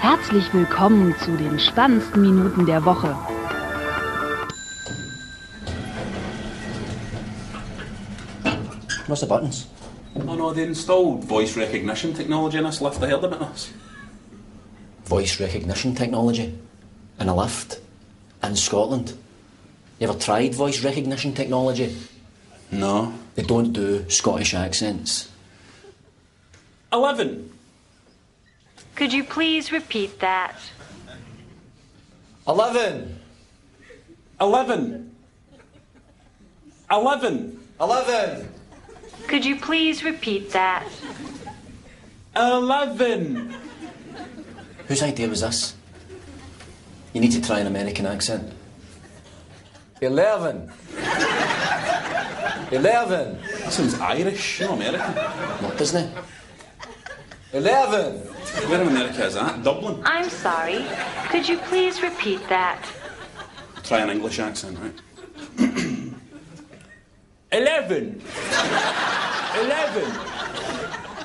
Herzlich willkommen zu den spannendsten Minuten der Woche. What's the buttons? Oh no, they installed voice recognition technology in this lift. I heard about this. Voice recognition technology in a lift in Scotland. You ever tried voice recognition technology? No. They don't do Scottish accents. 11. Could you please repeat that? Eleven. 11. 11. Eleven. Could you please repeat that? 11. Whose idea was this? You need to try an American accent. Eleven. Eleven. That sounds Irish, not American. What, doesn't it? Eleven. Where in America is that? Dublin. I'm sorry. Could you please repeat that? Try an English accent, right? 11. 11.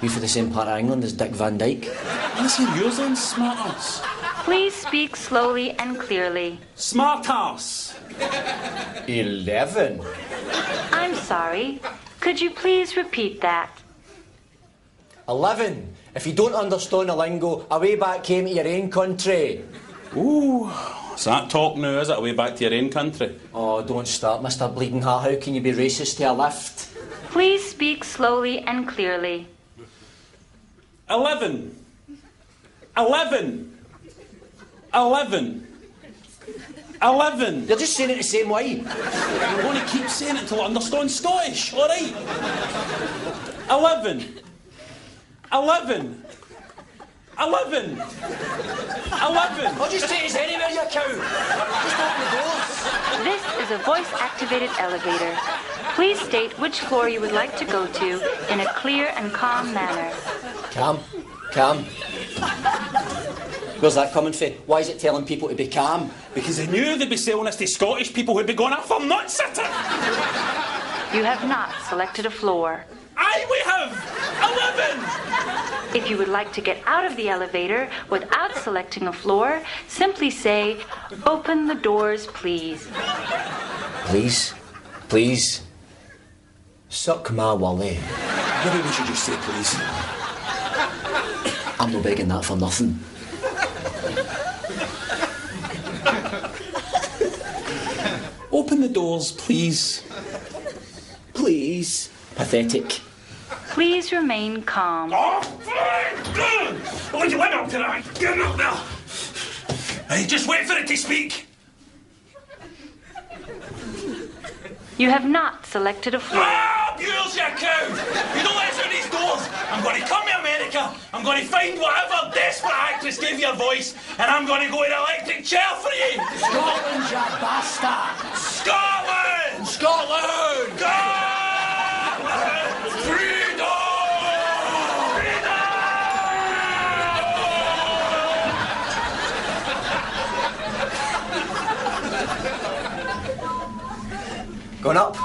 You for the same part of England as Dick Van Dyke? Listen, yours then, smart ass. Please speak slowly and clearly. Smart ass. Eleven. I'm sorry. Could you please repeat that? Eleven. If you don't understand the lingo, away back came to your own country. Ooh. Is that talk now, is it? Away back to your own country? Oh, don't start, Mr. Bleeding Heart. How can you be racist to a lift? Please speak slowly and clearly. 11. 11. 11. 11. You're just saying it the same way. I'm going to keep saying it until I understand Scottish, alright? 11. 11. 11. 11. I'll just take us anywhere, you cow. Just open the doors. This is a voice activated elevator. Please state which floor you would like to go to in a clear and calm manner. Calm. Calm. Where's that coming from? Why is it telling people to be calm? Because they knew they'd be selling this to Scottish people who'd be going off for nut sitter. You have not selected a floor. Aye, we have 11. If you would like to get out of the elevator without selecting a floor, simply say, Open the doors, please. Please. Please. Suck my wally. Maybe we should just say please. I'm not begging that for nothing. Open the doors, please. Please. Pathetic. Please remain calm. Oh, fine. I'll you let up tonight. Get up there. Hey, just wait for it to speak. You have not selected a floor. Ah, Buells, you cow! You don't let us out these doors. I'm going to come to America. I'm going to find whatever desperate actress gave you a voice, and I'm going to go in an electric chair for you. Scotland, you bastard! Scotland! Scotland! Scotland! Going up.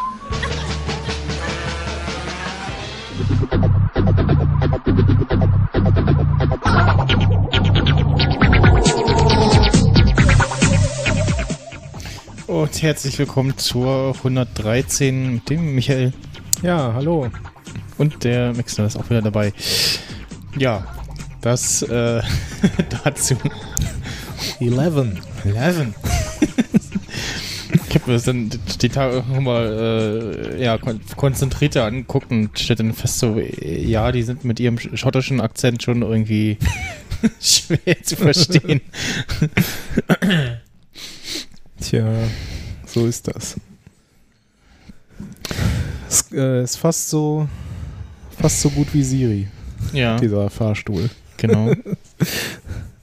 Und herzlich willkommen zur 113 mit dem Michael Ja, hallo. und der Mixer ist auch wieder dabei. Ja, das äh, dazu. 11. 11. das dann die Tage nochmal äh, ja, kon konzentrierter angeguckt und stellte dann fest, so, ja, die sind mit ihrem sch- schottischen Akzent schon irgendwie schwer zu verstehen. Tja, so ist das. Es äh, ist fast so, fast so gut wie Siri, ja, dieser Fahrstuhl. genau.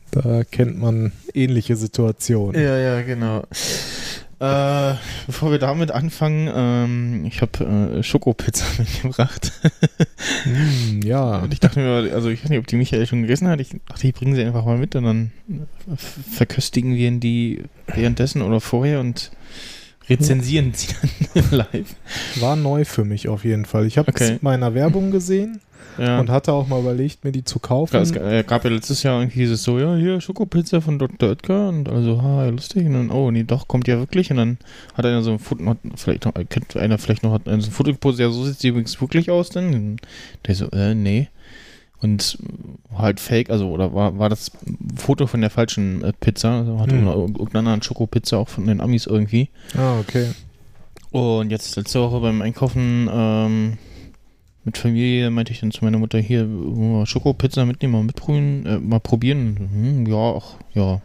Da kennt man ähnliche Situationen. Ja, ja, genau. Äh, bevor wir damit anfangen, ähm, ich habe äh, Schokopizza mitgebracht. Hm, ja, Und ich dachte mir, also ich weiß nicht, ob die Michael schon gegessen hat. Ich dachte, ich bringe sie einfach mal mit und dann verköstigen wir die währenddessen oder vorher und rezensieren sie dann live. War neu für mich auf jeden Fall. Ich habe es Okay. mal in einer Werbung gesehen Ja. und hatte auch mal überlegt, mir die zu kaufen. Ja, es äh, gab ja letztes Jahr irgendwie dieses so, ja, hier, Schokopizza von Dr. Oetker und also, ha, ja, lustig. Und dann, oh, nee, doch, kommt ja wirklich. Und dann hat einer so ein Foto, hat vielleicht noch, kennt einer vielleicht noch, hat ein Foto gepostet, ja, so sieht sie übrigens wirklich aus denn. Der so, äh, nee. Und halt fake, also, oder war, war das Foto von der falschen äh, Pizza, also hatte Hm. irgendeine andere Schokopizza auch von den Amis irgendwie. ah, okay. Und jetzt letzte Woche beim Einkaufen ähm, mit Familie meinte ich dann zu meiner Mutter hier Schokopizza mitnehmen, mal mitprobieren, äh, mal probieren. Hm, ja, ach, ja.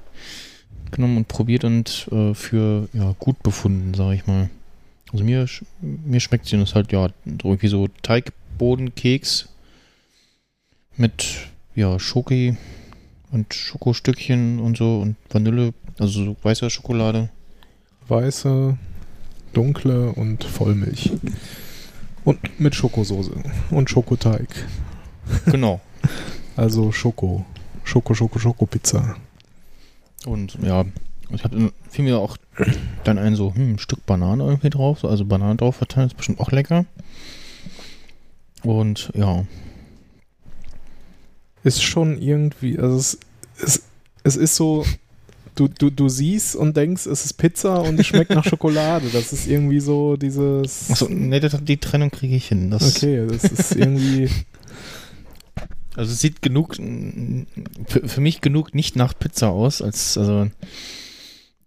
Genommen und probiert und äh, für ja gut befunden, sage ich mal. Also mir sch- mir schmeckt sie und ist halt ja irgendwie so Teigbodenkeks mit ja Schoki und Schokostückchen und so und Vanille, also so weißer Schokolade. Weiße, dunkle und Vollmilch. Und mit Schokosoße und Schokoteig. Genau. Also Schoko. Schoko, Schoko, Schokopizza. Und ja, ich habe fiel mir auch dann ein so hm, ein Stück Banane irgendwie drauf, so, also Banane drauf verteilen, ist bestimmt auch lecker. Und ja, Ist schon irgendwie, also es, es, es ist so, du, du, du siehst und denkst, es ist Pizza und es schmeckt nach Schokolade. Das ist irgendwie so dieses. achso, nee, das, die Trennung kriege ich hin. Das, Okay, das ist irgendwie. Also es sieht genug, für, für mich genug nicht nach Pizza aus, als, also,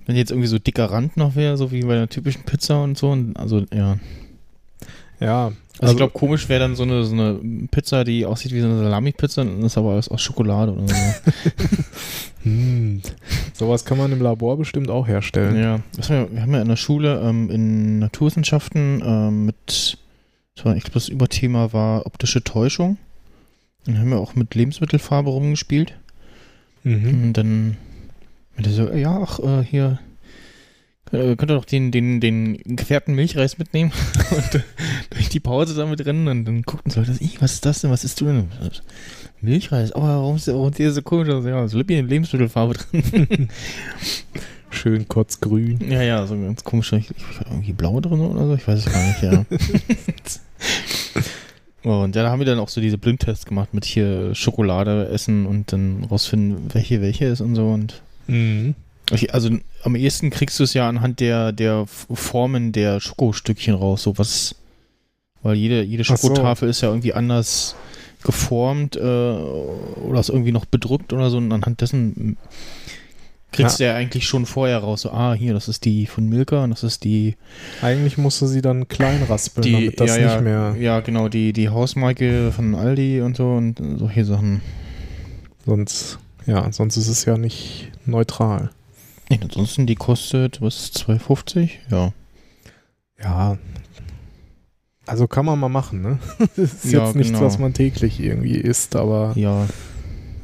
wenn jetzt irgendwie so dicker Rand noch wäre, so wie bei einer typischen Pizza und so, und also, ja. Ja. Also, ich glaube, komisch wäre dann so eine, so eine Pizza, die aussieht wie so eine Salami-Pizza und ist aber aus, aus Schokolade oder so. Hm, sowas kann man im Labor bestimmt auch herstellen. Ja, wir, haben ja in der Schule ähm, in Naturwissenschaften ähm, mit, das war, ich glaube, das Überthema war optische Täuschung. Dann haben wir auch mit Lebensmittelfarbe rumgespielt. Mhm. Und dann ja, ach, äh, hier, könnt ihr doch den, den, den gefärbten Milchreis mitnehmen und äh, durch die Pause damit rennen und dann guckten sie halt, "Ih, was ist das denn, was isst du denn? Milchreis, aber warum ist der, warum ist der so komisch? aus?" Ja, so Lebensmittelfarbe drin. Schön kotzgrün. Ja, ja, so ganz komisch. Ich, ich war irgendwie blau drin oder so, ich weiß es gar nicht, ja. und ja, da haben wir dann auch so diese Blindtests gemacht mit hier Schokolade essen und dann rausfinden, welche welche ist und so. Und Mhm. ich, also am ehesten kriegst du es ja anhand der, der Formen der Schokostückchen raus, so was, weil jede, jede Ach so. Schokotafel ist ja irgendwie anders geformt äh, oder ist irgendwie noch bedruckt oder so und anhand dessen kriegst du ja eigentlich schon vorher raus, so, ah, hier, das ist die von Milka und das ist die, Eigentlich musst du sie dann klein raspeln, die damit das ja, nicht ja, mehr. ja, genau, die, die Hausmarke von Aldi und so und solche Sachen. Sonst, ja, sonst ist es ja nicht neutral. Nee, ansonsten, die kostet, was, 2,50? Ja. Ja. Also kann man mal machen, ne? Das ist Ja, jetzt nichts, genau. was man täglich irgendwie isst, aber Ja,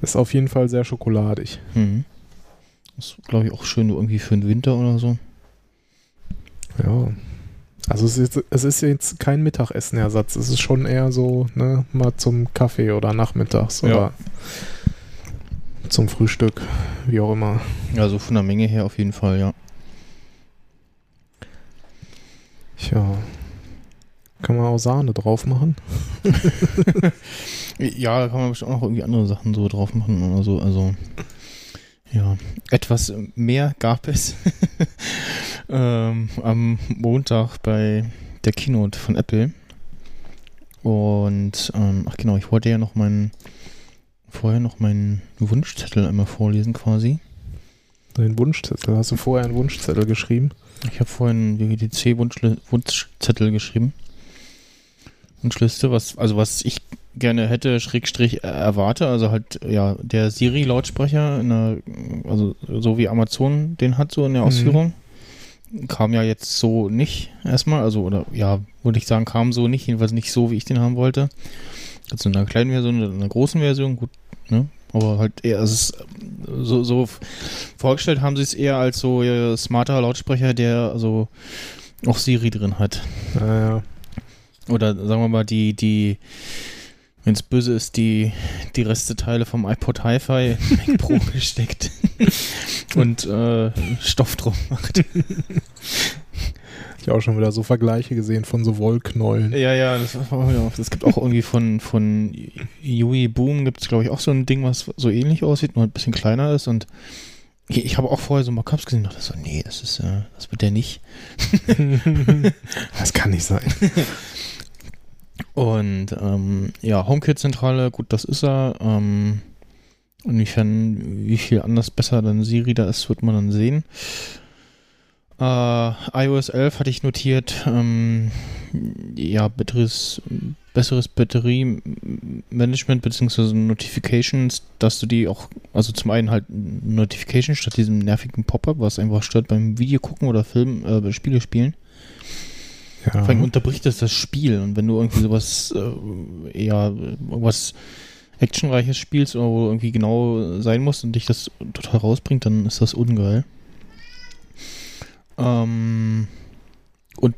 ist auf jeden Fall sehr schokoladig. mhm. Das ist, glaube ich, auch schön irgendwie für den Winter oder so. Ja. Also es ist, jetzt, es ist jetzt kein Mittagessenersatz. Es ist schon eher so, ne, mal zum Kaffee oder nachmittags Ja. oder zum Frühstück, wie auch immer. Also von der Menge her auf jeden Fall, ja. Tja. Kann man auch Sahne drauf machen? Ja, da kann man bestimmt auch noch irgendwie andere Sachen so drauf machen oder so. Also, ja. Etwas mehr gab es ähm, am Montag bei der Keynote von Apple. Und, ähm, ach genau, ich wollte ja noch meinen, vorher noch meinen Wunschzettel einmal vorlesen quasi. Den Wunschzettel. Hast du vorher einen Wunschzettel geschrieben? Ich habe vorhin WGDC-Wunschzettel geschrieben. Wunschliste, was, also was ich gerne hätte, Schrägstrich äh, erwarte, also halt, ja, der Siri-Lautsprecher, der, also so wie Amazon den hat, so in der Mhm. Ausführung. Kam ja jetzt so nicht erstmal, also, oder ja, würde ich sagen, kam so nicht, jedenfalls nicht so, wie ich den haben wollte. Also in einer kleinen Version oder in einer großen Version, gut, ne? Aber halt eher, es ist so, so vorgestellt haben sie es eher als so äh, smarter Lautsprecher, der also auch Siri drin hat. Naja. Oder sagen wir mal, die, die, wenn es böse ist, die, die Resteteile vom iPod Hi-Fi in Mac Pro gesteckt und äh, Stoff drum macht. Ich auch schon wieder so Vergleiche gesehen von so Wollknäulen. Ja, ja, das, es gibt auch irgendwie von, von Yui Boom gibt es, glaube ich, auch so ein Ding, was so ähnlich aussieht, nur ein bisschen kleiner ist und ich, ich habe auch vorher so Mockups gesehen und dachte so, nee, das ist, äh, das wird der nicht. das kann nicht sein. Und ähm, ja, HomeKit-Zentrale, gut, das ist er. Ähm, inwiefern, wie viel anders besser dann Siri da ist, wird man dann sehen. Äh, iOS 11 hatte ich notiert. Ähm, ja, besseres, besseres Batteriemanagement bzw. Notifications, dass du die auch, also zum einen halt Notifications statt diesem nervigen Pop-up, was einfach stört beim Video gucken oder Film, äh, Spiele spielen. Ja. Vor allem unterbricht das das Spiel und wenn du irgendwie sowas äh, eher irgendwas actionreiches spielst oder wo irgendwie genau sein musst und dich das total rausbringt, dann ist das ungeil. Ähm, und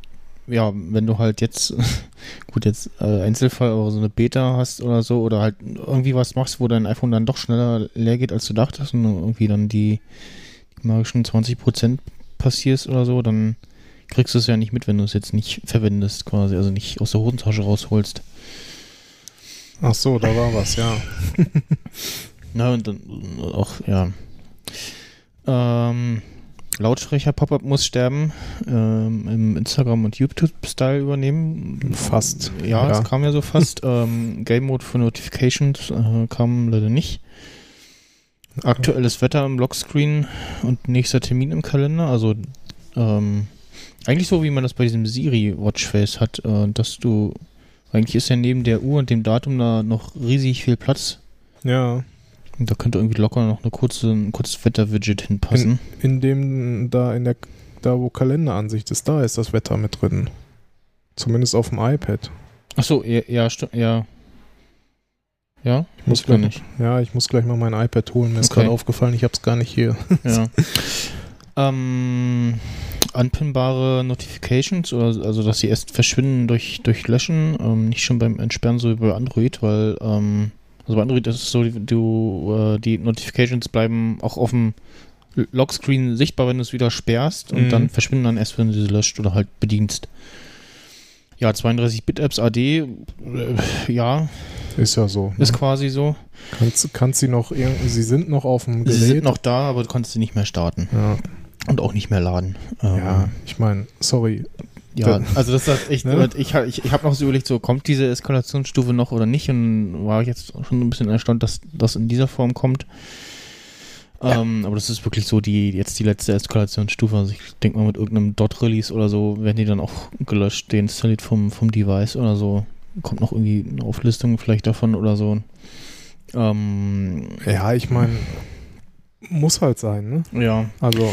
ja, wenn du halt jetzt, gut, jetzt äh, Einzelfall, aber so eine Beta hast oder so, oder halt irgendwie was machst, wo dein iPhone dann doch schneller leer geht, als du dachtest und irgendwie dann die, die magischen 20% passierst oder so, dann kriegst du es ja nicht mit, wenn du es jetzt nicht verwendest, quasi, also nicht aus der Hosentasche rausholst. Ach so, da war was, ja. Na, und dann auch, ja. Ähm, Lautsprecher-Pop-Up muss sterben, ähm, im Instagram- und YouTube-Style übernehmen. Fast. Ja, es kam ja so fast. ähm, Game Mode für Notifications äh, kam leider nicht. Aktuelles Wetter im Lockscreen und nächster Termin im Kalender. Also ähm, eigentlich so, wie man das bei diesem Siri Watchface hat, äh, dass du eigentlich ist ja neben der Uhr und dem Datum da noch riesig viel Platz. Ja. Da könnte irgendwie locker noch eine kurze, ein kurzes Wetter-Widget hinpassen. In, in, dem, da in der, da wo Kalenderansicht ist, da ist das Wetter mit drin. Zumindest auf dem iPad. Achso, ja, ja, ja. Ja, ich muss gleich, nicht. Ja, ich muss gleich mal mein iPad holen. Mir ist gerade aufgefallen, ich habe es gar nicht hier. Ja. ähm, anpinbare Notifications, oder, also dass sie erst verschwinden durch, durch Löschen, ähm, nicht schon beim Entsperren so wie bei Android, weil ähm, also bei Android ist es so, du, äh, die Notifications bleiben auch auf dem Lockscreen sichtbar, wenn du es wieder sperrst und mhm. dann verschwinden dann erst, wenn du sie löscht oder halt bedienst. Ja, 32-Bit-Apps AD, äh, ja. Ist ja so. Ist ne? quasi so. Kannst, kannst sie noch, sie sind noch auf dem Gerät. Sie sind noch da, aber du kannst sie nicht mehr starten. Ja. Und auch nicht mehr laden. Ja, ähm, ich meine, sorry, ja, also das ist echt, ne? ich, ich, ich habe noch so überlegt, so kommt diese Eskalationsstufe noch oder nicht und war ich jetzt schon ein bisschen erstaunt, dass das in dieser Form kommt. Ja. Ähm, aber das ist wirklich so die jetzt die letzte Eskalationsstufe. Also ich denke mal mit irgendeinem Dot-Release oder so werden die dann auch gelöscht, deinstalliert vom, vom Device oder so. Kommt noch irgendwie eine Auflistung vielleicht davon oder so. Ähm, ja, ich meine, muss halt sein, ne? Ja. Also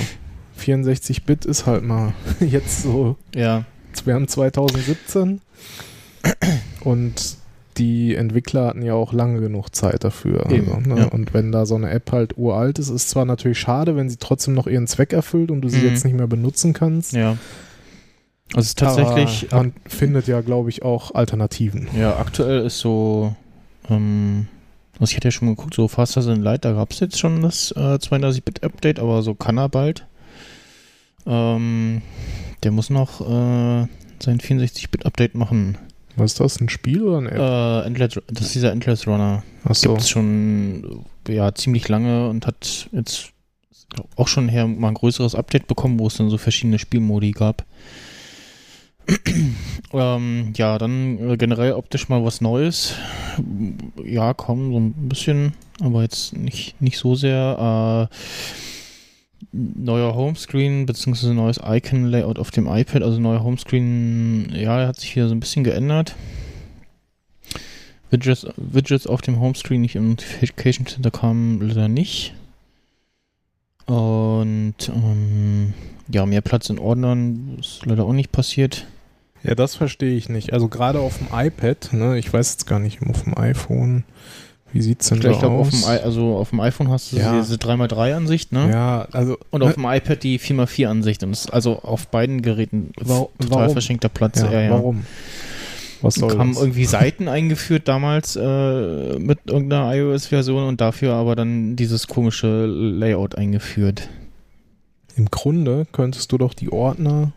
64-Bit ist halt mal jetzt so. Ja. Wir haben 2017 und die Entwickler hatten ja auch lange genug Zeit dafür. Also, ne? ja. Und wenn da so eine App halt uralt ist, ist zwar natürlich schade, wenn sie trotzdem noch ihren Zweck erfüllt und du sie mhm. jetzt nicht mehr benutzen kannst. Ja. Also tatsächlich. man findet ja, glaube ich, auch Alternativen. Ja, aktuell ist so. Ähm, also ich hatte ja schon mal geguckt, so Faster Than Light, da gab es jetzt schon das äh, 32-Bit-Update, aber so kann er bald. Ähm, der muss noch äh, sein 64-Bit-Update machen. Was ist das, ein Spiel oder eine App? Äh, Endless, das ist dieser Endless Runner. Achso. Gibt es schon ja, ziemlich lange und hat jetzt auch schon her mal ein größeres Update bekommen, wo es dann so verschiedene Spielmodi gab. ähm, ja, dann äh, generell optisch mal was Neues. Ja, komm, so ein bisschen, aber jetzt nicht, nicht so sehr. Äh, neuer Homescreen bzw. neues Icon-Layout auf dem iPad, also neuer Homescreen, ja, hat sich hier so ein bisschen geändert. Widgets, Widgets auf dem Homescreen, nicht im Notification Center kamen leider nicht. Und ähm, ja, mehr Platz in Ordnern ist leider auch nicht passiert. Ja, das verstehe ich nicht. Also gerade auf dem iPad, ne, ich weiß jetzt gar nicht, auf dem iPhone wie sieht's denn da ich glaub, aus? Auf dem, also auf dem iPhone hast du ja. diese 3x3-Ansicht, ne? Ja, also. Und auf ne? dem iPad die 4x4-Ansicht. Und ist also auf beiden Geräten warum? total verschenkter Platz. Ja, ja, Warum? Was soll haben das? irgendwie Seiten eingeführt damals äh, mit irgendeiner iOS-Version und dafür aber dann dieses komische Layout eingeführt. Im Grunde könntest du doch die Ordner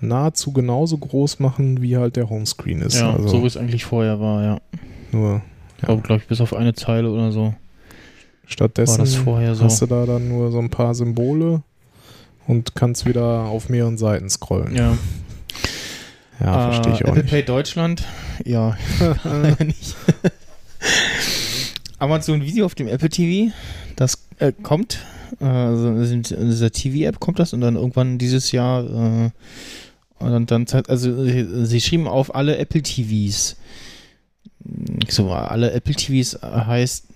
nahezu genauso groß machen, wie halt der Homescreen ist. Ja, also so wie es eigentlich vorher war, ja. nur Ich glaube, glaub ich, bis auf eine Zeile oder so. stattdessen War das vorher so? hast du da dann nur so ein paar Symbole und kannst wieder auf mehreren Seiten scrollen. Ja, Ja, verstehe ich auch Apple nicht. Pay Deutschland, ja, leider nicht. Amazon Video auf dem Apple TV, das äh, kommt. Äh, also in dieser TV-App kommt das und dann irgendwann dieses Jahr äh, und dann also sie, sie schrieben auf alle Apple TVs. So, alle Apple TVs heißt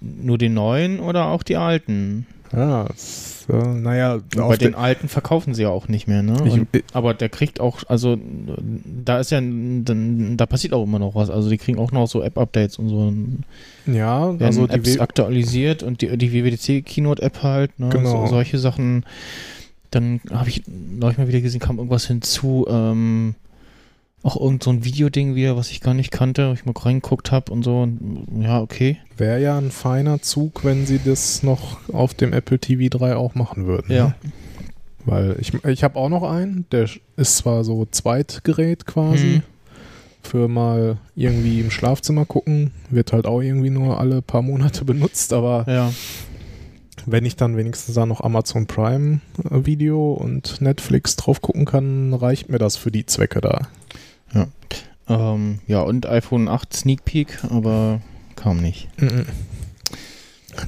nur den neuen oder auch die alten? Ja, das, äh, naja, Bei den den, alten verkaufen sie ja auch nicht mehr, ne? ich, Und aber der kriegt auch, also da ist ja, dann, da passiert auch immer noch was. Also die kriegen auch noch so App-Updates und so. ja, also die Apps W- aktualisiert und die, die WWDC-Keynote-App halt, ne? Genau. So, solche Sachen. Dann habe ich neulich mal wieder gesehen, kam irgendwas hinzu, ähm, auch irgend so ein Videoding wieder, was ich gar nicht kannte, wo ich mal reingeguckt habe und so. Und, ja, okay. wäre ja ein feiner Zug, wenn sie das noch auf dem Apple TV 3 auch machen würden. Ja. Ne? Weil ich, ich habe auch noch einen, der ist zwar so Zweitgerät quasi, Mhm. für mal irgendwie im Schlafzimmer gucken, wird halt auch irgendwie nur alle paar Monate benutzt, aber Ja. wenn ich dann wenigstens da noch Amazon Prime Video und Netflix drauf gucken kann, reicht mir das für die Zwecke da. Ähm, ja, und iPhone 8 Sneak Peek, aber kam nicht. Mhm.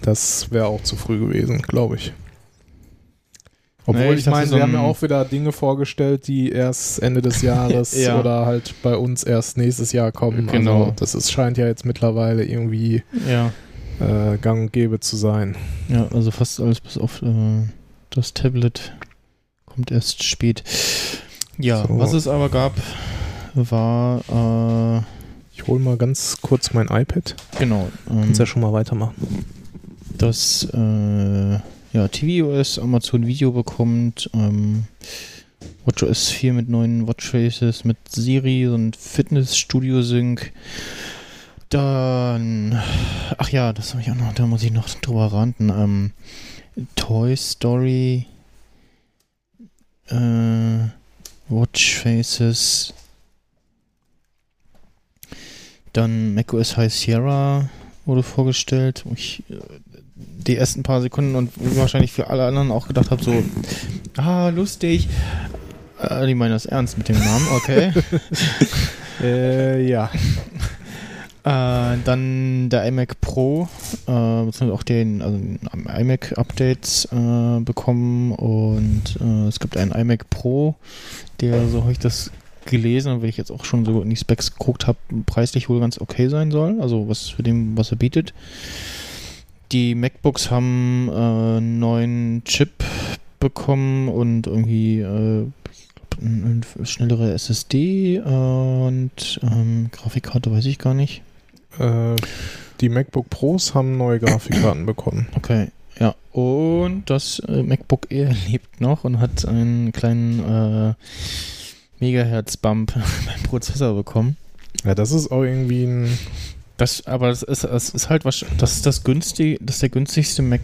Das wäre auch zu früh gewesen, glaube ich. Obwohl, Nee, ich ich meine, so sie haben ja auch wieder Dinge vorgestellt, die erst Ende des Jahres Ja. oder halt bei uns erst nächstes Jahr kommen. Genau. Also das ist, scheint ja jetzt mittlerweile irgendwie Ja. äh, gang und gäbe zu sein. Ja, also fast alles bis auf äh, das Tablet kommt erst spät. Ja, So. was es aber gab, war äh, Ich hole mal ganz kurz mein iPad. genau ähm, Kannst ja schon mal weitermachen. das äh, ja, tvOS Amazon Video bekommt, ähm, WatchOS 4 mit neuen Watchfaces, mit Siri und Fitnessstudio Sync. Dann, ach ja, das habe ich auch noch, da muss ich noch drüber ranten. Ähm, Toy Story, äh, Watchfaces, dann macOS High Sierra wurde vorgestellt. wo Ich äh, die ersten paar Sekunden und wahrscheinlich für alle anderen auch gedacht habe, so, ah, lustig. Äh, die meinen das ernst mit dem Namen, okay. Äh, ja. Äh, dann der iMac Pro, äh, beziehungsweise auch den also iMac Updates äh, bekommen und äh, es gibt einen iMac Pro, der, so habe ich das gelesen und wenn ich jetzt auch schon so in die Specs geguckt habe, preislich wohl ganz okay sein soll, also was für dem, was er bietet. Die MacBooks haben äh, einen neuen Chip bekommen und irgendwie äh, eine schnellere SSD und ähm, Grafikkarte weiß ich gar nicht. Äh, die MacBook Pros haben neue Grafikkarten bekommen. Okay, ja. Und das äh, MacBook Air lebt noch und hat einen kleinen äh, Megahertz-Bump beim Prozessor bekommen. Ja, das ist auch irgendwie ein. Das, aber das ist, das ist halt was, das ist das günstig, das ist der günstigste Mac.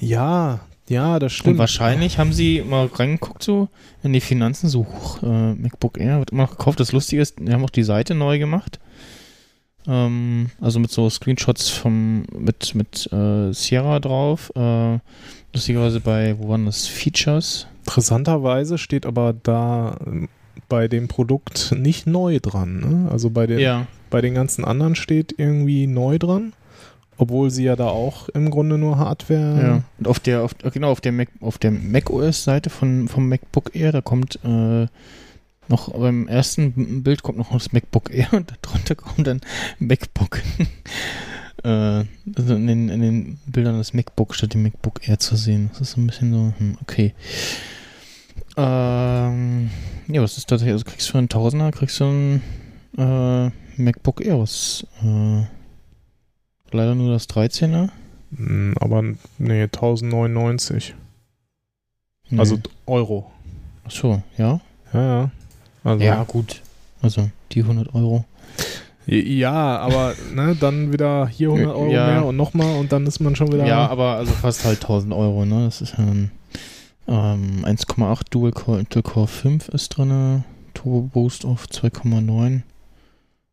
Ja, ja, das Und stimmt. wahrscheinlich haben sie mal reingeguckt so in die Finanzen, so huch, äh, MacBook Air wird immer noch gekauft. Das Lustige ist, die haben auch die Seite neu gemacht. Ähm, also mit so Screenshots vom, mit, mit äh, Sierra drauf. Äh, lustigerweise bei, wo waren das? Features. Interessanterweise steht aber da ähm, bei dem Produkt nicht neu dran. Ne? Also bei den, Ja. bei den ganzen anderen steht irgendwie neu dran. Obwohl sie ja da auch im Grunde nur Hardware. Ja. Und auf der, auf, genau, auf der Mac, auf der macOS-Seite von, vom MacBook Air, da kommt äh, noch beim ersten Bild kommt noch das MacBook Air und darunter kommt dann MacBook. Äh, also in den, in den Bildern das MacBook statt dem MacBook Air zu sehen. Das ist so ein bisschen so, hm, okay. Ähm, ja, was ist tatsächlich? Also kriegst du für einen Tausender, kriegst du ein äh, MacBook Air, was äh, leider nur das 13er. Hm, Aber nee, 1099. Also Nee. Euro. Ach so, ja. Ja, ja. Also, Ja, gut. Also die 100 Euro. Ja, aber ne, dann wieder hier 100 Euro Ja. mehr und nochmal und dann ist man schon wieder. Ja, aber also fast halt 1000 Euro, ne? Das ist ja ein, Ähm, 1,8 Dual Core Intel Core 5 ist drin. Turbo Boost auf 2,9.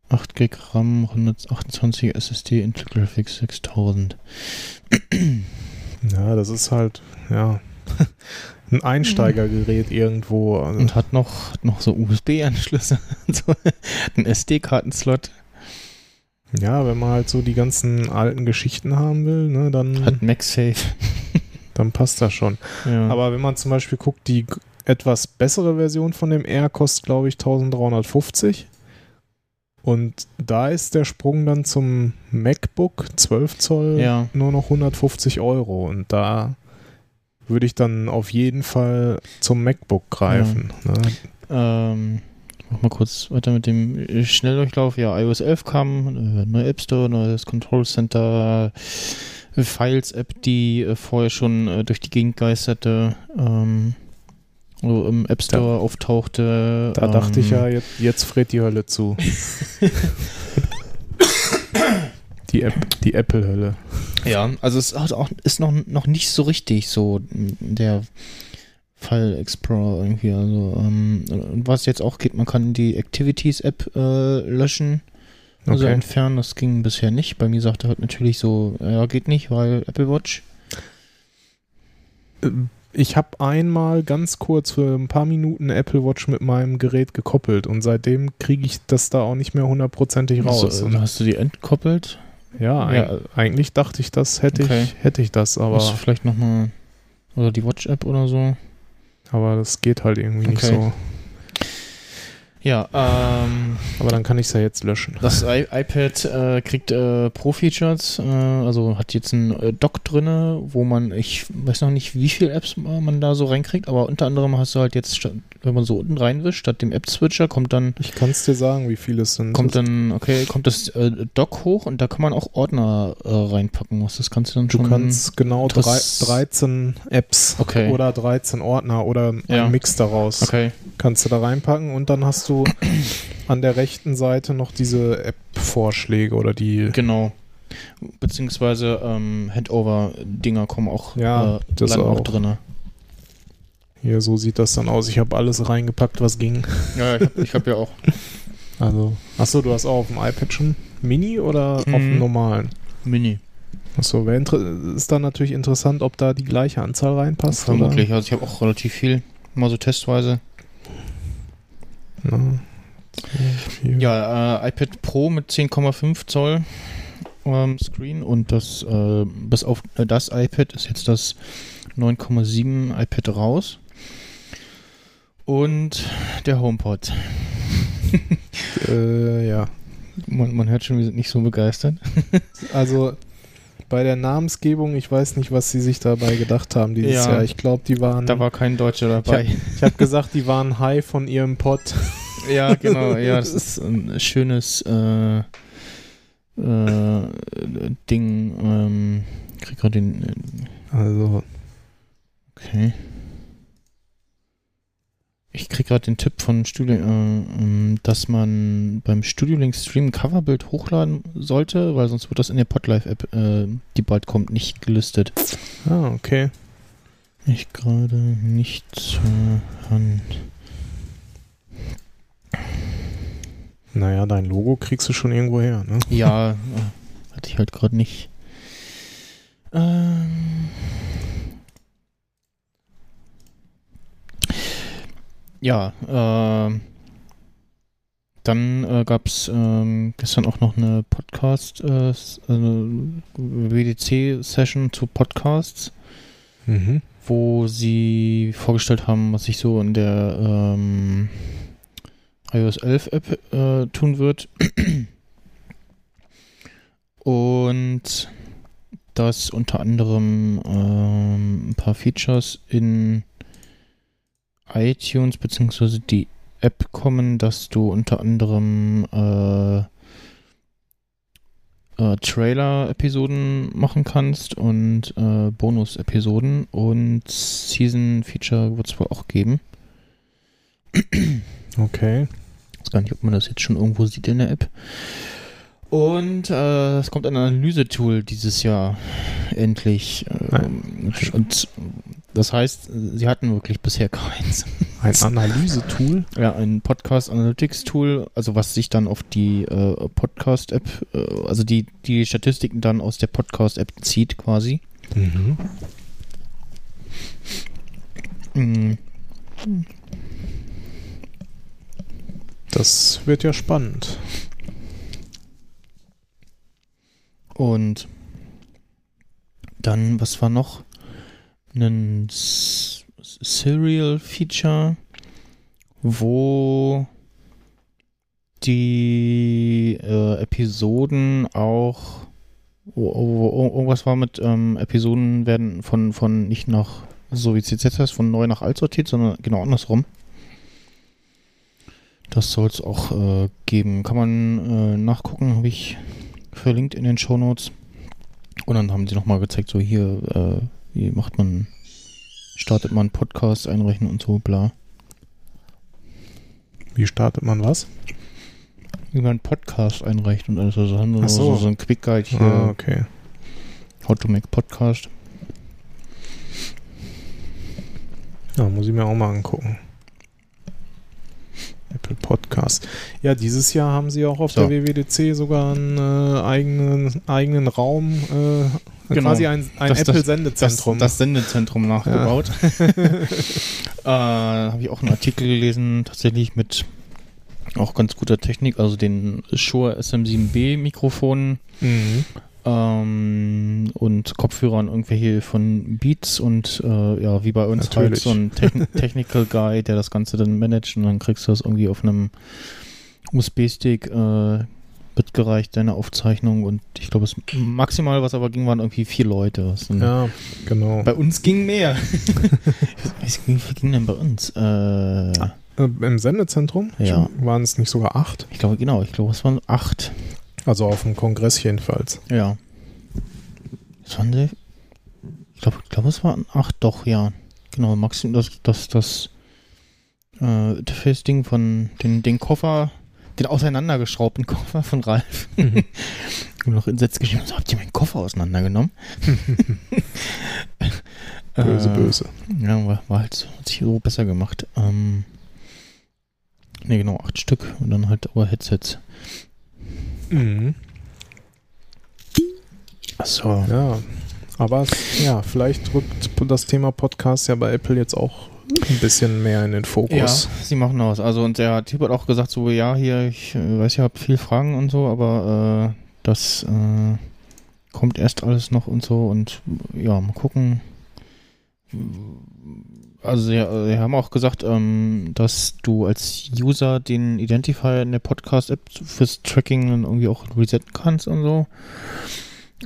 8 GB RAM, 128 SSD, Intel Graphics 6000. Ja, das ist halt, ja, ein Einsteigergerät irgendwo. Also, Und hat noch, hat noch so USB-Anschlüsse. so, ein SD-Kartenslot. Ja, wenn man halt so die ganzen alten Geschichten haben will, ne, dann, Hat MagSafe. dann passt das schon. Ja. Aber wenn man zum Beispiel guckt, die etwas bessere Version von dem R kostet, glaube ich, 1350. Und da ist der Sprung dann zum MacBook 12 Zoll Ja. nur noch 150 Euro. Und da würde ich dann auf jeden Fall zum MacBook greifen. Ne? Ähm, mach mal kurz weiter mit dem Schnelldurchlauf. Ja, iOS 11 kam, äh, neue App Store, neues Control Center, äh, Files-App, die äh, vorher schon äh, durch die Gegend geisterte, ähm, so im App Store auftauchte. Da dachte ich ähm, ja, jetzt, jetzt friert die Hölle zu. die, App, die Apple-Hölle. Ja, also es hat auch, ist noch, noch nicht so richtig so der File Explorer irgendwie. Also, ähm, und was jetzt auch geht, man kann die Activities-App äh, löschen. Also Okay. entfernen, das ging bisher nicht. Bei mir sagte halt natürlich so, ja, geht nicht, weil Apple Watch. Ich habe einmal ganz kurz für ein paar Minuten Apple Watch mit meinem Gerät gekoppelt und seitdem kriege ich das da auch nicht mehr hundertprozentig raus. Also, Und hast du die entkoppelt? ja, ja. eig- eigentlich dachte ich, das hätte Okay. ich, hätte ich das, aber, Musst du vielleicht nochmal. Oder die Watch-App oder so. Aber das geht halt irgendwie nicht Okay. so. Ja, ähm, Aber dann kann ich es ja jetzt löschen. Das I iPad äh, kriegt äh, Pro-Features, äh, also hat jetzt ein äh, Dock drinne, wo man, ich weiß noch nicht, wie viele Apps äh, man da so reinkriegt, aber unter anderem hast du halt jetzt, wenn man so unten reinwischt, statt dem App-Switcher kommt dann, Ich kann es dir sagen, wie viele es sind. kommt dann, okay, kommt das äh, Dock hoch und da kann man auch Ordner äh, reinpacken. Was das kannst du dann Du schon. kannst genau drei, das- 13 Apps Okay. oder 13 Ordner oder ein Ja. Mix daraus Okay. kannst du da reinpacken und dann hast du an der rechten Seite noch diese App-Vorschläge oder die Genau. Beziehungsweise ähm, Handover-Dinger kommen auch, Ja, äh, das auch auch. drinne. Hier so sieht das dann aus. Ich habe alles reingepackt, was ging. Ja, ich habe hab ja auch Also, achso, du hast auch auf dem iPad schon Mini oder auf Mhm. dem normalen? Mini. Achso, ist dann natürlich interessant, ob da die gleiche Anzahl reinpasst. Vermutlich. Also ich habe auch relativ viel, mal so testweise. Oder? Na, zwei. Ja, äh, iPad Pro mit 10,5 Zoll ähm, Screen und das äh, bis auf äh, das iPad ist jetzt das 9,7 iPad raus. Und der HomePod. Äh, ja. Man, man hört schon, wir sind nicht so begeistert. Also bei der Namensgebung, ich weiß nicht, was sie sich dabei gedacht haben dieses Ja. Jahr. Ich glaube, die waren. Da war kein Deutscher dabei. ich habe gesagt, die waren high von ihrem Pod. Ja, genau. Ja, das ist ein schönes äh, äh, Ding. Ähm, ich krieg gerade den. äh, Also, Okay. Ich krieg gerade den Tipp von Studio, äh, ähm, dass man beim Studio Link Stream ein Coverbild hochladen sollte, weil sonst wird das in der Podlife-App, äh, die bald kommt, nicht gelistet. ah, okay. Ich gerade nicht zur Hand. Naja, dein Logo kriegst du schon irgendwo her, ne? Ja, äh, hatte ich halt gerade nicht. Ähm. Ja, ähm. Dann äh, gab es ähm, gestern auch noch eine Podcast, äh, also WDC-Session zu Podcasts, Mhm. wo sie vorgestellt haben, was sich so in der ähm, iOS 11 App äh, tun wird. Und dass unter anderem ähm, ein paar Features in iTunes beziehungsweise die App kommen, dass du unter anderem äh, äh, Trailer-Episoden machen kannst und äh, Bonus-Episoden und Season-Feature wird es wohl auch geben. Okay. Ich weiß gar nicht, ob man das jetzt schon irgendwo sieht in der App. Und äh, es kommt ein Analyse-Tool dieses Jahr endlich. Ähm, und Das heißt, sie hatten wirklich bisher keins. Ein Analysetool? Ja, ein Podcast Analytics Tool, also was sich dann auf die äh, Podcast App, äh, also die, die Statistiken dann aus der Podcast App zieht quasi. Mhm. Mhm. Das wird ja spannend. Und dann, was war noch? Ein S Serial Feature, wo die äh, Episoden auch irgendwas war mit ähm, Episoden werden von, von nicht nach, so wie jetzt heißt, von neu nach alt sortiert, sondern genau andersrum. Das soll es auch äh, geben. Kann man äh, nachgucken, habe ich verlinkt in den Show Notes. Und dann haben sie nochmal gezeigt, so hier, äh, wie macht man, startet man Podcast einrechnen und so, bla. Wie startet man was? Wie man Podcast einreicht und alles. Also haben so. so. so ein Quick Guide hier, Ah, okay. How to make Podcast. Ja, muss ich mir auch mal angucken. Apple Podcast. Ja, dieses Jahr haben sie auch auf So. der WWDC sogar einen äh, eigenen, eigenen Raum, äh, Genau. quasi ein, ein Apple-Sendezentrum. Das, das Sendezentrum nachgebaut. äh, Habe ich auch einen Artikel gelesen, tatsächlich mit auch ganz guter Technik, also den Shure SM7B Mikrofonen mhm. ähm, und Kopfhörern irgendwelche von Beats und äh, ja, wie bei uns halt Natürlich. so ein Techn Technical Guy, der das Ganze dann managt und dann kriegst du das irgendwie auf einem USB-Stick äh, mitgereicht, deine Aufzeichnung und ich glaube, es maximal, was aber ging, waren irgendwie vier Leute. Das Ja, genau. Bei uns ging mehr. wie viel ging denn bei uns? Äh, Äh, Im Sendezentrum Ja. waren es nicht sogar acht. ich glaube, genau, ich glaube, es waren acht. Also auf dem Kongress jedenfalls. Ja. Was waren die? Ich glaube, ich glaube, es waren acht, doch, ja. Genau, Maxim, das, das, das äh, Interface-Ding von den, den Koffer, den auseinandergeschraubten Koffer von Ralf. Und noch in Sätze geschrieben, so, habt ihr meinen Koffer auseinandergenommen? Böse, Äh, böse. Ja, war, war halt so- hat sich so besser gemacht. Ähm, ne, genau, acht Stück und dann halt aber Headsets. Mhm. Achso. Ja, aber ja, vielleicht rückt das Thema Podcast ja bei Apple jetzt auch ein bisschen mehr in den Ja, Fokus. sie machen das. Also und der Typ hat auch gesagt, so ja, hier, ich äh, weiß, ihr habt viel Fragen und so, aber äh, das äh, kommt erst alles noch und so und ja, mal gucken. Also sie, sie haben auch gesagt, ähm, dass du als User den Identifier in der Podcast-App fürs Tracking dann irgendwie auch resetten kannst und so.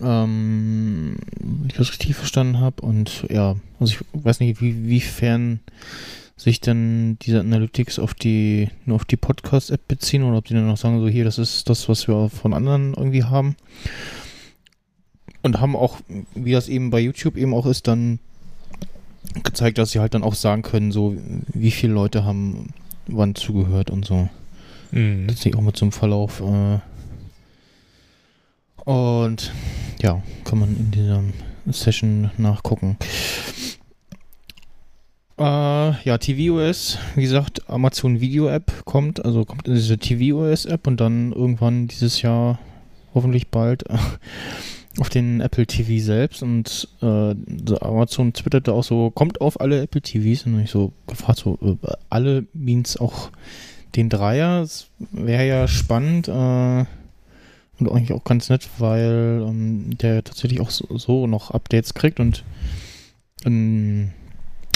Ähm, wenn ich das richtig verstanden habe. Und ja, also ich weiß nicht, wie, wiefern sich dann diese Analytics auf die, nur auf die Podcast-App beziehen oder ob die dann noch sagen, so hier, das ist das, was wir von anderen irgendwie haben. Und haben auch, wie das eben bei YouTube eben auch ist, dann gezeigt, dass sie halt dann auch sagen können, so wie viele Leute haben wann zugehört und so. Mhm. Das sehe ich auch mit so einem Verlauf. Äh und ja, kann man in dieser Session nachgucken. Äh, ja, tvOS, wie gesagt, Amazon Video App kommt, also kommt in diese tvOS App und dann irgendwann dieses Jahr, hoffentlich bald, auf den Apple TV selbst. Und äh, Amazon twitterte auch so, kommt auf alle Apple TVs und ich so gefragt, so, äh, alle means auch den Dreier, wäre ja spannend äh, und eigentlich auch ganz nett, weil ähm, der tatsächlich auch so, so noch Updates kriegt und ähm,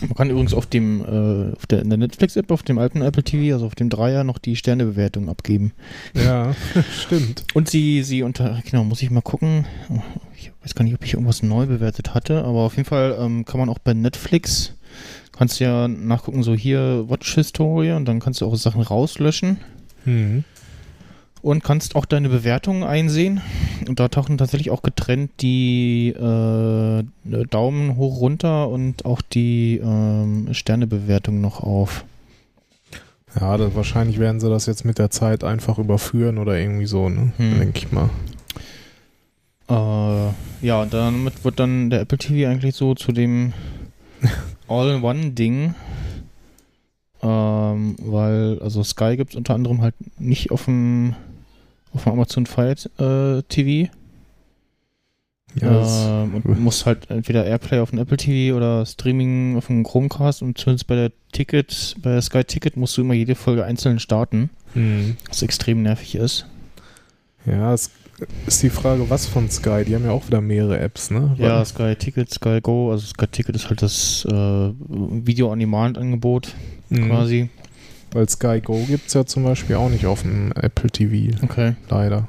man kann übrigens auf dem äh, auf der, in der Netflix-App, auf dem alten Apple TV, also auf dem Dreier, noch die Sternebewertung abgeben. Ja, stimmt. Und sie, sie unter, genau, muss ich mal gucken. Ich weiß gar nicht, ob ich irgendwas neu bewertet hatte, aber auf jeden Fall ähm, kann man auch bei Netflix, kannst du ja nachgucken, so hier Watch History und dann kannst du auch Sachen rauslöschen Mhm. Und kannst auch deine Bewertungen einsehen. Und da tauchen tatsächlich auch getrennt die äh, Daumen hoch runter und auch die ähm, Sternebewertung noch auf. Ja, das, wahrscheinlich werden sie das jetzt mit der Zeit einfach überführen oder irgendwie so, ne? Hm. Denke ich mal. Äh, ja, und damit wird dann der Apple TV eigentlich so zu dem All-in-One-Ding. Ähm, weil, also Sky gibt es unter anderem halt nicht auf dem, auf dem Amazon Fire äh, TV. Ja, ähm, und muss halt entweder Airplay auf dem Apple TV oder Streaming auf dem Chromecast und zumindest bei der Ticket, bei der Sky Ticket musst du immer jede Folge einzeln starten, Mhm. was extrem nervig ist. Ja, es ist die Frage, was von Sky? Die haben ja auch wieder mehrere Apps, ne? Ja, Sky Ticket, Sky Go, also Sky Ticket ist halt das äh, Video-on-Demand-Angebot Mhm. quasi. Weil Sky Go gibt es ja zum Beispiel auch nicht auf dem Apple TV, Okay. leider.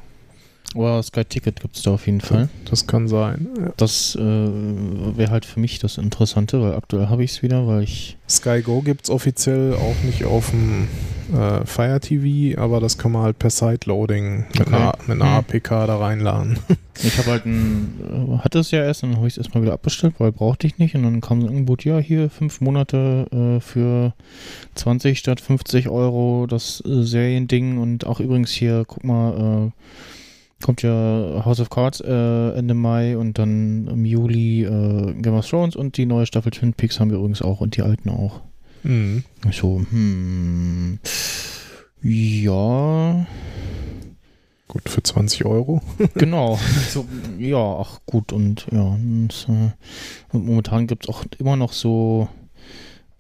Aber Sky Ticket gibt es da auf jeden Fall. Das kann sein. Ja. Das äh, wäre halt für mich das Interessante, weil aktuell habe ich es wieder, weil ich. Sky Go gibt es offiziell auch nicht auf dem äh, Fire TV, aber das kann man halt per Sideloading mit, Okay. einer, mit einer Mhm. APK da reinladen. Ich habe halt ein, äh, hatte es ja erst, dann habe ich es erstmal wieder abbestellt, weil brauchte ich nicht. Und dann kam so ein Angebot, ja, hier fünf Monate äh, für 20 statt 50 Euro das äh, Seriending. Und auch übrigens hier, guck mal, äh, kommt ja House of Cards äh, Ende Mai und dann im Juli äh, Game of Thrones und die neue Staffel Twin Peaks haben wir übrigens auch und die alten auch. Mhm. So, hm, ja, Gut, für 20 Euro. genau. So, ja, ach gut und ja. Und, äh, und momentan gibt es auch immer noch so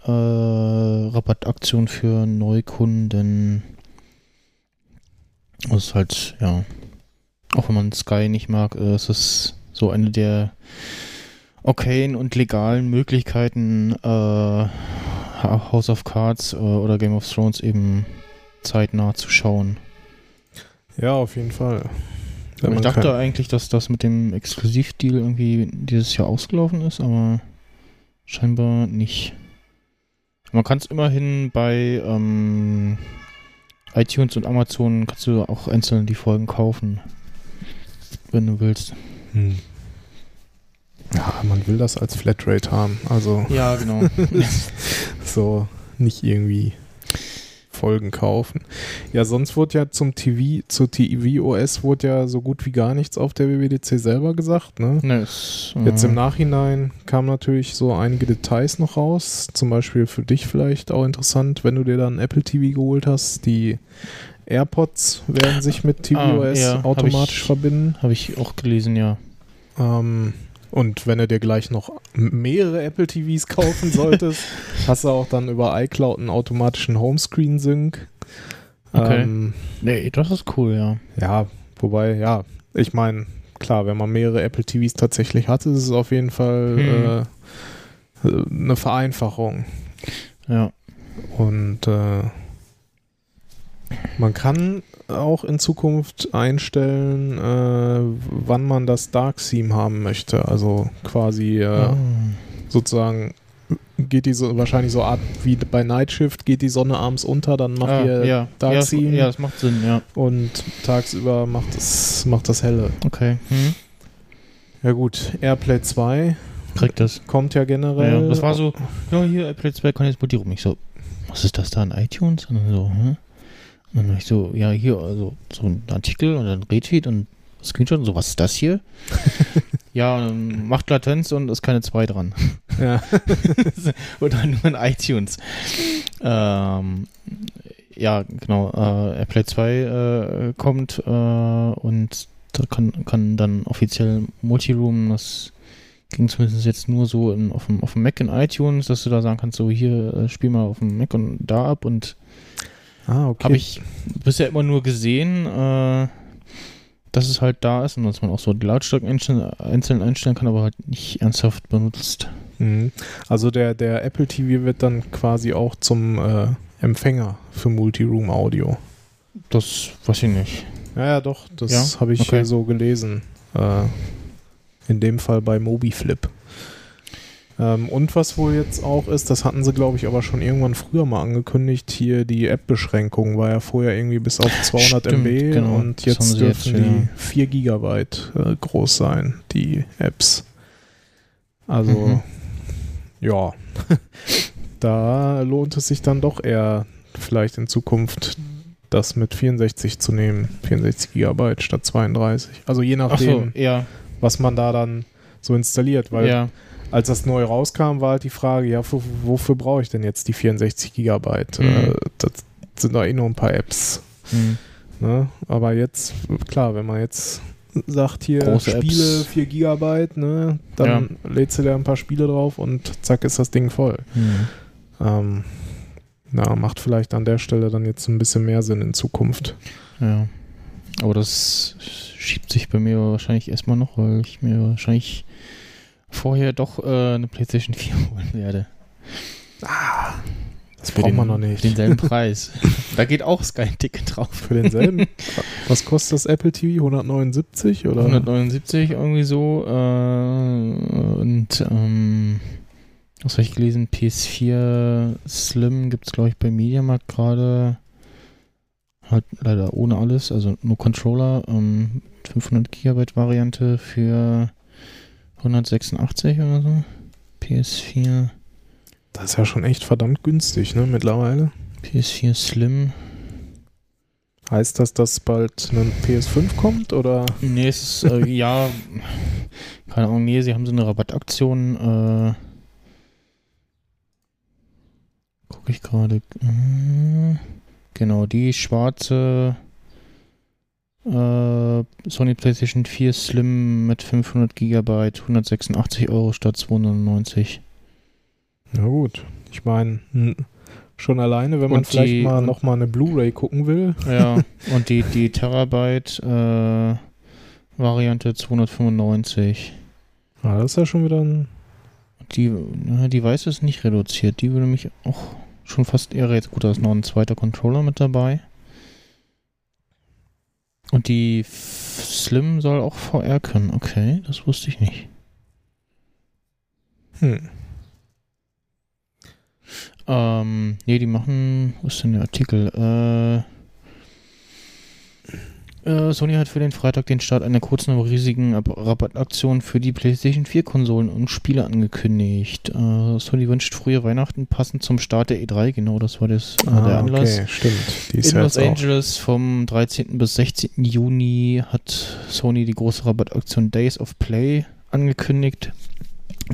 äh, Rabattaktionen für Neukunden. Das ist halt, ja. Auch wenn man Sky nicht mag, äh, ist es so eine der okayen und legalen Möglichkeiten, äh, House of Cards äh, oder Game of Thrones eben zeitnah zu schauen. Ja, auf jeden Fall. Wenn ich dachte kein- eigentlich, dass das mit dem Exklusivdeal irgendwie dieses Jahr ausgelaufen ist, aber scheinbar nicht. Man kann es immerhin bei ähm, iTunes und Amazon kannst du auch einzeln die Folgen kaufen, wenn du willst. Hm. Ja, man will das als Flatrate haben. Also Ja, genau. so nicht irgendwie Folgen kaufen. Ja, sonst wurde ja zum TV, zu TVOS wurde ja so gut wie gar nichts auf der WWDC selber gesagt, ne? ne, ist, Jetzt äh, im Nachhinein kamen natürlich so einige Details noch raus. Zum Beispiel für dich vielleicht auch interessant, wenn du dir dann Apple TV geholt hast. Die AirPods werden sich mit tvOS Ah, ja, hab automatisch ich- verbinden. Habe ich auch gelesen, ja. Ähm, und wenn du dir gleich noch mehrere Apple TVs kaufen solltest, hast du auch dann über iCloud einen automatischen Homescreen-Sync. Okay. Ähm, Nee, das ist cool, ja. ja, wobei, ja, ich meine, klar, wenn man mehrere Apple TVs tatsächlich hat, ist es auf jeden Fall äh, äh, eine Vereinfachung. Ja. Und äh, man kann auch in Zukunft einstellen, äh, wann man das Dark Theme haben möchte. Also quasi äh, Ah. sozusagen geht die so wahrscheinlich so Art wie bei Night Shift geht die Sonne abends unter, dann macht Ah, ihr ja. Dark ja, das, Theme ja, das macht Sinn, ja. und tagsüber macht es macht das helle. Okay. Hm. Ja gut, Airplay 2 Kriegt das. kommt ja generell. Ja, das war so, ja, hier, Apple 2 kann jetzt Modierung. Ich so, was ist das da in iTunes? Und so, hm? Und dann ich so, ja, hier, also so ein Artikel und dann Retweet und Screenshot und so, was ist das hier? ja, ähm, macht Latenz und ist keine 2 dran. Ja. Oder nur in iTunes. Ähm, ja, genau, äh, AirPlay 2 äh, kommt äh, und da kann, kann dann offiziell Multiroom, das ging zumindest jetzt nur so in, auf, dem, auf dem Mac in iTunes, dass du da sagen kannst, so hier, äh, spiel mal auf dem Mac und da ab und Ah, okay. habe ich bisher immer nur gesehen, äh, dass es halt da ist und dass man auch so die Lautstärke einzeln einstellen kann, aber halt nicht ernsthaft benutzt. Mhm. Also der, der Apple TV wird dann quasi auch zum äh, Empfänger für Multiroom Audio. Das weiß ich nicht. Ja, ja, doch, das Ja? habe ich Okay. so gelesen. Äh, in dem Fall bei MobiFlip. Ähm, und was wohl jetzt auch ist, das hatten sie, glaube ich, aber schon irgendwann früher mal angekündigt, hier die App-Beschränkung war ja vorher irgendwie bis auf 200 Stimmt, MB genau. und jetzt dürfen jetzt, die ja. 4 Gigabyte äh, groß sein, die Apps. Also, Mhm. ja, da lohnt es sich dann doch eher vielleicht in Zukunft das mit 64 zu nehmen, 64 Gigabyte statt 32. Also je Ach nachdem, so, ja, was man da dann so installiert, weil ja. Als das neu rauskam, war halt die Frage, ja, wofür, brauche ich denn jetzt die 64 Gigabyte? Mhm. Äh, das sind doch eh nur ein paar Apps. Hm. Ne? Aber jetzt, klar, wenn man jetzt sagt, hier Große Spiele Apps. 4 Gigabyte, ne, dann lädst du da ein paar Spiele drauf und zack ist das Ding voll. Hm. Ähm, na, macht vielleicht an der Stelle dann jetzt ein bisschen mehr Sinn in Zukunft. Ja. Aber das schiebt sich bei mir wahrscheinlich erstmal noch, weil ich mir wahrscheinlich vorher doch äh, eine PlayStation 4 holen werde. Das Für braucht den, man noch nicht. Für denselben Preis. da geht auch Sky-Ticket drauf. Für denselben. Was kostet das Apple TV? 179 oder? 179 irgendwie so. Äh, und ähm, was habe ich gelesen? PS4 Slim gibt es, glaube ich, bei Mediamarkt gerade. Halt leider ohne alles, also nur Controller. Ähm, 500 Gigabyte Variante für 186 oder so. PS4, Das ist ja schon echt verdammt günstig, ne, mittlerweile. PS4 Slim. Heißt das, dass bald ein PS5 kommt oder? Nee, es ist, äh, ja, keine Ahnung, nee, sie haben so eine Rabattaktion, äh, gucke ich gerade, äh, genau, die schwarze, äh, Sony PlayStation 4 Slim mit 500 Gigabyte, 186 Euro statt 299. Na gut. Ich meine, schon alleine, wenn man Und vielleicht die- mal noch mal eine Blu-ray gucken will. Ja, und die, die Terabyte, äh, Variante 295. Ah, das ist ja schon wieder ein. Die, na, die weiße ist nicht reduziert. Die würde mich auch schon fast eher jetzt. Gut, da ist noch ein zweiter Controller mit dabei. Und die Slim soll auch VR können. Okay, das wusste ich nicht. Hm. Ähm, nee, die machen. Wo ist denn der Artikel? Äh, Sony hat für den Freitag den Start einer kurzen, aber riesigen Ab- Rabattaktion für die PlayStation 4 Konsolen und Spiele angekündigt. Äh, Sony wünscht frühe Weihnachten passend zum Start der E3. Genau, das war das, äh, der Ah, Anlass. okay, stimmt. Die In Los jetzt auch. Angeles vom 13. bis 16. Juni hat Sony die große Rabattaktion Days of Play angekündigt,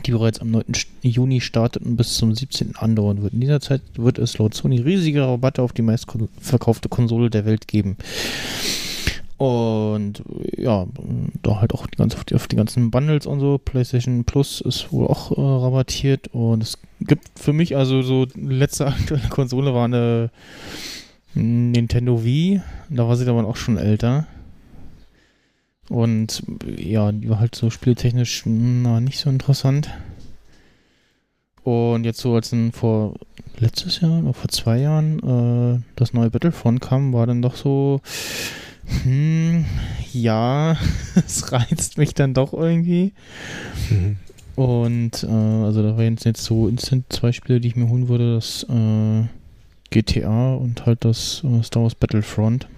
die bereits am 9. Juni startet und bis zum 17. andauern wird. In dieser Zeit wird es laut Sony riesige Rabatte auf die meistverkaufte Konsole der Welt geben. Und ja, da halt auch die ganze, auf, die, ganzen Bundles und so. PlayStation Plus ist wohl auch äh, rabattiert. Und es gibt für mich also so letzte aktuelle Konsole war eine Nintendo Wii. Da war sie dann auch schon älter. Und ja, die war halt so spieltechnisch na, nicht so interessant. Und jetzt so als ein vor letztes Jahr oder vor zwei Jahren äh, das neue Battlefront kam, war dann doch so, hm, ja, es reizt mich dann doch irgendwie. Mhm. Und äh, also da waren jetzt so instant zwei Spiele, die ich mir holen würde, das äh, GTA und halt das äh, Star Wars Battlefront.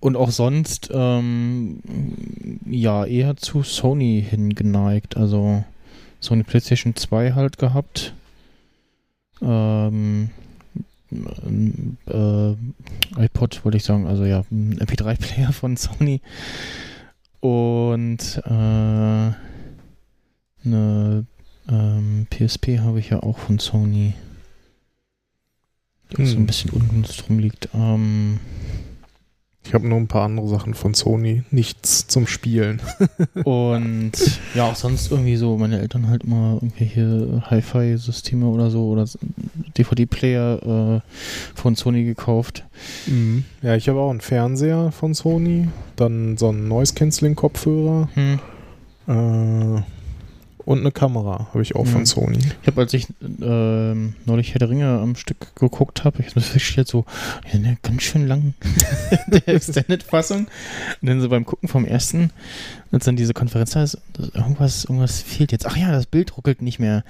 Und auch sonst, ähm, ja, eher zu Sony hingeneigt. Also Sony PlayStation 2 halt gehabt. Ähm, äh, iPod wollte ich sagen, also ja, ein MP3-Player von Sony. Und äh, eine ähm, PSP habe ich ja auch von Sony. Die auch so ein Hm. bisschen ungenutzt rumliegt. Ähm, Ich habe nur ein paar andere Sachen von Sony. Nichts zum Spielen. und ja, auch sonst irgendwie so, meine Eltern halt immer irgendwelche Hi-Fi-Systeme oder so oder DVD-Player äh, von Sony gekauft. Mhm. Ja, ich habe auch einen Fernseher von Sony. Dann so einen Noise-Canceling-Kopfhörer. Hm. Äh, und eine Kamera habe ich auch von Mhm. Sony. Ich habe, als ich ähm, neulich Herr der Ringe am Stück geguckt habe, ich habe festgestellt, so, ja, ne, ganz schön lang, der Extended-Fassung. Und dann so beim Gucken vom ersten, als dann diese Konferenz da ist, irgendwas, irgendwas fehlt jetzt. Ach ja, das Bild ruckelt nicht mehr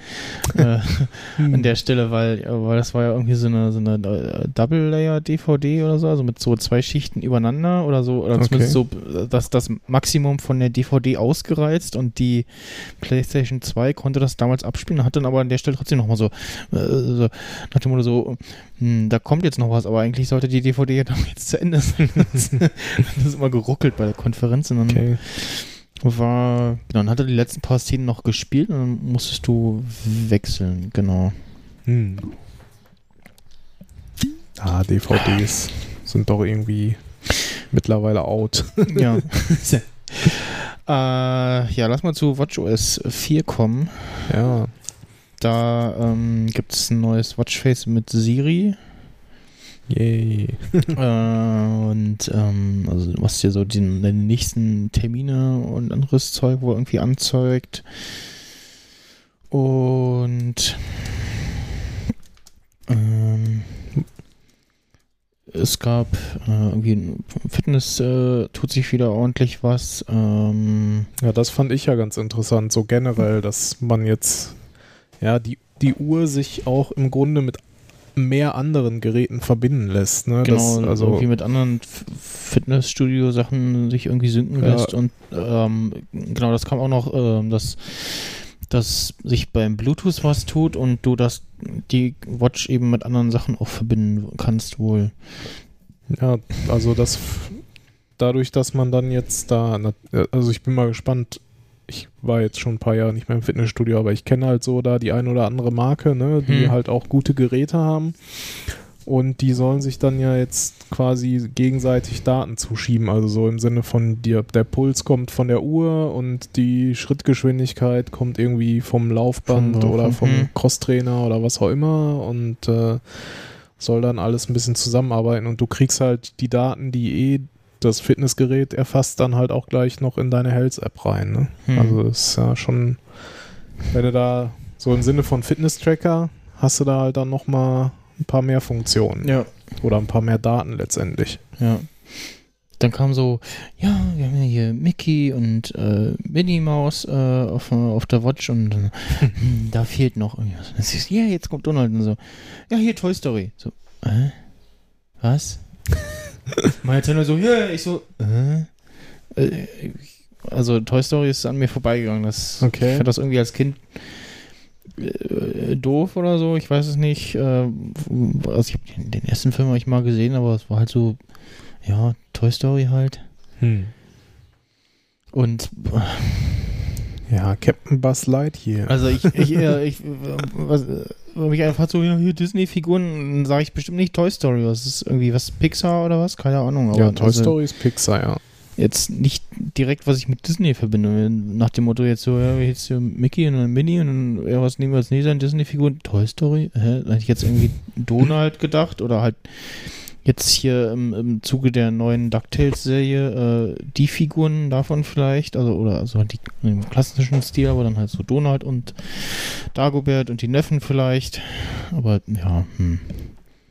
äh, an der Stelle, weil, ja, weil das war ja irgendwie so eine, so eine äh, Double-Layer-DVD oder so, also mit so zwei Schichten übereinander oder so, oder Okay. zumindest so, äh, dass das Maximum von der DVD ausgereizt und die PlayStation 2 konnte das damals abspielen, hat dann aber an der Stelle trotzdem nochmal so, äh, so nach dem Motto so, hm, da kommt jetzt noch was, aber eigentlich sollte die DVD ja doch jetzt zu Ende sein. das ist immer geruckelt bei der Konferenz und dann Okay. War, genau, dann hat er die letzten paar Szenen noch gespielt und dann musstest du wechseln, genau. Hm. Ah, DVDs sind doch irgendwie mittlerweile out. ja. äh, ja, lass mal zu WatchOS 4 kommen. Ja. Da ähm, gibt es ein neues Watchface mit Siri. Yay. äh, und ähm, also was dir so die, die nächsten Termine und anderes Zeug wohl irgendwie anzeigt. Und ähm, es gab äh, irgendwie Fitness äh, tut sich wieder ordentlich was. Ähm, ja, das fand ich ja ganz interessant, so generell, dass man jetzt ja die, die Uhr sich auch im Grunde mit mehr anderen Geräten verbinden lässt. Ne? Genau, das, also irgendwie mit anderen Fitnessstudio-Sachen sich irgendwie synken Ja. lässt. Und ähm, genau, das kam auch noch, ähm, dass, dass sich beim Bluetooth was tut und du das die Watch eben mit anderen Sachen auch verbinden kannst wohl. Ja, also das dadurch, dass man dann jetzt da, also ich bin mal gespannt, ich war jetzt schon ein paar Jahre nicht mehr im Fitnessstudio, aber ich kenne halt so da die ein oder andere Marke, ne, die Hm. halt auch gute Geräte haben. Und die sollen sich dann ja jetzt quasi gegenseitig Daten zuschieben. Also so im Sinne von dir, der Puls kommt von der Uhr und die Schrittgeschwindigkeit kommt irgendwie vom Laufband Vom- oder vom mhm. Crosstrainer oder was auch immer. Und äh, soll dann alles ein bisschen zusammenarbeiten und du kriegst halt die Daten, die eh das Fitnessgerät erfasst, dann halt auch gleich noch in deine Health-App rein. Ne? Hm. Also ist ja schon, wenn du da so im Sinne von Fitness-Tracker hast du da halt dann nochmal ein paar mehr Funktionen Ja. oder ein paar mehr Daten letztendlich. Ja. Dann kam so, ja, wir haben ja hier Mickey und äh, Minnie Maus äh, auf, auf der Watch und dann, hm, da fehlt noch irgendwas. Ja, jetzt kommt Donald und so, ja, hier Toy Story. So, äh, was? Mein Nintendo so, ja, ich so, äh, äh, also Toy Story ist an mir vorbeigegangen. Das, Okay. Ich fand das irgendwie als Kind äh, doof oder so, ich weiß es nicht. Äh, also ich habe den, den ersten Film hab ich mal gesehen, aber es war halt so, ja, Toy Story halt. Und Ja, Captain Buzz Lightyear. also ich, ich, äh, ich was, wenn mich einfach so, ja, hier Disney-Figuren, dann sage ich bestimmt nicht Toy Story. Das ist irgendwie was Pixar oder was? Keine Ahnung. Aber ja, Toy also Story ist Pixar, ja. Jetzt nicht direkt, was ich mit Disney verbinde. Nach dem Motto jetzt so, ja, jetzt hier Mickey und dann Minnie und dann, ja, was nehmen wir als nächstes an Disney-Figuren? Toy Story? Hä? Da hätte ich jetzt irgendwie Donald gedacht oder halt jetzt hier im, im Zuge der neuen DuckTales-Serie äh, die Figuren davon vielleicht, also oder also die im klassischen Stil, aber dann halt so Donald und Dagobert und die Neffen vielleicht. Aber ja, hm.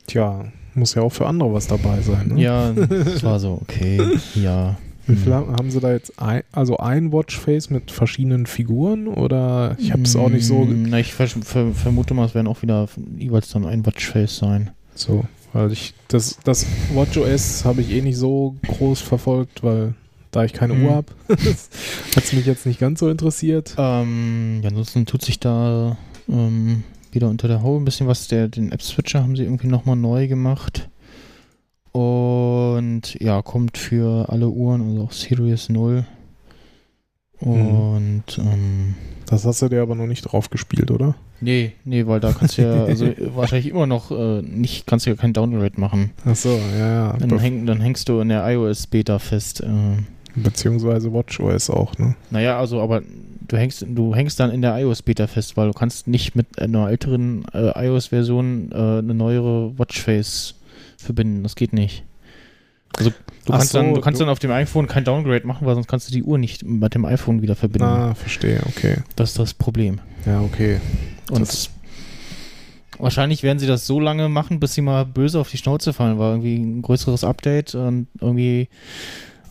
Tja, muss ja auch für andere was dabei sein. Ne? ja, das war so, okay, ja. Wie viel haben, haben sie da jetzt? Ein, also ein Watchface mit verschiedenen Figuren oder ich habe es auch nicht so, Mm, Na, ich ver ver vermute mal, es werden auch wieder jeweils dann ein Watchface sein. so, weil ich das das WatchOS habe ich eh nicht so groß verfolgt, weil da ich keine Mhm. Uhr habe, hat es mich jetzt nicht ganz so interessiert. Ähm, ja, ansonsten tut sich da ähm, wieder unter der Haube ein bisschen was. Der, den App-Switcher haben sie irgendwie nochmal neu gemacht. Und ja, kommt für alle Uhren, also auch Series 0. Und ähm, Das hast du dir aber noch nicht drauf gespielt, oder? nee, nee, weil da kannst du ja, also wahrscheinlich immer noch äh, nicht, kannst du ja kein Downgrade machen. Ach so, ja, ja. Dann, häng, dann hängst du in der iOS-Beta fest. Äh, beziehungsweise WatchOS auch, ne? Naja, also, aber du hängst, du hängst dann in der iOS-Beta fest, weil du kannst nicht mit einer älteren äh, iOS-Version äh, eine neuere Watchface verbinden. Das geht nicht. Also du Ach kannst, so, dann, du kannst du- dann auf dem iPhone kein Downgrade machen, weil sonst kannst du die Uhr nicht mit dem iPhone wieder verbinden. Ah, verstehe, okay. Das ist das Problem. Ja, okay. Und Das- wahrscheinlich werden sie das so lange machen, bis sie mal böse auf die Schnauze fallen, weil irgendwie ein größeres Update und irgendwie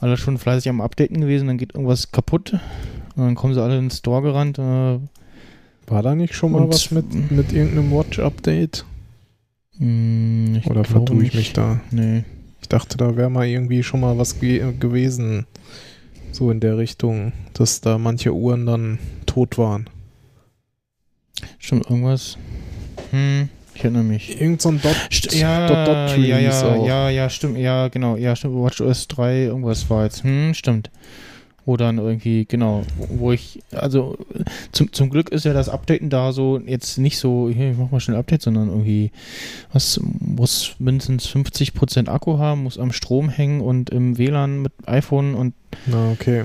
alle schon fleißig am Updaten gewesen, dann geht irgendwas kaputt und dann kommen sie alle in den Store gerannt. Äh, War da nicht schon mal was mit, mit irgendeinem Watch-Update? ich Oder vertue ich nicht. mich da? Nee. Ich dachte, da wäre mal irgendwie schon mal was ge gewesen. So in der Richtung, dass da manche Uhren dann tot waren. Stimmt, irgendwas. Hm, ich erinnere mich. Irgend so ein Dot, St ja, Dot, Dot Tree ja, ja, auch. ja, ja, stimmt, ja, genau, ja, stimmt, WatchOS 3, irgendwas war jetzt, hm, stimmt. Wo dann irgendwie, genau, wo, ich, also zum, zum Glück ist ja das Updaten da so jetzt nicht so, hier, ich mach mal schnell Update, sondern irgendwie, was muss mindestens 50% Akku haben, muss am Strom hängen und im WLAN mit iPhone und Na, okay.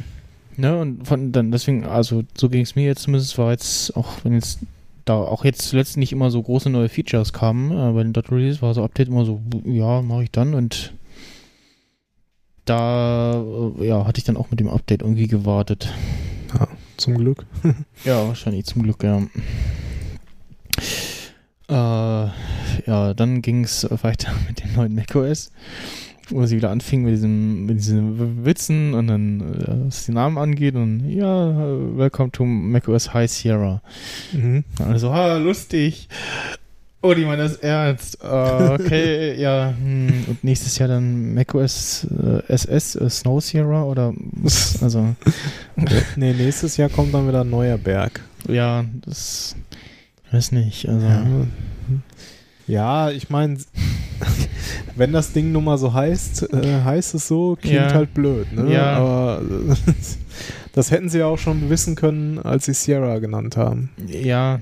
Ne, und von dann deswegen, also so ging es mir jetzt zumindest, war jetzt, auch wenn jetzt da auch jetzt zuletzt nicht immer so große neue Features kamen, äh, bei den Dot Release war so Update immer so, ja, mache ich dann und da äh, ja, hatte ich dann auch mit dem Update irgendwie gewartet. Ja, zum Glück. Ja, wahrscheinlich zum Glück, ja. Äh, ja, dann ging es weiter mit dem neuen macOS, wo sie wieder anfing mit, diesem, mit diesen Witzen und dann, äh, was die Namen angeht und ja, welcome to macOS High Sierra. Mhm. Also, ha, lustig. Oh, die meinen das ernst. Äh, okay, ja. Hm. Und nächstes Jahr dann macOS äh, SS äh, Snow Sierra oder also nee, nächstes Jahr kommt dann wieder ein neuer Berg. ja, das weiß nicht. Also Ja, ja ich meine, wenn das Ding nun mal so heißt, äh, heißt es so, klingt Ja. halt blöd. Ne? Ja. Aber das hätten sie ja auch schon wissen können, als sie Sierra genannt haben. ja.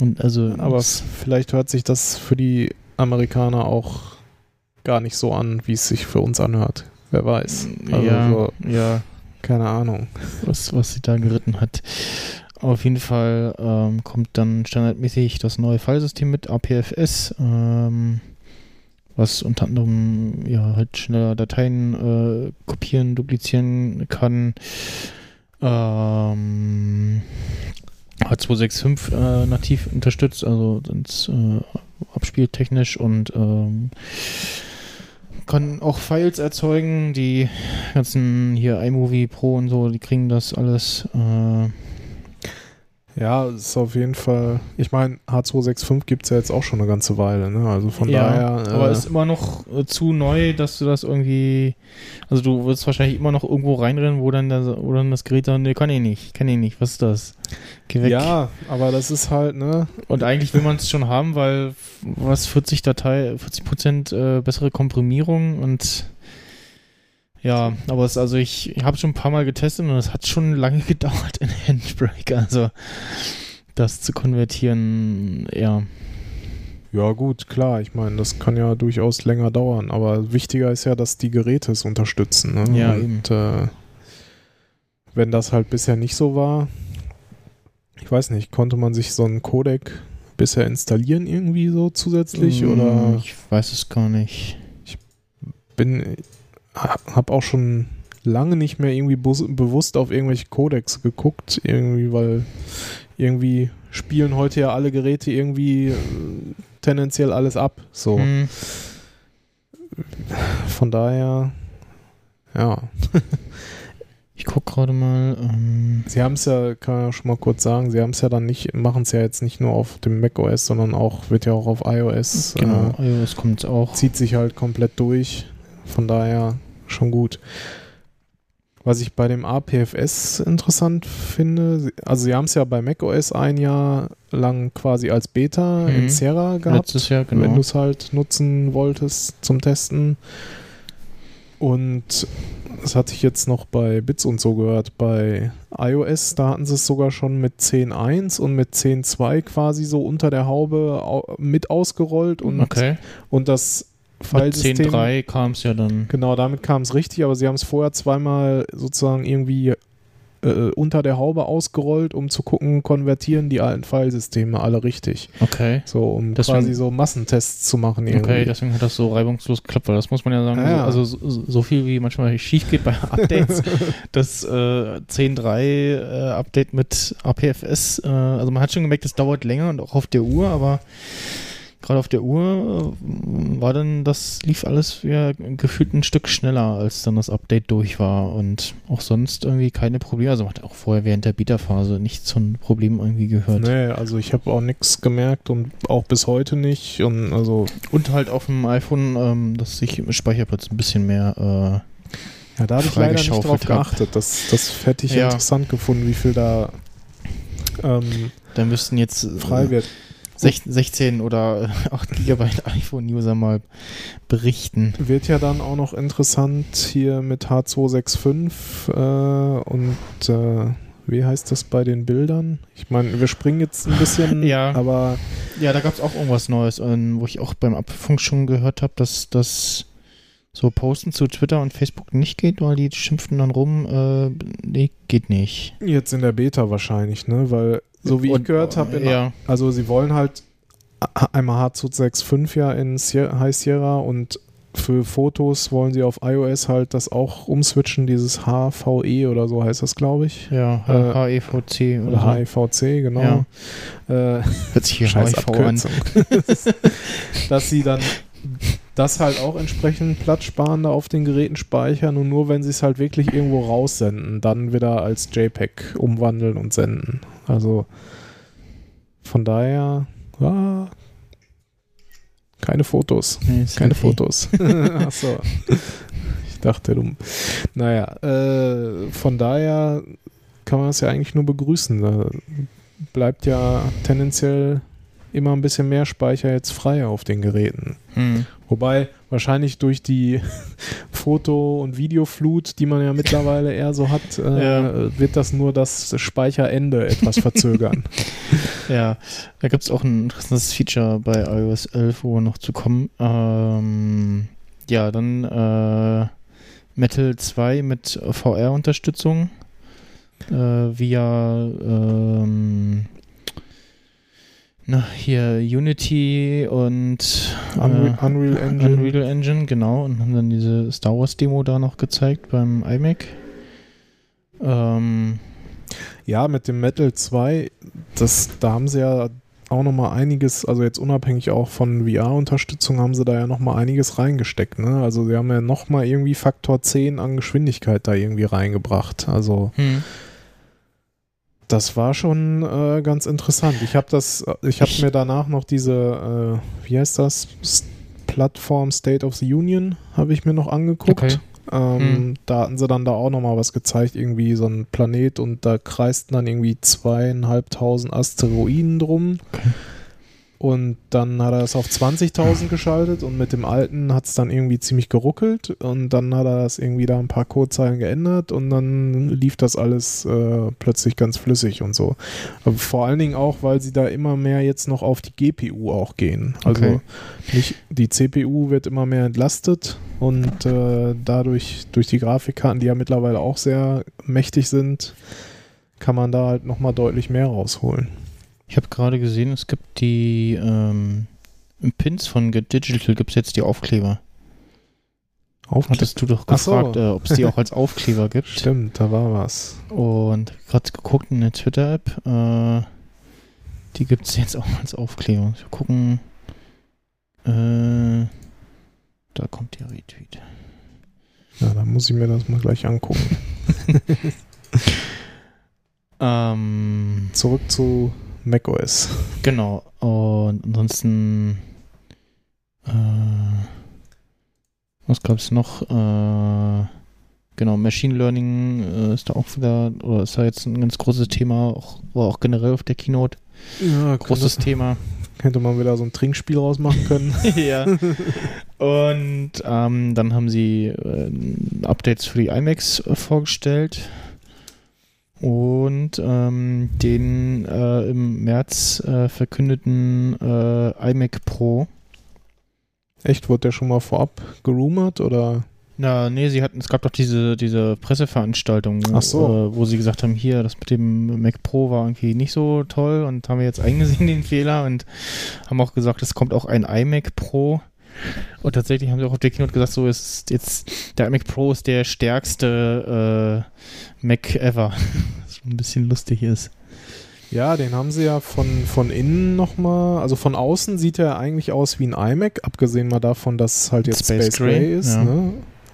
Und also Aber vielleicht hört sich das für die Amerikaner auch gar nicht so an, wie es sich für uns anhört. Wer weiß. Also ja, so, ja, keine Ahnung. was, was sie da geritten hat. Auf jeden Fall ähm, kommt dann standardmäßig das neue Filesystem mit APFS, ähm, was unter anderem ja halt schneller Dateien äh, kopieren, duplizieren kann. Ähm, H265 äh, nativ unterstützt, also das, äh, abspieltechnisch und ähm, kann auch Files erzeugen. Die ganzen hier iMovie Pro und so, die kriegen das alles. Äh, Ja, ist auf jeden Fall. Ich meine, H265 gibt es ja jetzt auch schon eine ganze Weile, ne? Also von daher. äh, aber ist immer noch äh, zu neu, dass du das irgendwie. Also du wirst wahrscheinlich immer noch irgendwo reinrennen, wo dann, das, wo dann das Gerät dann, nee, kann ich nicht, kann ich nicht, was ist das? Geh weg. ja, aber das ist halt, ne? Und eigentlich will man es schon haben, weil was 40 Datei, 40 Prozent äh, bessere Komprimierung und ja, aber es also ich, ich habe schon ein paar Mal getestet und es hat schon lange gedauert in Handbrake, also das zu konvertieren, ja. Ja, gut, klar. Ich meine, das kann ja durchaus länger dauern. Aber wichtiger ist ja, dass die Geräte es unterstützen. Ne? Ja, Und äh, wenn das halt bisher nicht so war, ich weiß nicht, konnte man sich so einen Codec bisher installieren irgendwie so zusätzlich Mm, oder Ich weiß es gar nicht. bin habe auch schon lange nicht mehr irgendwie bewusst auf irgendwelche Codecs geguckt, irgendwie, weil irgendwie spielen heute ja alle Geräte irgendwie äh, tendenziell alles ab. So. Hm, Von daher, ja. ich guck gerade mal. Ähm, Sie haben es ja, kann man ja schon mal kurz sagen, Sie haben es ja dann nicht, machen es ja jetzt nicht nur auf dem macOS, sondern auch, wird ja auch auf iOS, genau, iOS kommt auch. äh, zieht sich halt komplett durch. Von daher schon gut. Was ich bei dem APFS interessant finde, also Sie haben es ja bei macOS ein Jahr lang quasi als Beta Mhm. in Sierra gehabt. Letztes Jahr, wenn genau. du es halt nutzen wolltest zum Testen. Und das hatte ich jetzt noch bei Bits und so gehört. Bei iOS, da hatten sie es sogar schon mit 10.1 und mit 10.2 quasi so unter der Haube au mit ausgerollt und, okay. und das Mit Filesystem. 10.3 kam es ja dann. Genau, damit kam es richtig, aber sie haben es vorher zweimal sozusagen irgendwie äh, unter der Haube ausgerollt, um zu gucken, konvertieren die alten Filesysteme alle richtig. Okay. So, um Deswegen- quasi so Massentests zu machen irgendwie. Okay, deswegen hat das so reibungslos geklappt, weil das muss man ja sagen, Ja, ja. So, also so, so viel wie manchmal schief geht bei Updates, das äh, 10.3 äh, Update mit APFS, äh, also man hat schon gemerkt, das dauert länger und auch auf der Uhr, aber gerade auf der Uhr äh, war dann, das lief alles ja gefühlt ein Stück schneller, als dann das Update durch war und auch sonst irgendwie keine Probleme, also man hat auch vorher während der Beta-Phase nicht so ein Problem irgendwie gehört. Nee, also ich habe auch nichts gemerkt und auch bis heute nicht. Und also, Und halt auf dem iPhone, ähm, dass sich im Speicherplatz ein bisschen mehr äh, ja, da habe ich leider nicht drauf geachtet. Das, das hätte ich Ja. interessant gefunden, wie viel da ähm, Da müssten jetzt äh, frei wird. 16 oder 8 GB iPhone-User mal berichten. Wird ja dann auch noch interessant hier mit H265 äh, und äh, wie heißt das bei den Bildern? Ich meine, wir springen jetzt ein bisschen, Ja. aber Ja, da gab es auch irgendwas Neues, ähm, wo ich auch beim Abfunk schon gehört habe, dass das so Posten zu Twitter und Facebook nicht geht, weil die schimpften dann rum, äh, nee, geht nicht. jetzt in der Beta wahrscheinlich, ne? Weil, so wie ich Und, gehört habe, ja. also sie wollen halt einmal H265 ja in Sier High Sierra und für Fotos wollen sie auf iOS halt das auch umswitchen, dieses HVE oder so heißt das, glaube ich. Ja, Äh, HEVC oder. HIVC, genau. Äh, Hört sich hier Scheiß HIV an. Abkürzung. Dass sie dann das halt auch entsprechend platzsparender auf den Geräten speichern und nur wenn sie es halt wirklich irgendwo raussenden, dann wieder als JPEG umwandeln und senden. Also von daher, ja, keine Fotos. Nee, Keine okay. Fotos. Achso. Ich dachte, du. Naja, äh, von daher kann man es ja eigentlich nur begrüßen. Da bleibt ja tendenziell immer ein bisschen mehr Speicher jetzt frei auf den Geräten. Hm. Wobei wahrscheinlich durch die Foto- und Videoflut, die man ja mittlerweile eher so hat, äh, Ja. wird das nur das Speicherende etwas verzögern. Ja, da gibt es auch ein interessantes Feature bei iOS 11, wo wir noch zu kommen. Ähm, ja, dann äh, Metal 2 mit VR-Unterstützung äh, via ähm, na, hier Unity und Unreal, äh, Unreal Engine. Unreal Engine, genau, und haben dann diese Star Wars Demo da noch gezeigt beim iMac. Ähm, Ja, mit dem Metal 2, das, da haben sie ja auch nochmal einiges, also jetzt unabhängig auch von VR-Unterstützung, haben sie da ja nochmal einiges reingesteckt. Ne? Also sie haben ja nochmal irgendwie Faktor 10 an Geschwindigkeit da irgendwie reingebracht. Also hm. Das war schon äh, ganz interessant. Ich habe das, ich habe mir danach noch diese, äh, wie heißt das, Plattform State of the Union habe ich mir noch angeguckt. Okay. Ähm, Hm. Da hatten sie dann da auch nochmal was gezeigt, irgendwie so ein Planet und da kreisten dann irgendwie zweieinhalbtausend Asteroiden drum. Okay. Und dann hat er es auf 20.000 geschaltet und mit dem alten hat es dann irgendwie ziemlich geruckelt und dann hat er das irgendwie da ein paar Codezeilen geändert und dann lief das alles äh, plötzlich ganz flüssig und so. Aber vor allen Dingen auch, weil sie da immer mehr jetzt noch auf die GPU auch gehen. Also Okay. nicht, die CPU wird immer mehr entlastet und äh, dadurch durch die Grafikkarten, die ja mittlerweile auch sehr mächtig sind, kann man da halt nochmal deutlich mehr rausholen. Ich habe gerade gesehen, es gibt die ähm, im Pins von Get Digital gibt es jetzt die Aufkleber. Auf Hattest du doch Ach so. gefragt, äh, ob es die auch als Aufkleber gibt. Stimmt, da war was. Und gerade geguckt in der Twitter-App, äh, die gibt es jetzt auch als Aufkleber. Wir gucken. Äh, da kommt der Retweet. Ja, da muss ich mir das mal gleich angucken. Ähm, Zurück zu macOS. genau. Und ansonsten. Äh, was gab es noch? Äh, genau, Machine Learning äh, ist da auch wieder, oder ist da jetzt ein ganz großes Thema, auch, war auch generell auf der Keynote. Ja, Großes Thema. Hätte man wieder so ein Trinkspiel rausmachen können. ja. Und ähm, dann haben sie äh, Updates für die iMacs äh, vorgestellt. Und ähm, den äh, im März äh, verkündeten äh, iMac Pro. Echt, wurde der schon mal vorab gerumort oder? Na, nee, sie hatten, es gab doch diese, diese Presseveranstaltung, so. äh, wo sie gesagt haben, hier, das mit dem Mac Pro war irgendwie nicht so toll und haben wir jetzt eingesehen den Fehler und haben auch gesagt, es kommt auch ein iMac Pro. Und tatsächlich haben sie auch auf der Keynote gesagt, so ist jetzt, der iMac Pro ist der stärkste äh, Mac ever. Was schon ein bisschen lustig ist. Ja, den haben sie ja von, von innen nochmal, also von außen sieht er eigentlich aus wie ein iMac, abgesehen mal davon, dass es halt jetzt Space Space, Gray, Gray, ist. ja. Ne?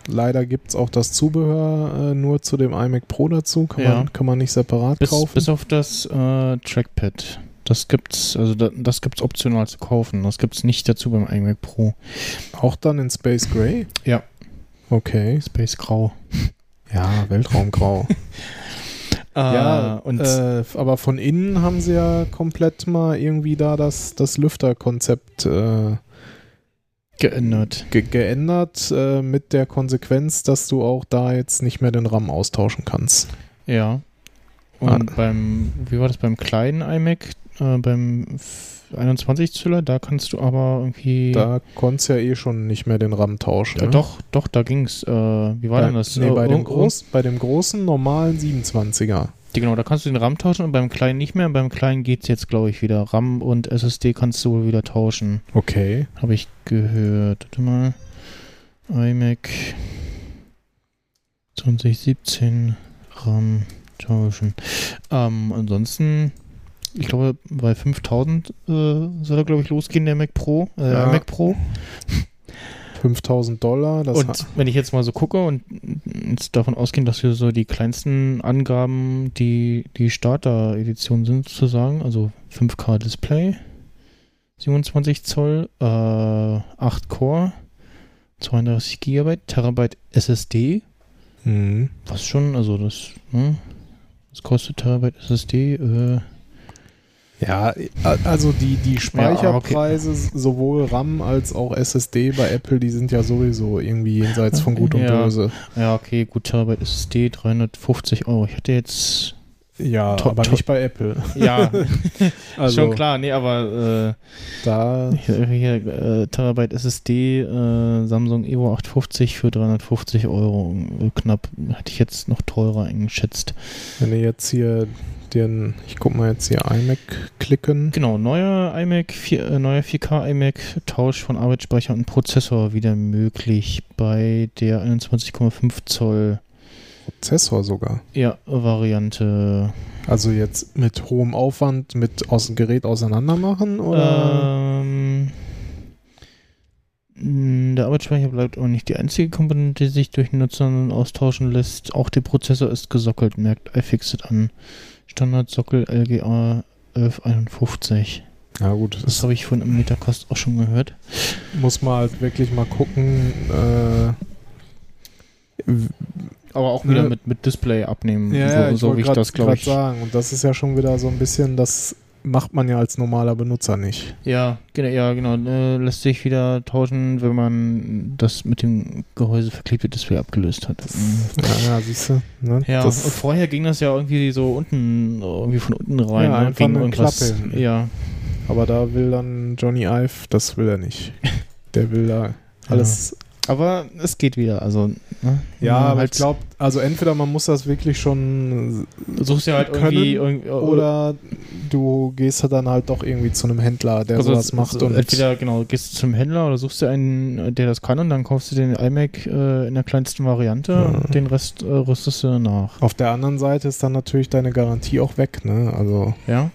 Leider gibt es auch das Zubehör äh, nur zu dem iMac Pro dazu, kann, Ja. man, kann man nicht separat Bis, kaufen. bis auf das äh, Trackpad. Das gibt's, also da, das gibt's optional zu kaufen. Das gibt's nicht dazu beim iMac Pro. auch dann in Space Gray? Ja. Okay. Space Grau. Ja, Weltraumgrau. Ja, und äh, aber von innen haben sie ja komplett mal irgendwie da das, das Lüfterkonzept äh, geändert. ge geändert, äh, mit der Konsequenz, dass du auch da jetzt nicht mehr den RAM austauschen kannst. Ja. Und beim, wie war das beim kleinen iMac, äh, beim 21 Zöller, da kannst du aber irgendwie. Da konntest ja eh schon nicht mehr den RAM tauschen. Ja, ne? Doch, doch, da ging's. Äh, wie war bei, denn das? Nee, Äh, bei, dem irg- groß, bei dem großen normalen 27er. Ja, Genau, da kannst du den RAM tauschen und beim kleinen nicht mehr. Beim kleinen geht's jetzt, glaube ich, wieder. RAM und SSD kannst du wohl wieder tauschen. Okay. Habe ich gehört. Warte mal. iMac 2017 RAM tauschen. Ähm, ansonsten, ich glaube, bei 5000 äh, soll er, glaube ich, losgehen, der Mac Pro. Äh, Ja. iMac Pro. 5000 Dollar. Das und wenn ich jetzt mal so gucke und jetzt davon ausgehen, dass wir so die kleinsten Angaben, die die Starter-Edition sind, sozusagen, also 5K Display, 27 Zoll, äh, 8 Core, 32 GB, Terabyte SSD, Mhm. was schon, also das, ne, was kostet Terabyte SSD? Äh, Ja, also die, die Ja, Speicherpreise, sowohl RAM als auch SSD bei Apple, die sind ja sowieso irgendwie jenseits von Gut und Ja. Böse. ja, okay, gut, Terabyte SSD, 350 Euro. Ich hatte jetzt, Ja, To- aber nicht bei Apple. ja, Also schon klar, nee, aber, äh, da, Hier, hier äh, Terabyte SSD, äh, Samsung Evo 850 für 350 Euro äh, knapp. Hätte ich jetzt noch teurer eingeschätzt. wenn du jetzt hier den, ich guck mal jetzt hier iMac klicken. Genau, neuer iMac, 4, äh, neuer 4K iMac, Tausch von Arbeitsspeicher und Prozessor wieder möglich bei der 21,5 Zoll Prozessor sogar. ja, Variante. Also jetzt mit hohem Aufwand mit aus dem Gerät auseinander machen oder? Ähm, der Arbeitsspeicher bleibt auch nicht die einzige Komponente, die sich durch den Nutzer austauschen lässt. Auch der Prozessor ist gesockelt, merkt iFixit an. Standardsockel LGA 1151. Ja gut, Das habe ich von im Metacast auch schon gehört. muss man halt wirklich mal gucken. Äh, Aber auch wieder Ne. mit, mit Display abnehmen, ja, so, ich so wie ich grad- das glaube ich. sagen. Und das ist ja schon wieder so ein bisschen, das macht man ja als normaler Benutzer nicht. Ja, genau, ja, genau. Äh, lässt sich wieder tauschen, wenn man das mit dem Gehäuse verklebte Display abgelöst hat. Ja, ja siehst du. Ne? Ja, das, und vorher ging das ja irgendwie so unten, irgendwie von unten rein. Ja, ne? einfach Ging eine irgendwas- Klappe. Ja, aber da will dann Johnny Ive, das will er nicht. Der will da alles. Aber es geht wieder. Also, ne? Ja, aber halt, ich glaube, also entweder man muss das wirklich schon du suchst ja halt können irgendwie, irgendwie oder du gehst dann halt doch irgendwie zu einem Händler, der also sowas macht es- und entweder genau gehst du zum Händler oder suchst dir einen, der das kann und dann kaufst du den iMac äh, in der kleinsten Variante Ja. und den Rest äh, rüstest du nach. auf der anderen Seite ist dann natürlich deine Garantie auch weg, ne? Also Ja,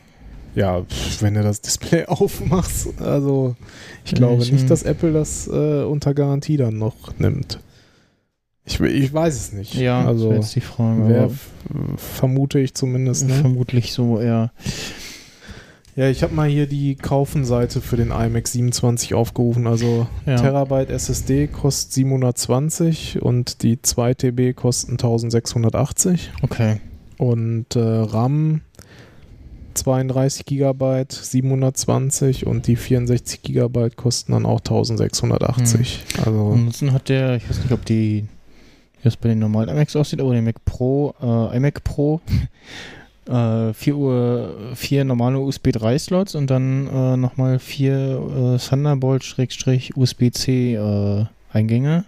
ja, wenn du das Display aufmachst, also ich Ja, glaube ich, nicht, ähm, dass Apple das äh, unter Garantie dann noch nimmt. Ich, ich weiß es nicht. ja, das also wäre jetzt die Frage. wär, vermute ich zumindest. Ne? Vermutlich so eher. Ja, ich habe mal hier die Kaufenseite für den iMac 27 aufgerufen. Also Ja. Terabyte SSD kostet 720 und die 2 TB kosten 1680 Okay. und äh, RAM 32 GB 720 und die 64 GB kosten dann auch 1680. Also Ansonsten hat der, ich weiß nicht, ob die, wie das bei den normalen iMacs aussieht, aber der Mac Pro, äh, iMac Pro, äh, vier Uhr, vier normale USB 3 Slots und dann äh, nochmal vier äh, Thunderbolt-USB-C äh, Eingänge.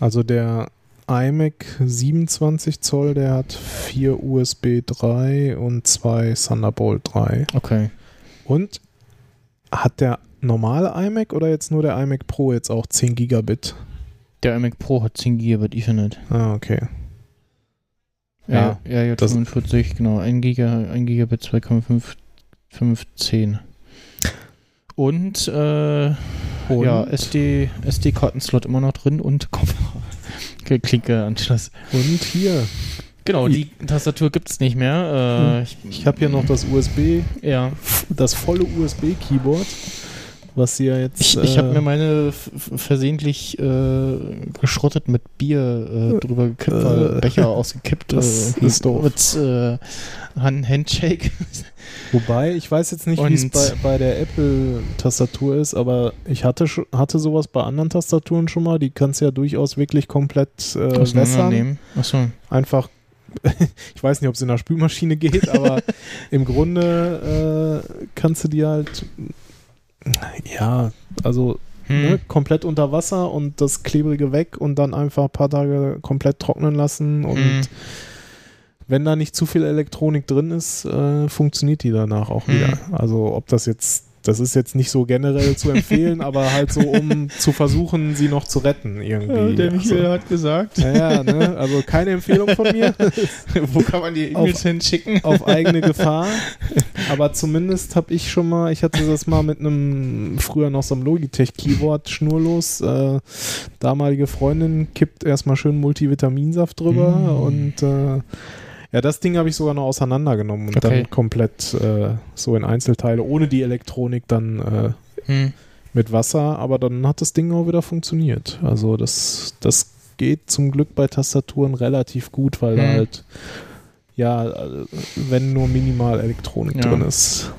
Also der iMac 27 Zoll, der hat vier USB 3 und zwei Thunderbolt 3. Okay. Und hat der normale iMac oder jetzt nur der iMac Pro jetzt auch 10 Gigabit? Der iMac Pro hat 10 GB Ethernet. Ah, okay. Ja, ja, ja, das- 45, genau. 1 Giga, 1 Gigabit 2,510. Und, äh, Und? ja, SD, SD-Kartenslot immer noch drin und Kopfhörer. Klinke-Anschluss. Und hier, Genau, die Tastatur gibt es nicht mehr. Äh, ich ich habe hier noch das USB, ja, das volle USB-Keyboard. Was sie ja jetzt. Ich, ich habe äh, mir meine versehentlich äh, geschrottet mit Bier äh, drüber gekippt, weil Äh, Becher ausgekippt. das äh, ist doof. Mit äh, Hand Handshake. Wobei, ich weiß jetzt nicht, wie es bei, bei der Apple-Tastatur ist, aber ich hatte, hatte sowas bei anderen Tastaturen schon mal. Die kannst du ja durchaus wirklich komplett äh, wässern. Achso. Einfach, ich weiß nicht, ob es in der Spülmaschine geht, aber im Grunde äh, kannst du die halt, ja, also Hm. ne, komplett unter Wasser und das Klebrige weg und dann einfach ein paar Tage komplett trocknen lassen und Hm. wenn da nicht zu viel Elektronik drin ist, äh, funktioniert die danach auch Mhm. wieder. Also ob das jetzt, das ist jetzt nicht so generell zu empfehlen, aber halt so, um zu versuchen, sie noch zu retten irgendwie. der Michael also, hat gesagt. ja, ja, ne? also keine Empfehlung von mir, Wo kann man die E-Mails hinschicken? auf eigene Gefahr. Aber zumindest habe ich schon mal, ich hatte das mal mit einem, früher noch so einem Logitech-Keyboard schnurlos. Äh, damalige Freundin kippt erstmal schön Multivitaminsaft drüber Mm. und äh, ja, das Ding habe ich sogar noch auseinandergenommen und Okay. dann komplett äh, so in Einzelteile, ohne die Elektronik dann äh, Hm. mit Wasser, aber dann hat das Ding auch wieder funktioniert. Also das, das geht zum Glück bei Tastaturen relativ gut, weil da Hm. halt ja, äh, wenn nur minimal Elektronik Ja. drin ist.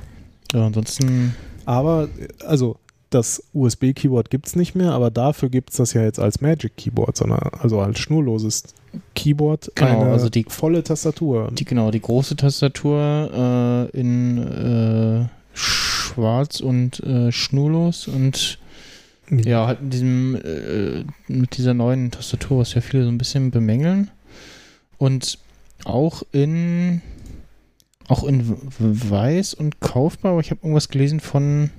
Ja, ansonsten. Aber also das USB-Keyboard gibt es nicht mehr, aber dafür gibt es das ja jetzt als Magic Keyboard, sondern also als schnurloses Keyboard, Genau, eine also die- volle Tastatur. Die, genau, die große Tastatur äh, in äh, schwarz und äh, schnurlos und ja, halt mit diesem, äh, mit dieser neuen Tastatur, was ja viele so ein bisschen bemängeln. Und auch in auch in weiß und kaufbar, aber ich habe irgendwas gelesen von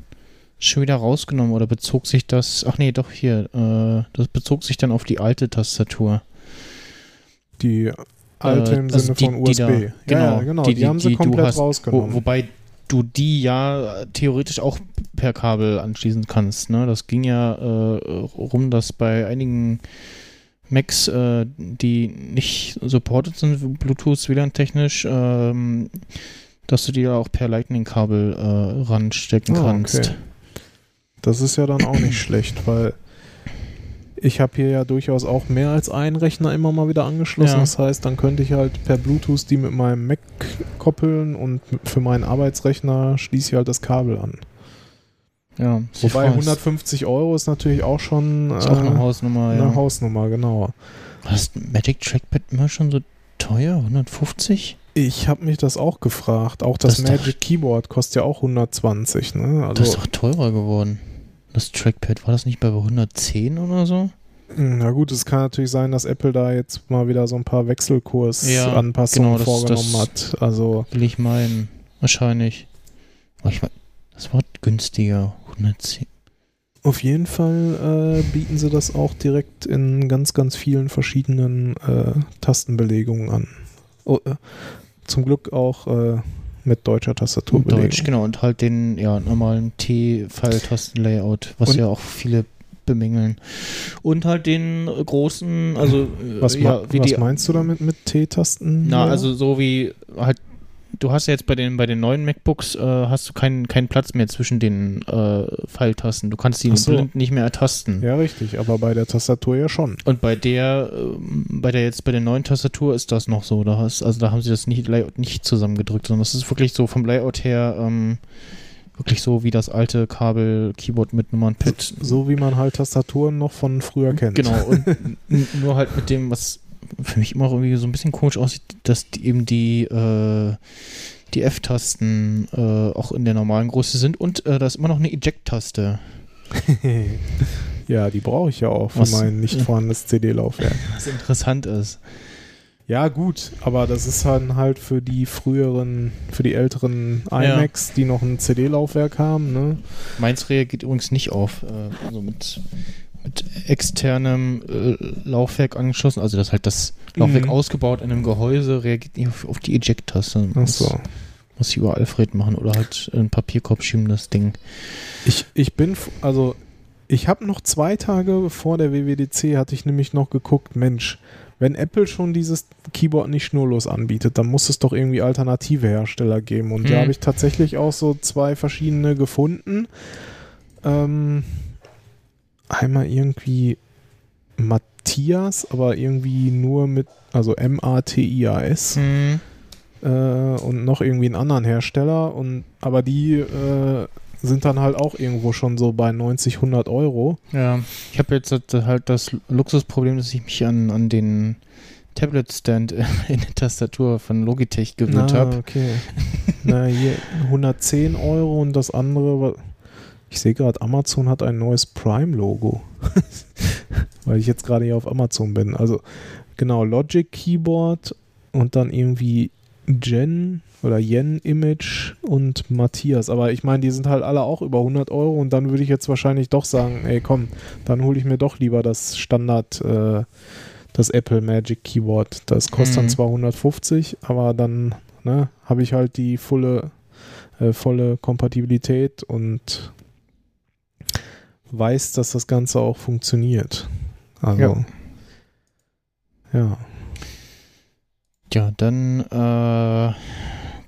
schon wieder rausgenommen oder bezog sich das, ach nee, doch hier, äh, das bezog sich dann auf die alte Tastatur. Die alte Äh, im also Sinne die- von die USB. da- ja, genau, ja, genau. Die, die- die- haben sie komplett hast, Wo, rausgenommen. wobei du die ja theoretisch auch per Kabel anschließen kannst. Ne? Das ging ja äh, rum, dass bei einigen Macs, äh, die nicht supported sind, Bluetooth, WLAN-technisch, ähm, dass du die ja auch per Lightning-Kabel äh, ranstecken Ah, kannst. okay. Das ist ja dann auch nicht schlecht, weil ich habe hier ja durchaus auch mehr als einen Rechner immer mal wieder angeschlossen. Ja. Das heißt, dann könnte ich halt per Bluetooth die mit meinem Mac koppeln und für meinen Arbeitsrechner schließe ich halt das Kabel an. Ja, Wobei 150 Euro ist natürlich auch schon ist auch eine äh, Hausnummer. eine Ja. Hausnummer, genau. War das Magic Trackpad immer schon so teuer? 150? Ich habe mich das auch gefragt. Auch das, Das Magic Keyboard kostet ja auch 120. Ne? Das ist Also, doch teurer geworden. Das Trackpad, war das nicht bei 110 oder so? na gut, es kann natürlich sein, dass Apple da jetzt mal wieder so ein paar Ja, Wechselkursanpassungen genau, das- vorgenommen das- hat. Also Will ich meinen. Wahrscheinlich. Ich mein, das war günstiger. 110. auf jeden Fall äh, bieten sie das auch direkt in ganz, ganz vielen verschiedenen äh, Tastenbelegungen an. Oh, äh, zum Glück auch äh, mit deutscher Tastaturbelegung. Deutsch, genau. Und halt den ja, normalen T-Pfeiltasten-Layout, was Und- ja auch viele bemängeln. Und halt den äh, großen, also äh, Was, ja, ma- wie was die, meinst du damit mit T-Tasten? Na, also so wie halt, du hast ja jetzt bei den, bei den neuen MacBooks, äh, hast du keinen keinen Platz mehr zwischen den äh, Pfeiltasten. Du kannst die so. blind nicht mehr ertasten. Ja, richtig, aber bei der Tastatur ja schon. Und bei der, ähm, bei der jetzt bei der neuen Tastatur ist das noch so. Da hast, also da haben sie das nicht, Layout nicht zusammengedrückt, sondern das ist wirklich so vom Layout her ähm, wirklich so wie das alte Kabel-Keyboard mit Nummernpad. So wie man halt Tastaturen noch von früher kennt. Genau, und nur halt mit dem, was für mich immer irgendwie so ein bisschen komisch aussieht, dass die, eben die, äh, die F-Tasten äh, auch in der normalen Größe sind und äh, da ist immer noch eine Eject-Taste. ja, die brauche ich ja auch für Was- mein nicht vorhandenes CD-Laufwerk. Was interessant ist. Ja, gut, aber das ist dann halt für die früheren, für die älteren iMacs, die noch ein CD-Laufwerk haben, ne? Meins reagiert übrigens nicht auf, äh, also mit, mit externem äh, Laufwerk angeschlossen, also das halt das Laufwerk Mhm. ausgebaut in einem Gehäuse, reagiert nicht auf, auf die Eject-Taste. Ach Muss- so. Muss ich über Alfred machen oder halt in den Papierkorb schieben, das Ding. Ich, ich bin, also, ich habe noch zwei Tage vor der WWDC, hatte ich nämlich noch geguckt, Mensch, wenn Apple schon dieses Keyboard nicht schnurlos anbietet, dann muss es doch irgendwie alternative Hersteller geben. Und da Hm. habe ich tatsächlich auch so zwei verschiedene gefunden. ähm, einmal irgendwie Matthias, aber irgendwie nur mit, also M-A-T-I-A-S. Hm. Äh, und noch irgendwie einen anderen Hersteller. Und, aber die äh, sind dann halt auch irgendwo schon so bei 90, 100 Euro. Ja, ich habe jetzt halt das Luxusproblem, dass ich mich an, an den Tablet-Stand in der Tastatur von Logitech gewöhnt Ah, habe. okay. Na, hier 110 Euro und das andere, ich sehe gerade, Amazon hat ein neues Prime-Logo. Weil ich jetzt gerade hier auf Amazon bin. Also, genau, Logic Keyboard und dann irgendwie Jen oder Yen Image und Matthias. Aber ich meine, die sind halt alle auch über 100 Euro und dann würde ich jetzt wahrscheinlich doch sagen, ey komm, dann hole ich mir doch lieber das Standard, äh, das Apple Magic Keyboard. Das kostet dann Mhm. zwar 150, aber dann ne, habe ich halt die volle, äh, volle Kompatibilität und weiß, dass das Ganze auch funktioniert. Also, Ja. ja. Ja, dann, äh,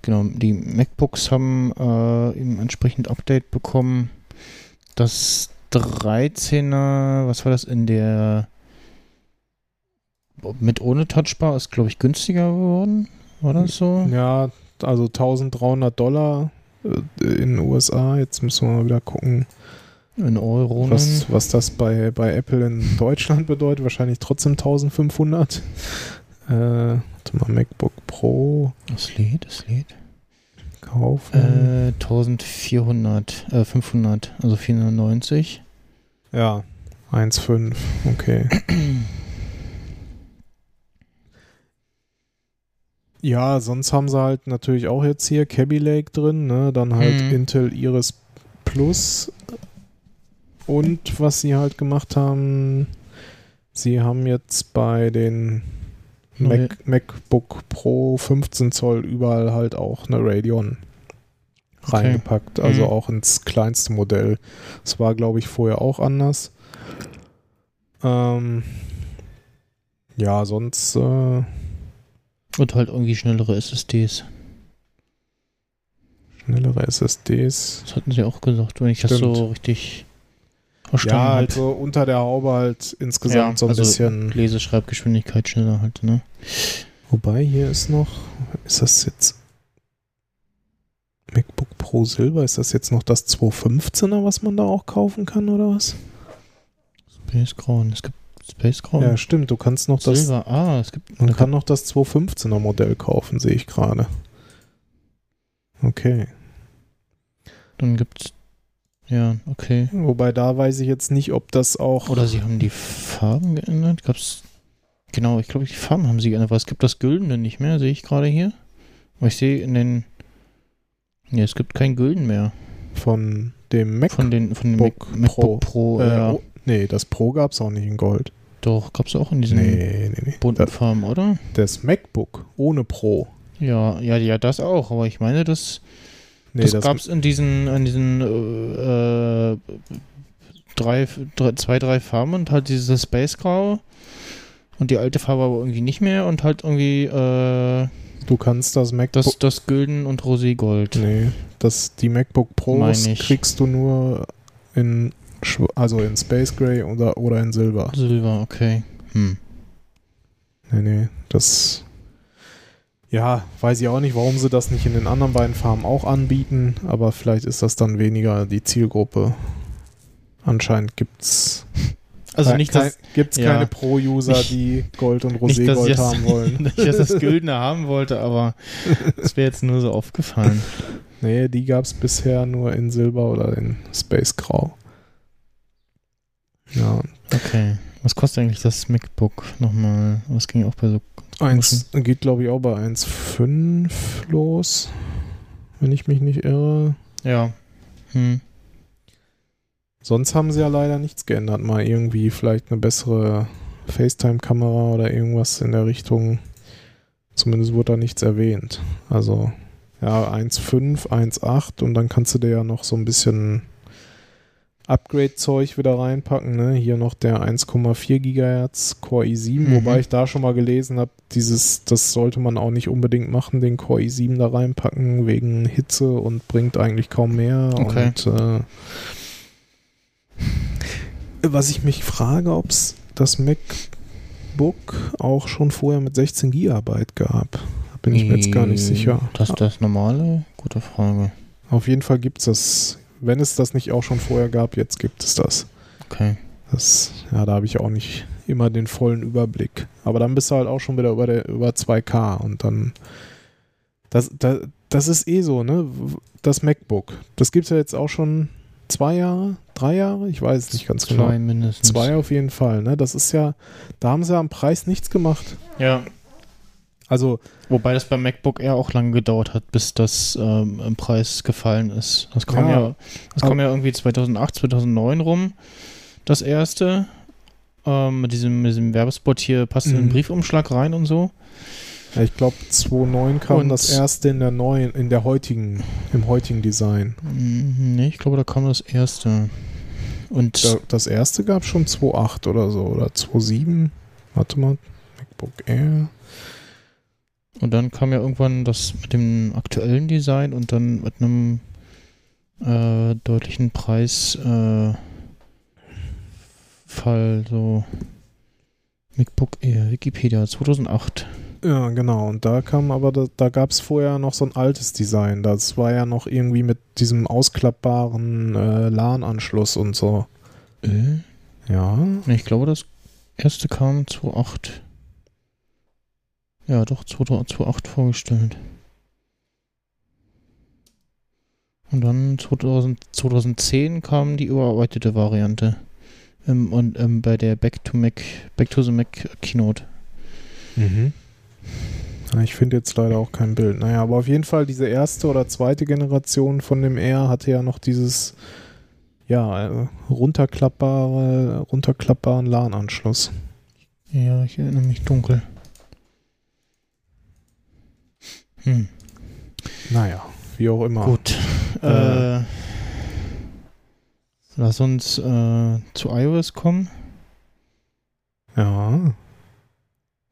genau, die MacBooks haben äh, eben entsprechend Update bekommen. Das 13er, was war das in der mit ohne Touchbar ist, glaube ich, günstiger geworden. War das so? Ja, also 1300 Dollar äh, in den USA. Jetzt müssen wir mal wieder gucken, In Euro. was, was das bei, bei Apple in Deutschland bedeutet. Wahrscheinlich trotzdem 1500. Äh, warte mal, MacBook Pro Das lädt, das lädt. kaufen. Äh, 1400, äh, 500, also 490. Ja, 1,5. Okay. Ja, sonst haben sie halt natürlich auch jetzt hier Kaby Lake drin, ne? Dann halt Mhm. Intel Iris Plus. Und was sie halt gemacht haben, sie haben jetzt bei den Mac, MacBook Pro 15 Zoll überall halt auch eine Radeon Okay. reingepackt, also Mhm. auch ins kleinste Modell. Das war, glaube ich, vorher auch anders. Ähm, ja, sonst äh, Und halt irgendwie schnellere SSDs. schnellere SSDs. Das hatten sie auch gesagt, wenn ich das Stimmt. so richtig verstanden Ja, habe. halt so unter der Haube halt insgesamt so ein also bisschen. Leseschreibgeschwindigkeit schneller halt, ne? Wobei hier ist noch, ist das jetzt MacBook Pro Silber? Ist das jetzt noch das 215er, was man da auch kaufen kann oder was? Space Crown. Es gibt Space Crown. Ja, stimmt. Du kannst noch das, Silber. Ah, es gibt. man kann noch das 215er Modell kaufen, sehe ich gerade. Okay. Dann gibt's. Ja, okay. Wobei da weiß ich jetzt nicht, ob das auch. Oder sie haben die Farben geändert. Gab's. Genau, ich glaube, die Farben haben sie geändert, weil es gibt das Güldene nicht mehr, sehe ich gerade hier. Aber ich sehe in den. Nee, es gibt kein Gülden mehr. von dem Mac. Von den von dem Book Mac, MacBook Pro. Pro. äh, ja. oh, nee, das Pro gab es auch nicht in Gold. Doch, gab's auch in diesen Nee, nee, nee. bunten Das, Farben, oder? das MacBook ohne Pro. Ja, ja, ja, das auch. Aber ich meine, das, Nee, das, das, gab's in diesen, in diesen äh, drei, drei, zwei, drei Farben und halt dieses Space Grau und die alte Farbe aber irgendwie nicht mehr und halt irgendwie äh, du kannst das MacBook. das, das Gülden und Roségold. nee, das, die MacBook Pros kriegst du nur in also in Space Gray oder, oder in Silber. Silber, okay. Hm. Nee, nee, das. Ja, weiß ich auch nicht, warum sie das nicht in den anderen beiden Farben auch anbieten, aber vielleicht ist das dann weniger die Zielgruppe. Anscheinend gibt's Also nicht, dass, gibt's ja. keine Pro-User, die Gold und Roségold das, haben wollen. nicht, dass ich das Güldene haben wollte, aber es wäre jetzt nur so aufgefallen. Nee, die gab's bisher nur in Silber oder in Space Grau. Ja, Okay. Was kostet eigentlich das MacBook nochmal? Was ging auch bei so eins geht glaube ich auch bei 1,5 los, wenn ich mich nicht irre. Ja. Hm. Sonst haben sie ja leider nichts geändert. Mal irgendwie vielleicht eine bessere FaceTime-Kamera oder irgendwas in der Richtung. Zumindest wurde da nichts erwähnt. Also ja, 1.5, 1.8 und dann kannst du dir ja noch so ein bisschen Upgrade-Zeug wieder reinpacken. Ne? Hier noch der 1,4 Gigahertz Core i7, Mhm. wobei ich da schon mal gelesen habe, dieses, das sollte man auch nicht unbedingt machen, den Core i7 da reinpacken, wegen Hitze und bringt eigentlich kaum mehr. Okay. Und äh, Was ich mich frage, ob es das MacBook auch schon vorher mit 16 Gigabyte gab. Bin ich mir jetzt gar nicht sicher. Das ist das normale? Gute Frage. Auf jeden Fall gibt es das. Wenn es das nicht auch schon vorher gab, jetzt gibt es das. Okay. Das, ja, da habe ich auch nicht immer den vollen Überblick. Aber dann bist du halt auch schon wieder über, der, über 2K und dann. Das, das, das ist eh so, ne? Das MacBook. Das gibt es ja jetzt auch schon zwei Jahre, drei Jahre? Ich weiß es nicht ganz genau. Zwei mindestens. Zwei auf jeden Fall, ne? Das ist ja, da haben sie ja am Preis nichts gemacht. Ja. Also, Wobei das beim MacBook Air auch lange gedauert hat, bis das ähm, im Preis gefallen ist. Das kam ja, Ja. das kam ja irgendwie 2008, 2009 rum, das erste. Ähm, mit, diesem, mit diesem Werbespot hier passt in den Mhm. Briefumschlag rein und so. ja, ich glaube 2.9 kam Und- das erste in der neuen, in der heutigen, im heutigen Design. Mhm, Nee, ich glaube, da kam das erste. Und Da, das erste gab schon 2.8 oder so, oder 2.7. Warte mal, MacBook Air. Und dann kam ja irgendwann das mit dem aktuellen Design und dann mit einem äh, deutlichen Preis äh, so MacBook Air, Wikipedia 2008. Ja, genau. Und da kam aber, da, da gab es vorher noch so ein altes Design. Das war ja noch irgendwie mit diesem ausklappbaren äh, LAN-Anschluss und so. Äh? Ja. Ich glaube, das erste kam 2008. Ja, doch, 2008 vorgestellt. Und dann 2000, 2010 kam die überarbeitete Variante. Ähm, und ähm, bei der Back to Mac, Back to the Mac Keynote. Mhm. Ich finde jetzt leider auch kein Bild. Naja, aber auf jeden Fall diese erste oder zweite Generation von dem R hatte ja noch dieses ja, äh, runterklappbare, runterklappbaren LAN-Anschluss. Ja, ich erinnere mich dunkel. Hm, Naja, wie auch immer. gut. Äh. Äh, lass uns äh, zu iOS kommen. Ja.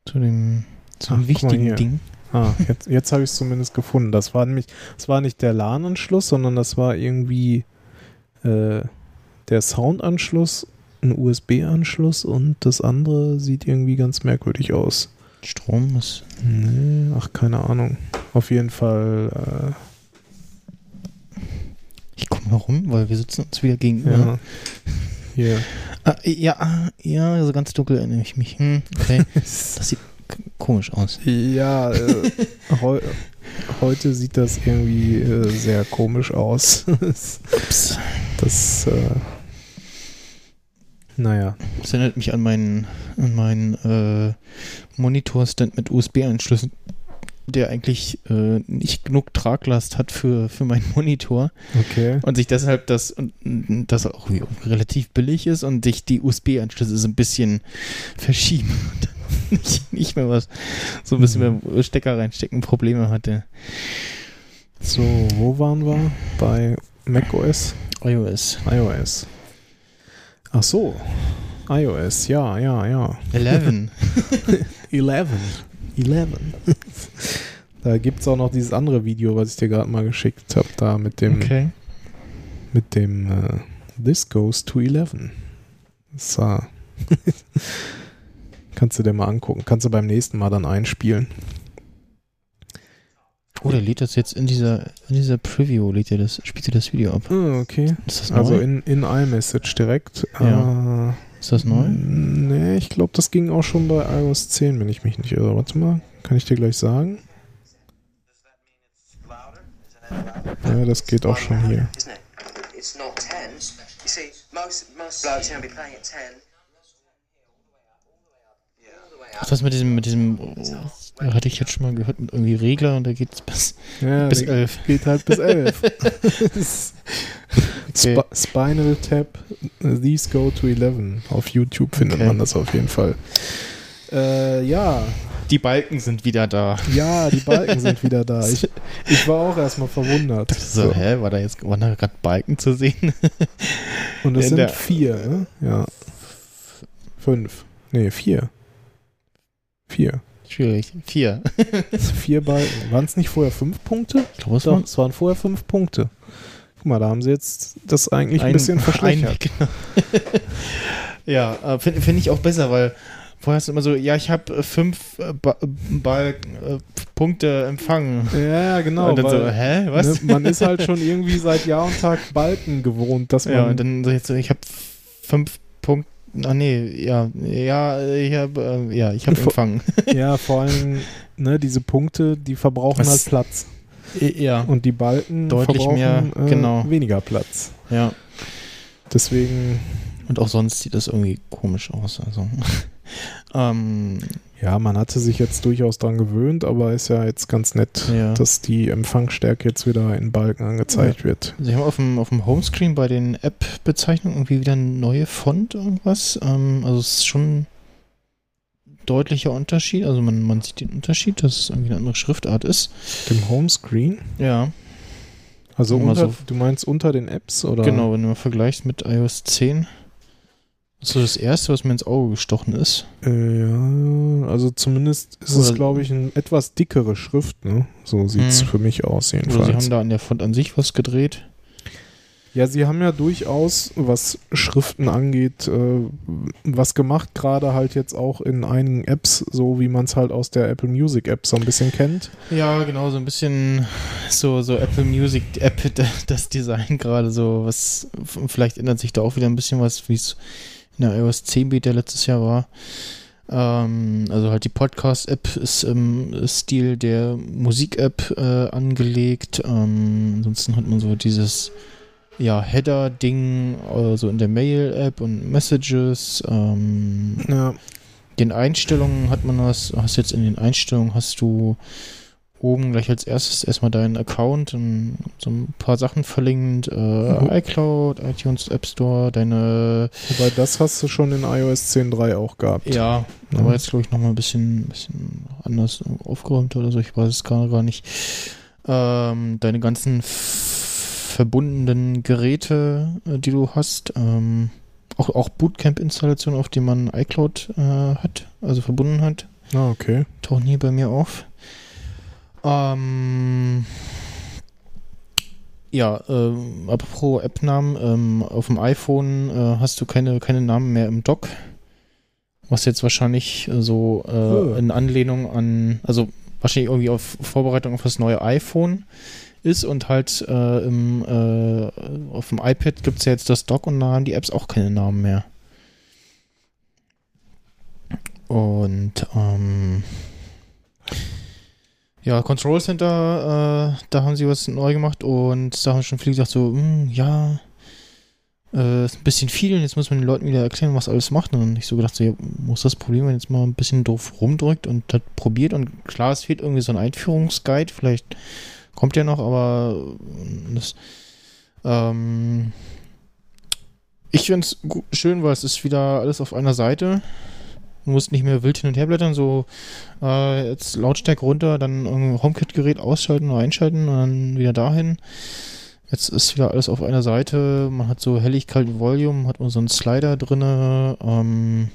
Zu dem, zu dem Ach, wichtigen Ding. Ah, jetzt, jetzt habe ich es zumindest gefunden. Das war nämlich, das war nicht der LAN-Anschluss, sondern das war irgendwie äh, der Sound-Anschluss, ein USB-Anschluss und das andere sieht irgendwie ganz merkwürdig aus. Strom ist. Nee, ach, keine Ahnung. Auf jeden Fall, Ich komme herum, weil wir sitzen uns wieder äh, gegenüber. ja. Hier. Ah, ja, ja, so ganz dunkel erinnere ich mich. Hm, okay. Das sieht komisch aus. Ja, äh, heu, heute sieht das irgendwie äh, sehr komisch aus. Ups. das äh, naja. Das erinnert mich an meinen, an meinen äh, Monitorstand mit USB-Anschlüssen, der eigentlich äh, nicht genug Traglast hat für, für meinen Monitor Okay. und sich deshalb das, und, das auch relativ billig ist und sich die USB-Anschlüsse so ein bisschen verschieben und dann nicht, nicht mehr was, so ein bisschen mehr Stecker reinstecken, Probleme hatte. So, wo waren wir? Bei macOS? iOS iOS. Ach so. iOS, ja, ja, ja. 11. 11. 11. da gibt es auch noch dieses andere Video, was ich dir gerade mal geschickt habe, da mit dem, Okay. mit dem äh, This Goes to 11. Das war Kannst du dir mal angucken. Kannst du beim nächsten Mal dann einspielen. Oh, der lädt das jetzt in dieser, in dieser Preview, lädt er das, spielt er das Video ab. Ah, okay. Ist das neu? Also in, in iMessage direkt. Ja. Äh, ist das neu? Nee, ich glaube, das ging auch schon bei iOS 10, wenn ich mich nicht irre. Warte mal, kann ich dir gleich sagen? Ja, das geht auch schon hier. It's not 10. You see, most most blokes are going to be playing at 10. Ach, das mit diesem, mit diesem, oh, hatte ich jetzt schon mal gehört, mit irgendwie Regler und da geht's bis, Ja, bis 11. Geht halt bis 11. Okay. Sp Spinal Tap, These Go to 11. Auf YouTube findet Okay. man das auf jeden Fall. Äh, ja, Die Balken sind wieder da. ja, die Balken sind wieder da. Ich, ich war auch erstmal verwundert. So, So. hä, war da jetzt, waren da gerade Balken zu sehen? Und es In sind der- vier, ne? Ja. Fünf. Nee, vier. Vier. Schwierig. Vier. vier Balken. Waren es nicht vorher fünf Punkte? Ich glaube, es Doch, waren es waren vorher fünf Punkte. Guck mal, da haben sie jetzt das eigentlich ein, bisschen verschlechtert. Ein, genau. Ja, äh, finde find ich auch besser, weil vorher ist es immer so, ja, ich habe fünf äh, ba Ball, äh, Punkte empfangen. Ja, genau. Und dann so, weil, hä, was? Ne, man ist halt schon irgendwie seit Jahr und Tag Balken gewohnt, dass man. Ja, und dann so jetzt, so, ich habe fünf Punkte. Ah nee, ja, ja, ich habe, äh, ja, ich Vor- empfangen. ja, vor allem, ne, diese Punkte, die verbrauchen Was- halt Platz. ja, Und die Balken Deutlich verbrauchen mehr, äh, genau. weniger Platz. ja. Deswegen, Und auch sonst sieht das irgendwie komisch aus. Also, ähm, ja, man hatte sich jetzt durchaus dran gewöhnt, aber ist ja jetzt ganz nett, Ja. dass die Empfangsstärke jetzt wieder in Balken angezeigt wird. Sie haben auf dem, auf dem Homescreen bei den App-Bezeichnungen irgendwie wieder eine neue Font irgendwas. Ähm, also es ist schon ein deutlicher Unterschied. Also man, man sieht den Unterschied, dass es irgendwie eine andere Schriftart ist. Dem Homescreen? Ja, Also unter, so- du meinst unter den Apps oder? genau, wenn du mal vergleichst mit iOS 10. So das erste, was mir ins Auge gestochen ist. Äh, ja, also zumindest ist es, Oder- glaube ich, eine etwas dickere Schrift, ne? So sieht es Hm. für mich aus Oder jedenfalls. sie haben da an der Font an sich was gedreht. Ja, sie haben ja durchaus, was Schriften angeht, äh, was gemacht, gerade halt jetzt auch in einigen Apps, so wie man es halt aus der Apple Music App so ein bisschen kennt. Ja, genau, so ein bisschen so, so Apple Music App, das Design gerade so, was, vielleicht ändert sich da auch wieder ein bisschen was, wie es in der iOS 10 Beta letztes Jahr war. Ähm, also halt die Podcast-App ist im Stil der Musik-App äh, angelegt. Ähm, ansonsten hat man so dieses ja, Header-Ding äh, so in der Mail-App und Messages. Ähm, Ja, den Einstellungen hat man das, hast jetzt in den Einstellungen hast du oben gleich als erstes erstmal deinen Account und so ein paar Sachen verlinkt, äh, Mhm. iCloud, iTunes App Store, deine wobei das hast du schon in iOS 10.3 auch gehabt. ja, Ja. aber jetzt glaube ich nochmal ein bisschen, bisschen anders aufgeräumt oder so, ich weiß es gar, gar nicht. Ähm, deine ganzen verbundenen Geräte, äh, die du hast, ähm, auch, auch Bootcamp-Installationen, auf die man iCloud äh, hat, also verbunden hat. Ah, okay. tauchen hier bei mir auf. Ähm, ja, ähm, apropos App-Namen, ähm, auf dem iPhone äh, hast du keine, keine Namen mehr im Dock. Was jetzt wahrscheinlich äh, so äh, Oh. in Anlehnung an, also wahrscheinlich irgendwie auf Vorbereitung auf das neue iPhone ist und halt äh, im, äh, auf dem iPad gibt es ja jetzt das Dock und da haben die Apps auch keine Namen mehr. Und ähm, ja, Control Center, äh, da haben sie was neu gemacht und da haben schon viele gesagt so, hm, ja, äh, ist ein bisschen viel und jetzt muss man den Leuten wieder erklären, was alles macht. Und ich so gedacht, so, ja, muss das Problem, wenn jetzt mal ein bisschen doof rumdrückt und hat probiert und klar, es fehlt irgendwie so ein Einführungsguide, vielleicht kommt ja noch, aber äh, das, ähm, ich finde es schön, weil es ist wieder alles auf einer Seite. Du musst nicht mehr wild hin und her blättern, so äh, jetzt Lautstärke runter, dann HomeKit-Gerät ausschalten oder einschalten und dann wieder dahin. Jetzt ist wieder alles auf einer Seite. Man hat so Helligkeit Volume, hat man so einen Slider drinne. Ähm,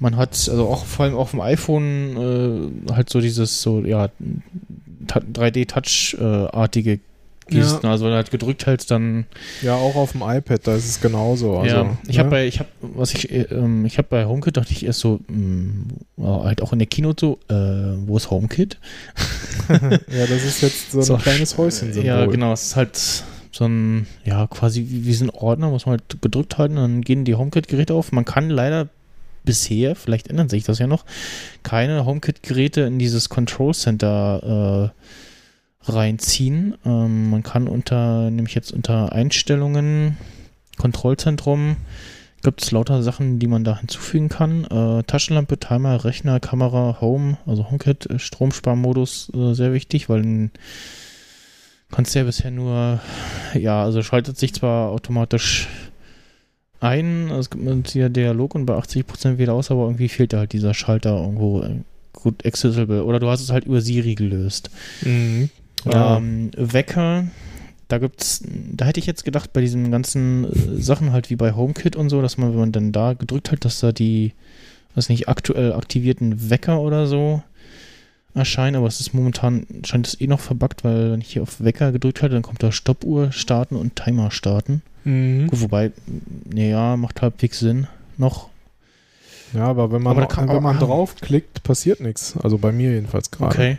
man hat, also auch vor allem auf dem iPhone, äh, halt so dieses so, ja, 3D-Touch-artige Gesten. Also wenn du halt gedrückt hältst, dann Ja, auch auf dem iPad, da ist es genauso. Also, ja, ich ne? habe bei, ich habe, was ich, äh, ähm, ich habe bei HomeKit dachte ich erst so, mh, halt auch in der Keynote so, äh, wo ist HomeKit? ja, das ist jetzt so ein So, kleines Häuschen-Symbol. Ja, genau, es ist halt so ein, ja, quasi wie, wie so ein Ordner, muss man halt gedrückt halten, und dann gehen die HomeKit-Geräte auf. Man kann leider bisher, vielleicht ändert sich das ja noch, keine HomeKit-Geräte in dieses Control Center äh, reinziehen. Ähm, man kann unter, nämlich jetzt unter Einstellungen, Kontrollzentrum, gibt es lauter Sachen, die man da hinzufügen kann. Äh, Taschenlampe, Timer, Rechner, Kamera, Home, also HomeKit, äh, Stromsparmodus, äh, sehr wichtig, weil dann kannst ja bisher nur, ja, also schaltet sich zwar automatisch ein, es gibt einen hier Dialog und bei 80% wieder aus, aber irgendwie fehlt da halt dieser Schalter irgendwo äh, gut accessible. Oder du hast es halt über Siri gelöst. Mhm. Ja. Ähm, Wecker, da gibt's, da hätte ich jetzt gedacht, bei diesen ganzen äh, Sachen halt wie bei HomeKit und so, dass man, wenn man dann da gedrückt hat, dass da die, was nicht, aktuell aktivierten Wecker oder so erscheinen, aber es ist momentan, scheint es eh noch verbuggt, weil wenn ich hier auf Wecker gedrückt halte, dann kommt da Stoppuhr starten und Timer starten. Mhm. Gut, wobei, ja, macht halbwegs Sinn noch. Ja, aber wenn man, Aber kann- wenn man aber- draufklickt, passiert nichts. Also bei mir jedenfalls gerade. Okay.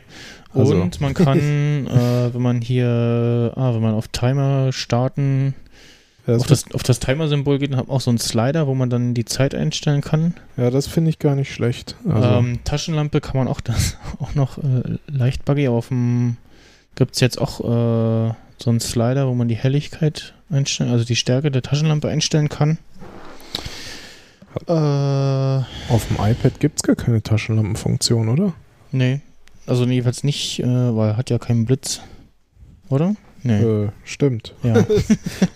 Also- Und man kann, äh, wenn man hier, ah, wenn man auf Timer starten, Ja, auf das, das, auf das Timer-Symbol geht, dann hat man auch so einen Slider, wo man dann die Zeit einstellen kann. ja, das finde ich gar nicht schlecht. Also, ähm, Taschenlampe kann man auch das auch noch äh, leicht buggy, aber auf dem gibt es jetzt auch äh, so einen Slider, wo man die Helligkeit einstellen, also die Stärke der Taschenlampe einstellen kann. Auf dem iPad gibt es gar keine Taschenlampenfunktion, oder? nee. Also jedenfalls nicht, äh, weil hat ja keinen Blitz. Oder? Nee. Äh, stimmt. Ja.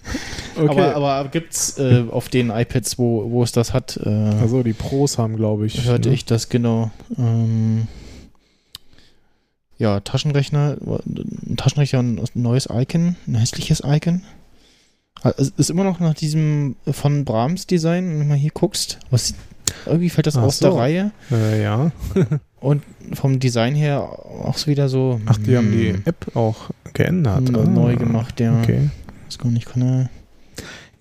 Okay. Aber, aber gibt's äh, auf den iPads, wo, wo es das hat, äh, also die Pros haben, glaube ich. hörte ne? ich das genau. Ähm, ja, Taschenrechner, ein Taschenrechner, ein neues Icon, ein hässliches Icon. Also Es ist immer noch nach diesem von Brahms Design, wenn du mal hier guckst. Was, irgendwie fällt das Ach aus so. der Reihe. Äh, ja. Und vom Design her auch so wieder so. Ach, die haben die hm, App auch geändert. Ah, neu gemacht, ja. Okay. Weiß gar nicht, kann.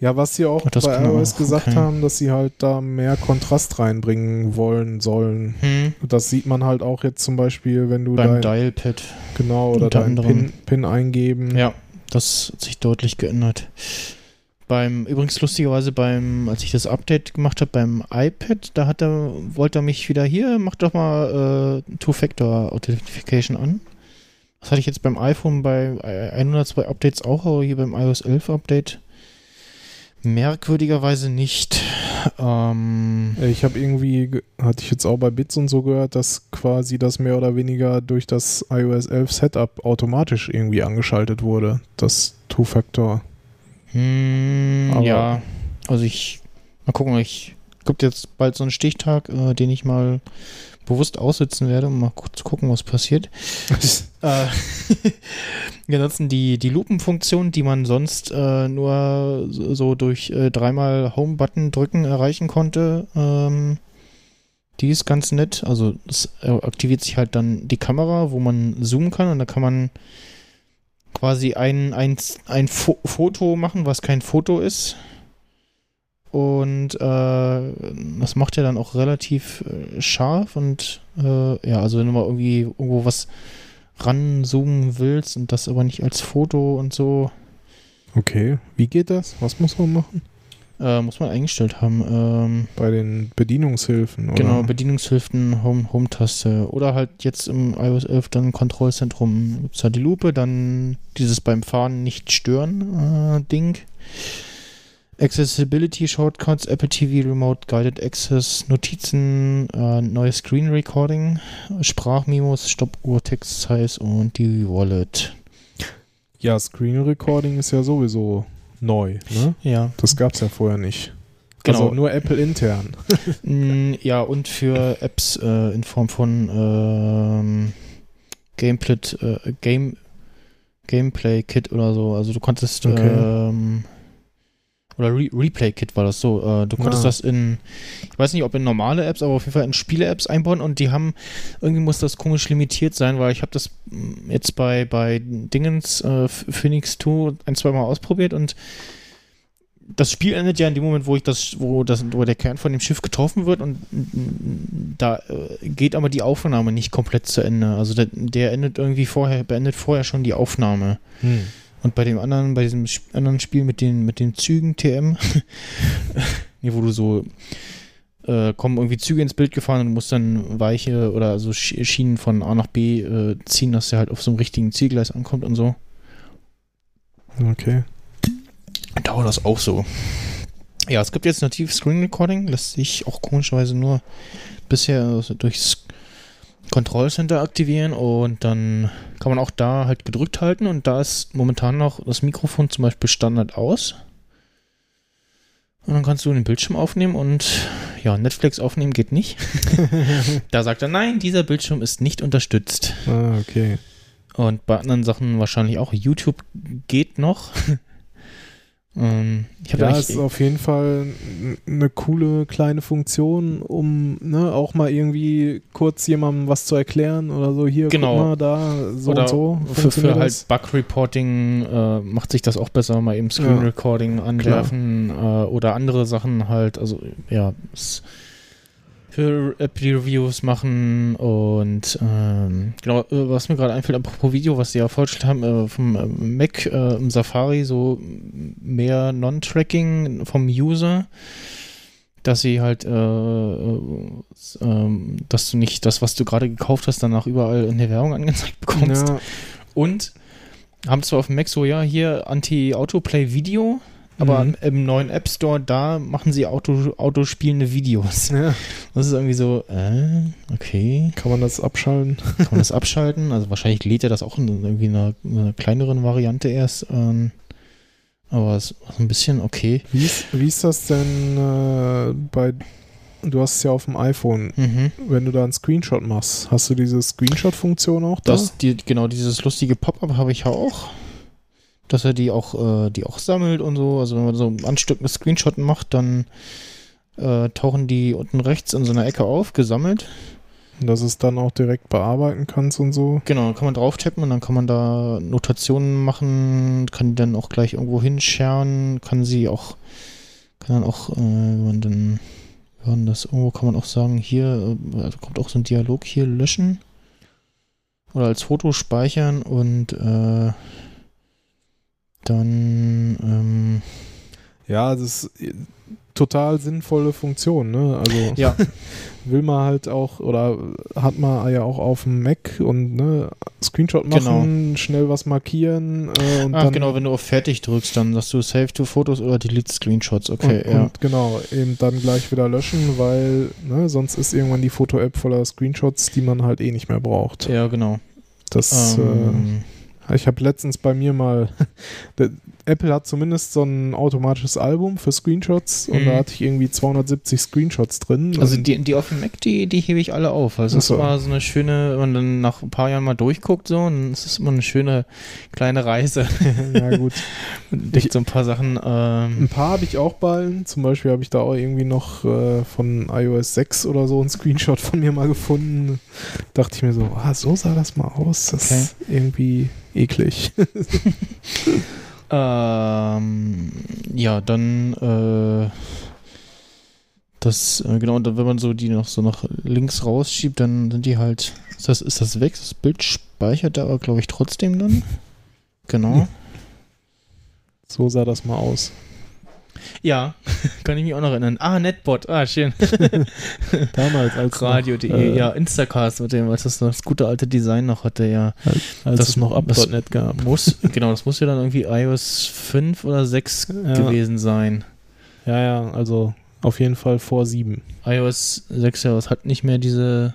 Ja, was sie auch Ach, das bei kann iOS auch, gesagt okay. haben, dass sie halt da mehr Kontrast reinbringen wollen sollen. Hm, Das sieht man halt auch jetzt zum Beispiel, wenn du beim dein, Dialpad. genau oder anderem. Pin, Pin eingeben. Ja, das hat sich deutlich geändert. Beim, übrigens lustigerweise beim, als ich das Update gemacht habe beim iPad, da hat er, wollte er mich wieder hier, mach doch mal äh, Two-Factor Authentication an. Das hatte ich jetzt beim iPhone bei äh, 102 Updates auch, aber hier beim iOS 11 Update merkwürdigerweise nicht. Ähm, Ich habe irgendwie, ge- hatte ich jetzt auch bei Bits und so gehört, dass quasi das mehr oder weniger durch das iOS 11 Setup automatisch irgendwie angeschaltet wurde. Das Two-Factor. Hm, Aber- ja, also ich, mal gucken, ich gibt jetzt bald so einen Stichtag, äh, den ich mal bewusst aussitzen werde, um mal kurz zu gucken, was passiert. äh, ansonsten die, die Lupenfunktion, die man sonst äh, nur so so durch äh, dreimal Home-Button drücken erreichen konnte, ähm, die ist ganz nett. Also es äh, aktiviert sich halt dann die Kamera, wo man zoomen kann und da kann man quasi ein, ein, ein Fo Foto machen, was kein Foto ist. Und äh, das macht ja dann auch relativ äh, scharf und äh, ja, also wenn du mal irgendwie irgendwo was ranzoomen willst und das aber nicht als Foto und so, Okay, wie geht das? Was muss man machen? Äh, muss man eingestellt haben. Ähm, Bei den Bedienungshilfen, oder? Genau, Bedienungshilfen, Home- Home-Taste oder halt jetzt im iOS 11 dann Kontrollzentrum gibt es halt die Lupe, dann dieses beim Fahren nicht stören äh, Ding. Accessibility Shortcuts, Apple TV Remote, Guided Access, Notizen, äh, neues Screen Recording, Sprachmemos, Stoppuhr, Text Size und die Wallet. Ja, Screen Recording ist ja sowieso neu, ne? Ja, Das gab's ja vorher nicht. Genau. Also nur Apple intern. Mm, Ja, und für Apps äh, in Form von ähm, Gameplit, äh, Game, Gameplay Kit oder so. Also du konntest Okay. ähm, oder Re Replay Kit war das so. Äh, du konntest Ah. das in, ich weiß nicht, ob in normale Apps, aber auf jeden Fall in Spiele-Apps einbauen und die haben, irgendwie muss das komisch limitiert sein, weil ich habe das mm, jetzt bei, bei Dingens äh, Phoenix 2 ein, zwei Mal ausprobiert und das Spiel endet ja in dem Moment, wo ich das, wo das, wo der Kern von dem Schiff getroffen wird und da äh, geht aber die Aufnahme nicht komplett zu Ende. Also der, der endet irgendwie vorher, beendet vorher schon die Aufnahme. Und bei dem anderen, bei diesem anderen Spiel mit den, mit den Zügen TM, wo du so äh, kommen irgendwie Züge ins Bild gefahren und musst dann Weiche oder so Sch- Schienen von A nach B äh, ziehen, dass der halt auf so einem richtigen Zielgleis ankommt und so. Okay. dauert das auch so. Ja, es gibt jetzt Native Screen Recording, lässt sich auch komischerweise nur bisher durchs Kontrollcenter aktivieren und dann kann man auch da halt gedrückt halten und da ist momentan noch das Mikrofon zum Beispiel Standard aus. Und dann kannst du den Bildschirm aufnehmen und ja, Netflix aufnehmen geht nicht. da sagt er, nein, dieser Bildschirm ist nicht unterstützt. Ah, okay. Und bei anderen Sachen wahrscheinlich auch. YouTube geht noch. Ähm, ich Ja, ist auf jeden Fall eine coole kleine Funktion, um ne, auch mal irgendwie kurz jemandem was zu erklären oder so. Hier, Genau. guck mal, da, so oder und so. für, für halt. Bug-Reporting äh, macht sich das auch besser, mal eben Screen Ja. Recording anwerfen äh, oder andere Sachen halt, also ja, es für App-Reviews machen und ähm, genau, äh, was mir gerade einfällt, apropos Video, was sie ja vorgestellt haben, äh, vom äh, Mac äh, im Safari, so mehr Non-Tracking vom User, dass sie halt, äh, äh, ähm, dass du nicht das, was du gerade gekauft hast, danach überall in der Werbung angezeigt bekommst. Ja, Und haben zwar auf dem Mac so, ja, hier Anti-Autoplay-Video, aber Mhm. im, neuen App Store, da machen sie Auto, autospielende Videos. ja, Das ist irgendwie so, äh, okay, kann man das abschalten? kann man das abschalten? Also wahrscheinlich lädt er das auch in irgendwie einer, einer kleineren Variante erst. Ähm, aber es ist ein bisschen okay. Wie ist, wie ist das denn äh, bei, du hast es ja auf dem iPhone, Mhm. wenn du da einen Screenshot machst, hast du diese Screenshot-Funktion auch da? Das, die, genau, dieses lustige Pop-up habe ich ja auch. Dass er die auch, äh, die auch sammelt und so. Also wenn man so ein Stück mit Screenshot macht, dann äh, tauchen die unten rechts in so einer Ecke auf, gesammelt. Dass es dann auch direkt bearbeiten kannst und so. Genau, dann kann man drauf tippen und dann kann man da Notationen machen, kann die dann auch gleich irgendwo hinscheren, kann sie auch, kann dann auch, äh, wenn man dann, man das irgendwo kann man auch sagen, hier, äh, also kommt auch so ein Dialog hier löschen oder als Foto speichern und äh, dann, ähm, Ja, das ist äh, total sinnvolle Funktion, ne? Also ja, will man halt auch oder hat man ja auch auf dem Mac und ne, Screenshot machen, schnell was markieren äh, und Ach, dann genau, wenn du auf Fertig drückst, dann sagst du Save to Fotos oder Delete Screenshots, okay, und, ja. und genau, eben dann gleich wieder löschen, weil ne, sonst ist irgendwann die Foto-App voller Screenshots, die man halt eh nicht mehr braucht. Ja, genau. Das, Ähm, äh, ich habe letztens bei mir mal, Apple hat zumindest so ein automatisches Album für Screenshots und Mhm. da hatte ich irgendwie 270 Screenshots drin. Also und die, die auf dem Mac, die, die hebe ich alle auf. Also es ist Ach so. eine schöne, wenn man dann nach ein paar Jahren mal durchguckt, so, und es ist immer eine schöne kleine Reise. ja gut. Durch so ein paar Sachen. Ein Ähm, paar habe ich auch ballen. Zum Beispiel habe ich da auch irgendwie noch äh, von iOS 6 oder so einen Screenshot von mir mal gefunden. Dachte ich mir so, ah, so sah das mal aus. Das Okay. ist irgendwie eklig. ähm, ja, dann äh, das, äh, genau, und dann, wenn man so die noch so nach links rausschiebt, dann sind die halt, ist das, ist das weg? Das Bild speichert aber, glaube ich, trotzdem dann. Genau. so sah das mal aus. Ja, kann ich mich auch noch erinnern. Ah, Netbot, ah, schön. Damals, als Radio.de, äh, ja, Instacast, mit dem, was das, das gute alte Design noch hatte, ja. als das es noch Up.net gab. Muss, genau, das muss ja dann irgendwie iOS 5 oder 6 Ja. gewesen sein. Ja, ja, also auf jeden Fall vor 7. iOS 6 ja, es hat nicht mehr diese.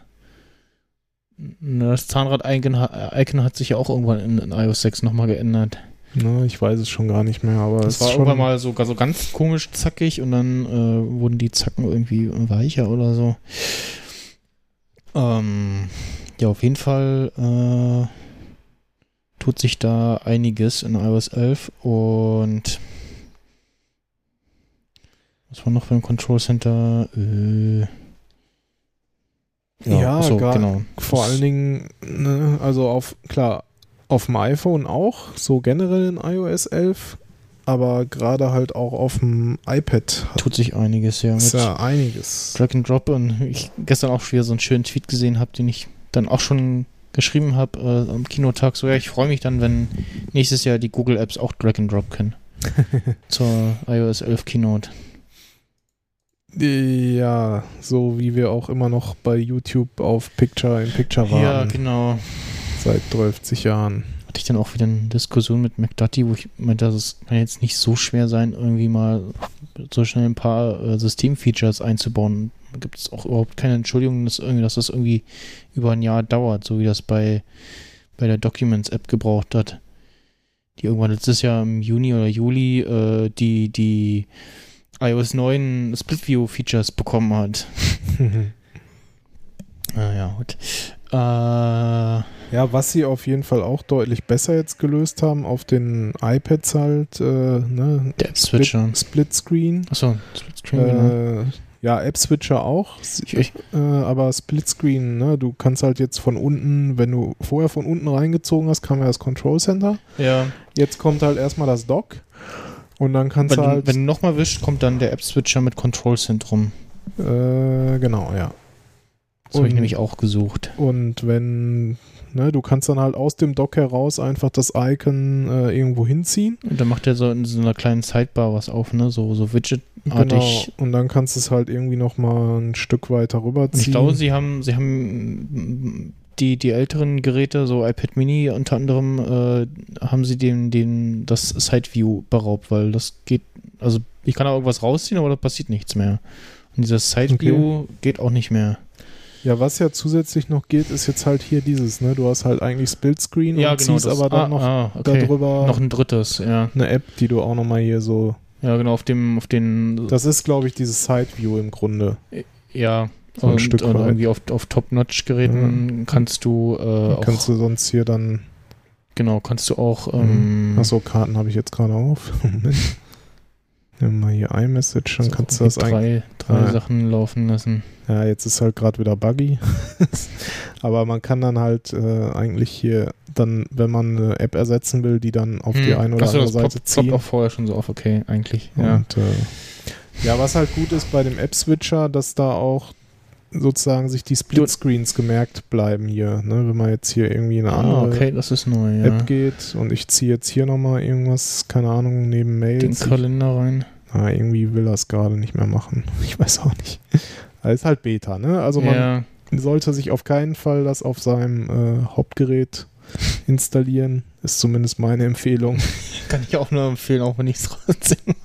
Das Zahnrad-Icon ha- Icon hat sich ja auch irgendwann in, in iOS 6 nochmal geändert. Ne, ich weiß es schon gar nicht mehr, aber Das es war irgendwann mal so, so ganz komisch zackig und dann äh, wurden die Zacken irgendwie weicher oder so. Ähm, ja, auf jeden Fall äh, tut sich da einiges in iOS 11 und was war noch beim Control Center? Äh, Ja, so, gar- genau. vor allen Dingen, ne, also auf, klar, auf dem iPhone auch, so generell in iOS 11, aber gerade halt auch auf dem iPad tut sich einiges, ja. ist ja einiges. Drag and Drop und ich gestern auch wieder so einen schönen Tweet gesehen habe, den ich dann auch schon geschrieben habe äh, am Kinotag. So, ja, ich freue mich dann, wenn nächstes Jahr die Google Apps auch Drag and Drop können. Zur iOS 11 Keynote. Ja, so wie wir auch immer noch bei YouTube auf Picture in Picture Ja, waren, genau. Seit 30 Jahren. Hatte ich dann auch wieder eine Diskussion mit McDutty, wo ich meinte, das kann jetzt nicht so schwer sein, irgendwie mal so schnell ein paar äh, Systemfeatures einzubauen. Da gibt es auch überhaupt keine Entschuldigung, dass, irgendwie, dass das irgendwie über ein Jahr dauert, so wie das bei, bei der Documents-App gebraucht hat. Die irgendwann letztes Jahr im Juni oder Juli äh, die, die iOS 9 Split-View-Features bekommen hat. Naja, gut. Äh, Ja, was sie auf jeden Fall auch deutlich besser jetzt gelöst haben, auf den iPads halt, äh, ne? Der App-Switcher. Split, Split Screen. Achso, Splitscreen, genau. Äh, ja, App-Switcher auch, Ich, ich, äh, aber Splitscreen, ne? Du kannst halt jetzt von unten, wenn du vorher von unten reingezogen hast, kam ja das Control Center. ja. Jetzt kommt halt erstmal das Dock und dann kannst Wenn, du halt. wenn du nochmal wischst, kommt dann der App-Switcher mit Control-Zentrum. äh, genau, ja. Das habe ich nämlich auch gesucht. Und wenn, ne, du kannst dann halt aus dem Dock heraus einfach das Icon äh, irgendwo hinziehen. Und dann macht er so in so einer kleinen Sidebar was auf, ne? So, so Genau. Widget-artig. Und dann kannst du es halt irgendwie nochmal ein Stück weiter Und rüberziehen. ich glaube, sie haben, sie haben die, die älteren Geräte, so iPad Mini unter anderem, äh, haben sie den, den, das Side-View beraubt, weil das geht, also ich kann da irgendwas rausziehen, aber da passiert nichts mehr. Und dieses Side-View geht auch nicht mehr. Ja, was ja zusätzlich noch geht, ist jetzt halt hier dieses, ne? Du hast halt eigentlich Splitscreen Ja, und genau. ziehst das- aber dann ah, noch ah, okay. darüber Noch ein drittes, ja. eine App, die du auch nochmal hier so. Ja, genau, auf dem, auf den, Das ist, glaube ich, dieses Side-View im Grunde. ja, so ein und, Stück und weit. irgendwie auf, auf Top-Notch-Geräten kannst du äh, auch, kannst du sonst hier dann. genau, kannst du auch, ähm, Achso, Karten habe ich jetzt gerade auf. Nimm mal hier iMessage, dann kannst du das eigentlich. drei, drei Ah. Sachen laufen lassen. Ja, jetzt ist halt gerade wieder buggy. Aber man kann dann halt äh, eigentlich hier dann, wenn man eine App ersetzen will, die dann auf die Hm. eine oder Achso, andere das Seite ziehen. ploppt auch vorher schon so auf, okay, eigentlich. Ja. Und äh, ja, was halt gut ist bei dem App-Switcher, dass da auch sozusagen sich die Splitscreens gemerkt bleiben hier. Ne? Wenn man jetzt hier irgendwie in eine Ah, andere okay, das ist neu, ja. App geht und ich ziehe jetzt hier nochmal irgendwas, keine Ahnung, neben Den Mails. Kalender rein. Ah, irgendwie will er es gerade nicht mehr machen. Ich weiß auch nicht. Aber ist halt Beta, ne? Also man ja, sollte sich auf keinen Fall das auf seinem äh, Hauptgerät installieren. Ist zumindest meine Empfehlung. kann ich auch nur empfehlen, auch wenn ich es trotzdem.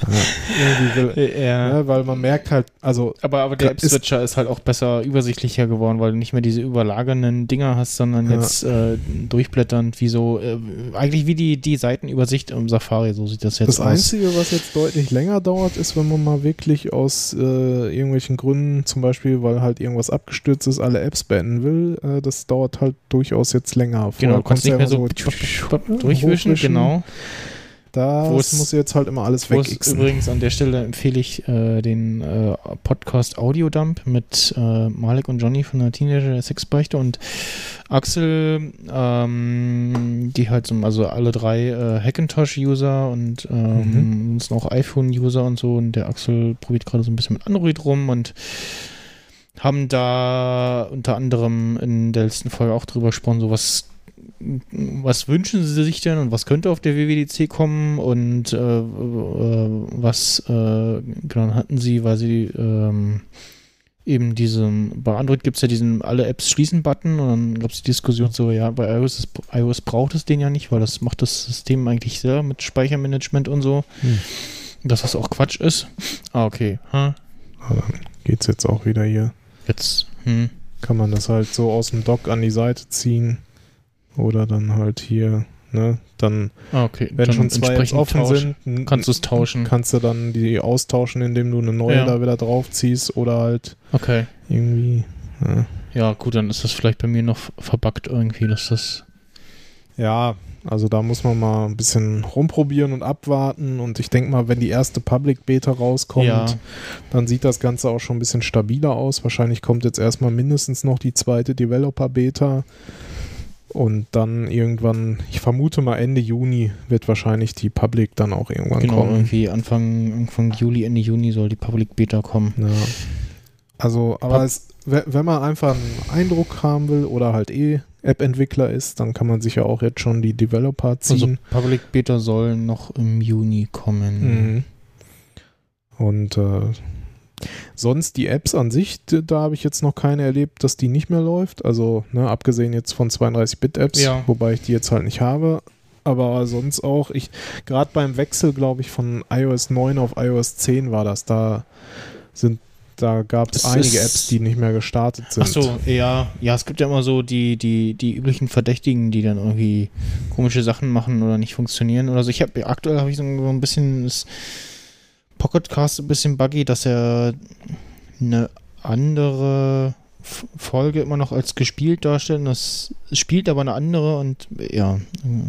Ja. ne? Weil man merkt halt, also Aber, aber der Ist- App-Switcher ist, halt auch besser übersichtlicher geworden, weil du nicht mehr diese überlagernden Dinger hast, sondern Ja. jetzt äh, durchblätternd, wie so, äh, eigentlich wie die, die Seitenübersicht im Safari, so sieht das jetzt das aus. Einzige, was jetzt deutlich länger dauert, ist, wenn man mal wirklich aus äh, irgendwelchen Gründen, zum Beispiel, weil halt irgendwas abgestürzt ist, alle Apps beenden will. Äh, das dauert halt durchaus jetzt länger. Genau, Vorher du kannst nicht mehr so konntest durchwischen, genau. Da Wo es- muss jetzt halt immer alles wegixen. übrigens an der Stelle empfehle ich äh, den äh, Podcast Audiodump mit äh, Malik und Johnny von der Teenager Sexbeichte und Axel, ähm, die halt so, also alle drei äh, Hackintosh-User und ähm, sonst noch iPhone-User und so und der Axel probiert gerade so ein bisschen mit Android rum und haben da unter anderem in der letzten Folge auch drüber gesprochen, so was was wünschen sie sich denn und was könnte auf der WWDC kommen und äh, äh, was äh, genau hatten sie, weil sie ähm, eben diesem, bei Android gibt es ja diesen alle Apps schließen Button und dann gab es die Diskussion so, ja, bei iOS, ist, iOS braucht es den ja nicht, weil das macht das System eigentlich selber mit Speichermanagement und so. Hm. Dass das auch Quatsch ist. Ah, okay. Ha, dann geht's jetzt auch wieder hier. jetzt. Hm. Kann man das halt so aus dem Dock an die Seite ziehen. Oder dann halt hier, ne? Dann, Ah, okay. wenn Dann schon zwei entsprechend offen tauschen. sind, Kannst du es tauschen. kannst du dann die austauschen, indem du eine neue Ja. da wieder draufziehst oder halt Okay. irgendwie. Ja. Ja, gut, dann ist das vielleicht bei mir noch verbuggt irgendwie, dass das. Ja, also da muss man mal ein bisschen rumprobieren und abwarten. Und ich denke mal, wenn die erste Public Beta rauskommt, Ja. dann sieht das Ganze auch schon ein bisschen stabiler aus. Wahrscheinlich kommt jetzt erstmal mindestens noch die zweite Developer Beta. Und dann irgendwann, ich vermute mal Ende Juni wird wahrscheinlich die Public dann auch irgendwann Genau, kommen. irgendwie Anfang, Anfang Juli, Ende Juni soll die Public Beta kommen. Ja. Also, aber Pub- es, we- wenn man einfach einen Eindruck haben will oder halt eh App-Entwickler ist, dann kann man sich ja auch jetzt schon die Developer ziehen. Also Public Beta soll noch im Juni kommen. Mhm. Und äh, sonst die Apps an sich, da habe ich jetzt noch keine erlebt, dass die nicht mehr läuft. Also, ne, abgesehen jetzt von 32-Bit-Apps, Ja. wobei ich die jetzt halt nicht habe. Aber sonst auch, ich, gerade beim Wechsel, glaube ich, von iOS 9 auf iOS 10 war das. Da sind, da gab es einige Apps, die nicht mehr gestartet sind. Ach so, ja, ja, es gibt ja immer so die, die, die üblichen Verdächtigen, die dann irgendwie komische Sachen machen oder nicht funktionieren oder so. Ich habe aktuell habe ich so ein bisschen das Pocketcast ein bisschen buggy, dass er eine andere Folge immer noch als gespielt darstellen. Das spielt aber eine andere und ja,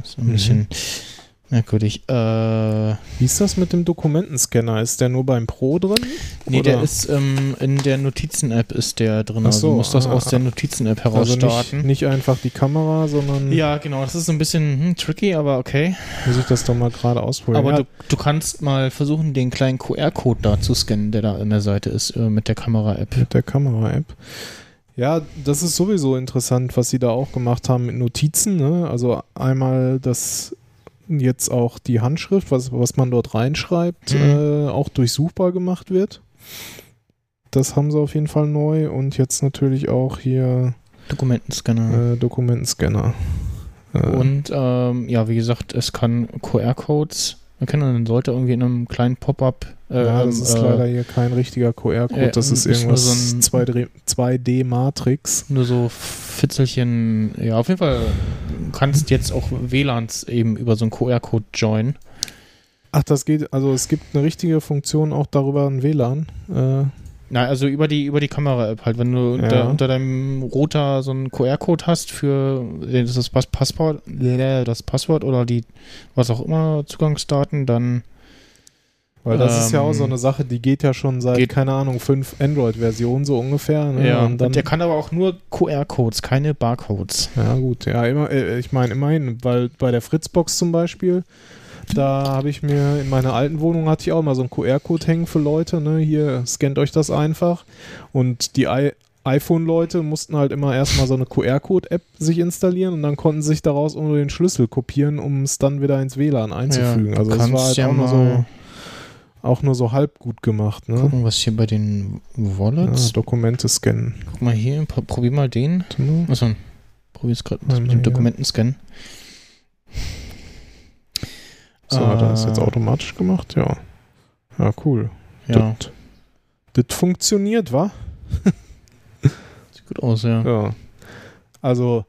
ist ein Mhm. bisschen merkwürdig. Äh, Wie ist das mit dem Dokumentenscanner? Ist der nur beim Pro drin? nee, Oder? der ist ähm, in der Notizen-App ist der drin. Ach Also so, du musst das ah, aus der. Notizen-App heraus Also starten. nicht, nicht einfach die Kamera, sondern Ja, genau, das ist ein bisschen hm, tricky, aber okay. muss ich das doch mal gerade ausprobieren. Aber ja, du, du kannst mal versuchen, den kleinen QR-Code da zu scannen, der da an der Seite ist, äh, mit der Kamera-App. mit der Kamera-App. Ja, das ist sowieso interessant, was sie da auch gemacht haben mit Notizen. Ne? Also einmal das jetzt auch die Handschrift, was, was man dort reinschreibt, Mhm. äh, auch durchsuchbar gemacht wird. Das haben sie auf jeden Fall neu und jetzt natürlich auch hier Dokumentenscanner. äh, Dokumentenscanner. Äh, Und ähm, ja, wie gesagt, es kann QR-Codes erkennen und dann sollte irgendwie in einem kleinen Pop-up. Äh, ja, das ist äh, leider hier kein richtiger QR-Code, äh, das ist irgendwas so ein- 2D 2D-Matrix. Nur so Fitzelchen. Ja, auf jeden Fall kannst jetzt auch WLANs eben über so einen QR-Code joinen. Ach, das geht, also es gibt eine richtige Funktion auch darüber ein WLAN. Äh, Na, also über die, über die Kamera-App halt. Wenn du Ja. unter, unter deinem Router so einen QR-Code hast für das, ist das Pass Passwort, äh, das Passwort oder die, was auch immer, Zugangsdaten, dann Weil das ist ja auch Ähm, so eine Sache, die geht ja schon seit, geht- keine Ahnung, fünf Android-Versionen so ungefähr. Ne? ja. und dann, der kann aber auch nur QR-Codes, keine Barcodes. ja gut, ja, immer, äh, ich meine immerhin, weil bei der Fritzbox zum Beispiel, da habe ich mir in meiner alten Wohnung hatte ich auch mal so einen QR-Code hängen für Leute, ne? Hier, scannt euch das einfach. Und die I iPhone-Leute mussten halt immer erstmal so eine QR-Code-App sich installieren und dann konnten sie sich daraus nur den Schlüssel kopieren, um es dann wieder ins WLAN einzufügen. Ja, also das war halt ja auch, nur so, auch nur so halb gut gemacht. Ne? Gucken, was hier bei den Ja, Wallets. Dokumente scannen. Guck mal hier, pro- probier mal den. Achso, probier's gerade Einmal mit dem hier. Dokumentenscan. So, hat er das jetzt Äh, automatisch gemacht? Ja. Ja, cool. Ja, Das, das funktioniert, wa? sieht gut aus, ja. Ja. Also,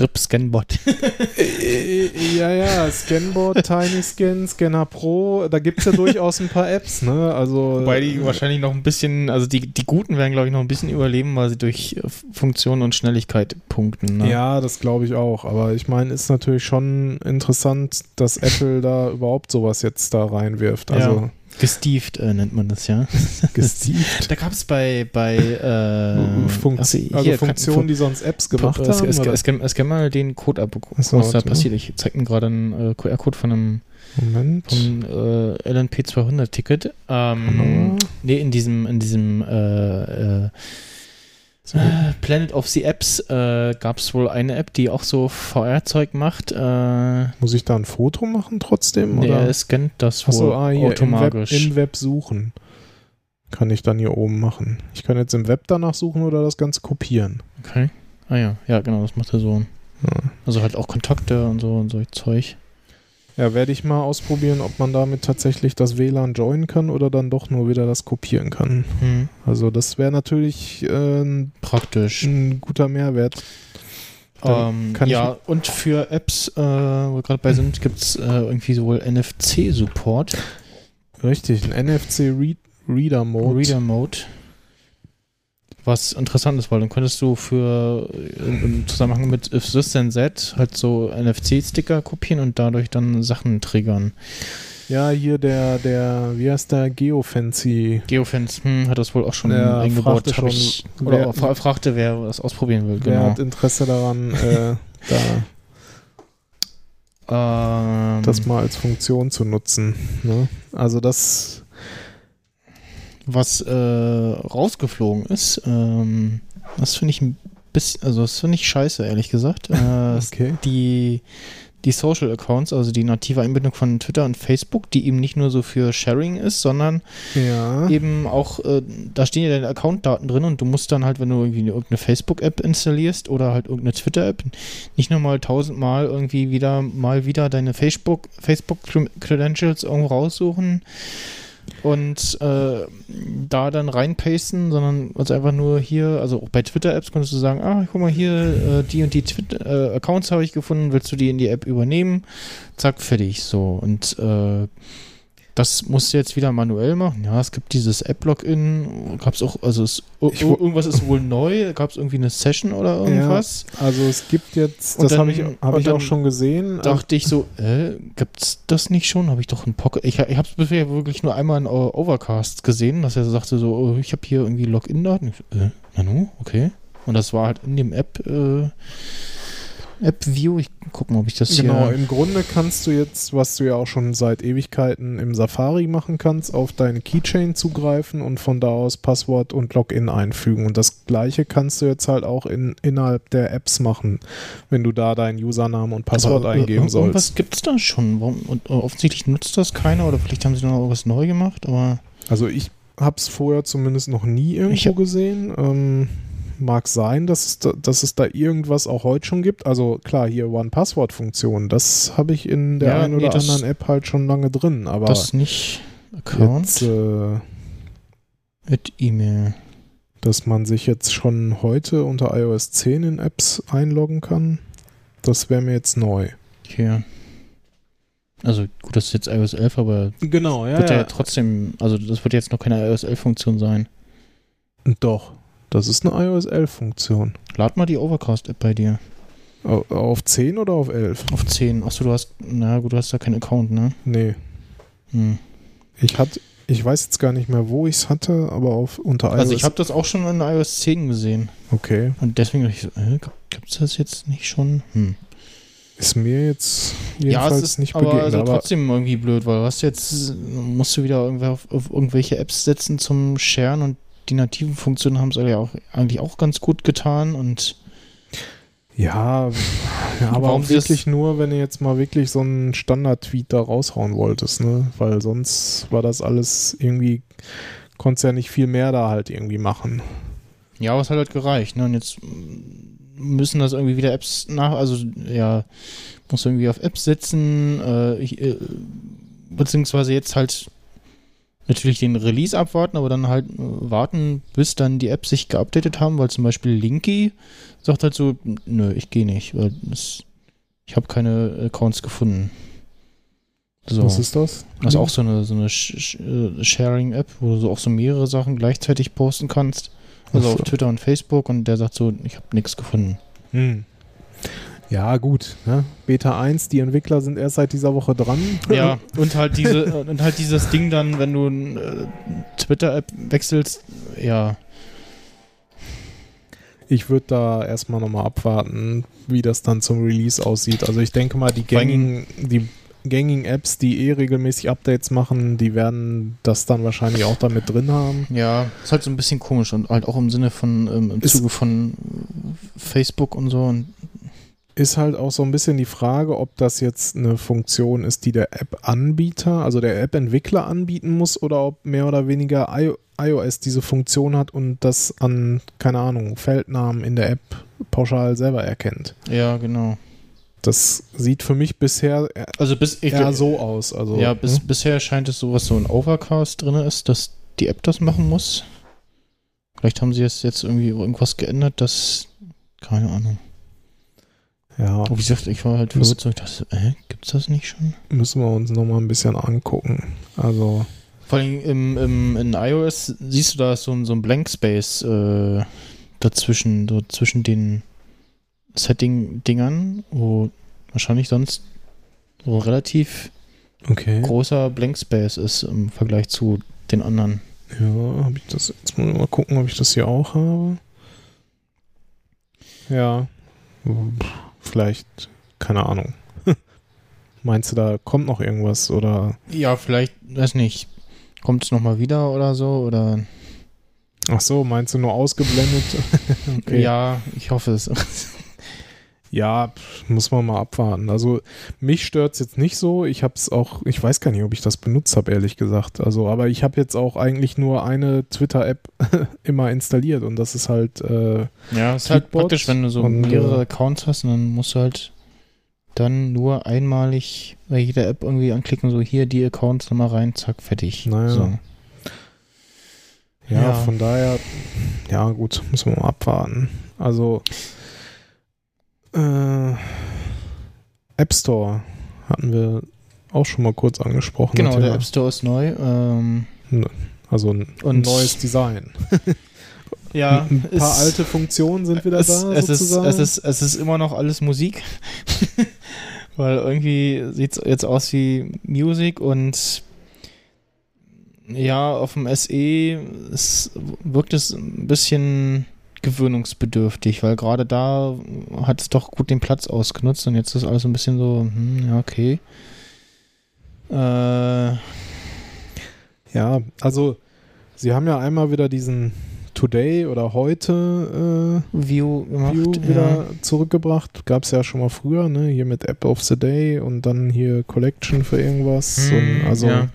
RIP Scanbot. äh, ja, ja, Scanboard, Tiny Scan, Scanner Pro, da gibt es ja durchaus ein paar Apps, ne? Also, Wobei die wahrscheinlich noch ein bisschen, also die, die guten werden, glaube ich, noch ein bisschen überleben, weil sie durch äh, Funktion und Schnelligkeit punkten. Ne? Ja, das glaube ich auch. Aber ich meine, ist natürlich schon interessant, dass Apple da überhaupt sowas jetzt da reinwirft. Also, Gestieft äh, nennt man das ja. gestieft. Da gab es bei, bei äh, Funkt- also also hier, Funktionen, kann- die sonst Apps gemacht es, haben. es, es, scan, es scan mal den Code ab, Achso, was da passiert. Ich zeig mir gerade einen äh, QR-Code von einem Moment. vom äh, LNP200-Ticket. Ähm, Kamera. nee, in diesem, in diesem äh, äh, Planet of the Apps äh, gab es wohl eine App, die auch so VR-Zeug macht. Äh, Muss ich da ein Foto machen trotzdem? nee, oder? er scannt das wohl Achso, ah, hier, im Web, automatisch. im Web suchen. Kann ich dann hier oben machen. Ich kann jetzt im Web danach suchen oder das Ganze kopieren. okay. Ah ja, ja, genau, das macht er so. Ja. Also halt auch Kontakte und so und so Zeug. Ja, werde ich mal ausprobieren, ob man damit tatsächlich das WLAN joinen kann oder dann doch nur wieder das kopieren kann. Hm. Also das wäre natürlich äh, ein, Praktisch. ein guter Mehrwert. Ähm, ja, und für Apps, äh, wo wir gerade bei sind, gibt es äh, irgendwie sowohl NFC-Support, Richtig, ein NFC Read Reader Mode. Reader Mode. Was interessant ist, weil dann könntest du für im, Zusammenhang mit If This Then That halt so NFC-Sticker kopieren und dadurch dann Sachen triggern. Ja, hier der, der, wie heißt der, Geofancy. Geofence hm, hat das wohl auch schon Ja, eingebaut. fragte schon, ich, oder wer- fra fragte, wer das ausprobieren will. Wer Genau. hat Interesse daran, äh, da Ähm, das mal als Funktion zu nutzen. Ne? Also das, was äh, rausgeflogen ist, ähm, das finde ich ein bisschen, also das finde ich scheiße, ehrlich gesagt. Äh, okay. die, die Social Accounts, also die native Einbindung von Twitter und Facebook, die eben nicht nur so für Sharing ist, sondern Ja. eben auch, äh, da stehen ja deine Accountdaten drin und du musst dann halt, wenn du irgendwie irgendeine Facebook-App installierst oder halt irgendeine Twitter-App, nicht nochmal tausendmal irgendwie wieder mal wieder deine Facebook, Facebook-Credentials irgendwo raussuchen und äh, da dann reinpasten, sondern also einfach nur hier, also auch bei Twitter-Apps konntest du sagen, ah, guck mal hier, äh, die und die Twitter- äh, Accounts habe ich gefunden, willst du die in die App übernehmen? Zack, fertig, so. Und äh, Das musst du jetzt wieder manuell machen. Ja, es gibt dieses App-Login. Gab es auch, also es, irgendwas ist wohl neu. Gab es irgendwie eine Session oder irgendwas? Ja, also es gibt jetzt, Und das habe ich, hab ich auch schon gesehen. Dachte ich so, äh, gibt's das nicht schon? Habe ich doch ein Pocket. Ich, ich habe es bisher wirklich nur einmal in Overcast gesehen, dass er sagte so, oh, ich habe hier irgendwie Login-Daten. Äh, Nanu, okay. Und das war halt in dem App, äh, App-View. Ich guck mal, ob ich das Genau, hier. im Grunde kannst du jetzt, was du ja auch schon seit Ewigkeiten im Safari machen kannst, auf deine Keychain zugreifen und von da aus Passwort und Login einfügen. Und das gleiche kannst du jetzt halt auch in, innerhalb der Apps machen, wenn du da deinen Username und Passwort Aber, äh, eingeben sollst. Irgendwas gibt's da schon. Warum, und, äh, offensichtlich nutzt das keiner oder vielleicht haben sie noch was neu gemacht, aber. Also ich habe es vorher zumindest noch nie irgendwo Ich gesehen. Ähm, mag sein, dass es, da, dass es da irgendwas auch heute schon gibt. Also klar, hier One-Passwort-Funktion, das habe ich in der Ja, einen nee, oder das- anderen App halt schon lange drin. Aber das nicht Account jetzt, äh, mit E-Mail. dass man sich jetzt schon heute unter iOS 10 in Apps einloggen kann, das wäre mir jetzt neu. Hier. Also gut, das ist jetzt iOS 11, aber Genau, ja. wird ja, trotzdem, also das wird jetzt noch keine iOS 11 Funktion sein. Doch, das ist eine iOS 11 Funktion. Lad mal die Overcast-App bei dir. Au- Auf 10 oder auf 11? Auf 10. Achso, du hast, na gut, du hast da keinen Account, ne? Nee. Hm. Ich hatte, ich weiß jetzt gar nicht mehr, wo ich es hatte, aber auf unter iOS. Also ich habe das auch schon in iOS 10 gesehen. okay, Und deswegen dachte ich so, äh, gibt es das jetzt nicht schon? Hm. ist mir jetzt Ja, jedenfalls es ist nicht aber begegnet. also aber trotzdem irgendwie blöd, weil du hast jetzt, musst du wieder irgendwer auf, auf irgendwelche Apps setzen zum Sharen und die nativen Funktionen haben es ja auch eigentlich auch ganz gut getan und ja, ja, aber Warum auch wirklich nur, wenn du jetzt mal wirklich so einen Standard-Tweet da raushauen wolltest, ne? Weil sonst war das alles irgendwie, konntest ja nicht viel mehr da halt irgendwie machen. Ja, aber es hat halt gereicht, ne? Und jetzt müssen das irgendwie wieder Apps nach, also ja, muss irgendwie auf Apps setzen, äh, ich, äh, beziehungsweise jetzt halt natürlich den Release abwarten, aber dann halt äh, warten, bis dann die Apps sich geupdatet haben, weil zum Beispiel Linky sagt halt so, nö, ich gehe nicht, weil das, ich habe keine Accounts gefunden. So. Was ist das? Das ist auch so eine, so eine äh, Sharing-App, wo du so auch so mehrere Sachen gleichzeitig posten kannst. Also Ach auf so. Twitter und Facebook und der sagt so, ich habe nichts gefunden. Hm. Ja, gut. Ne? Beta 1, die Entwickler sind erst seit dieser Woche dran. Ja, und halt diese und halt dieses Ding dann, wenn du äh, Twitter-App wechselst, ja, Ich würde da erstmal nochmal abwarten, wie das dann zum Release aussieht. Also ich denke mal, die gängigen, die gängigen Apps, die eh regelmäßig Updates machen, die werden das dann wahrscheinlich auch damit drin haben. ja, ist halt so ein bisschen komisch und halt auch im Sinne von ähm, im Ist- Zuge von Facebook und so und Ist halt auch so ein bisschen die Frage, ob das jetzt eine Funktion ist, die der App-Anbieter, also der App-Entwickler anbieten muss oder ob mehr oder weniger iOS diese Funktion hat und das an, keine Ahnung, Feldnamen in der App pauschal selber erkennt. ja, genau. Das sieht für mich bisher Also bis eher so aus. Also, ja, bis, hm? bisher scheint es so, was so ein Overcast drin ist, dass die App das machen muss. Vielleicht haben sie jetzt, jetzt irgendwie irgendwas geändert, das. Keine Ahnung. Ja, Aber wie gesagt, ich war halt Muss- verwirrt, so ich dachte, äh, gibt's das nicht schon? müssen wir uns nochmal ein bisschen angucken. Also, Vor allem im, im, in iOS siehst du da so, ein- so ein Blank Space äh, dazwischen, so zwischen den Setting-Dingern, wo wahrscheinlich sonst so relativ okay. großer Blank Space ist im Vergleich zu den anderen. Ja, habe ich das jetzt mal, mal gucken, ob ich das hier auch habe. Ja. Pff, Vielleicht, keine Ahnung. Meinst du, da kommt noch irgendwas oder? Ja, vielleicht, weiß nicht, kommt es nochmal wieder oder so, oder Ach so, meinst du nur ausgeblendet? okay. ja, ich hoffe es. Ja, muss man mal abwarten. Also mich stört es jetzt nicht so. Ich habe es auch, ich weiß gar nicht, ob ich das benutzt habe, ehrlich gesagt. Also, aber ich habe jetzt auch eigentlich nur eine Twitter-App immer installiert und das ist halt, äh, Ja, ist halt praktisch, wenn du so und, mehrere äh, Accounts hast und dann musst du halt dann nur einmalig bei jeder App irgendwie anklicken, so hier die Accounts nochmal rein, zack, fertig. Naja. So. ja, Ja. von daher, ja gut, müssen wir mal abwarten. Also äh, App Store hatten wir auch schon mal kurz angesprochen. Genau, der ja- App Store ist neu. Ähm, Also ein, ein neues Design. ja, ein paar ist- alte Funktionen sind wieder es, da, es, ist, es, ist, es ist immer noch alles Musik. Weil irgendwie sieht es jetzt aus wie Musik und ja, auf dem SE es wirkt es ein bisschen gewöhnungsbedürftig, weil gerade da hat es doch gut den Platz ausgenutzt und jetzt ist alles ein bisschen so, hm, ja, okay. Äh, Ja, also sie haben ja einmal wieder diesen Today oder heute View äh, gemacht. View ja. wieder zurückgebracht. Gab es ja schon mal früher, ne? Hier mit App of the Day und dann hier Collection für irgendwas. Hm, und also ja.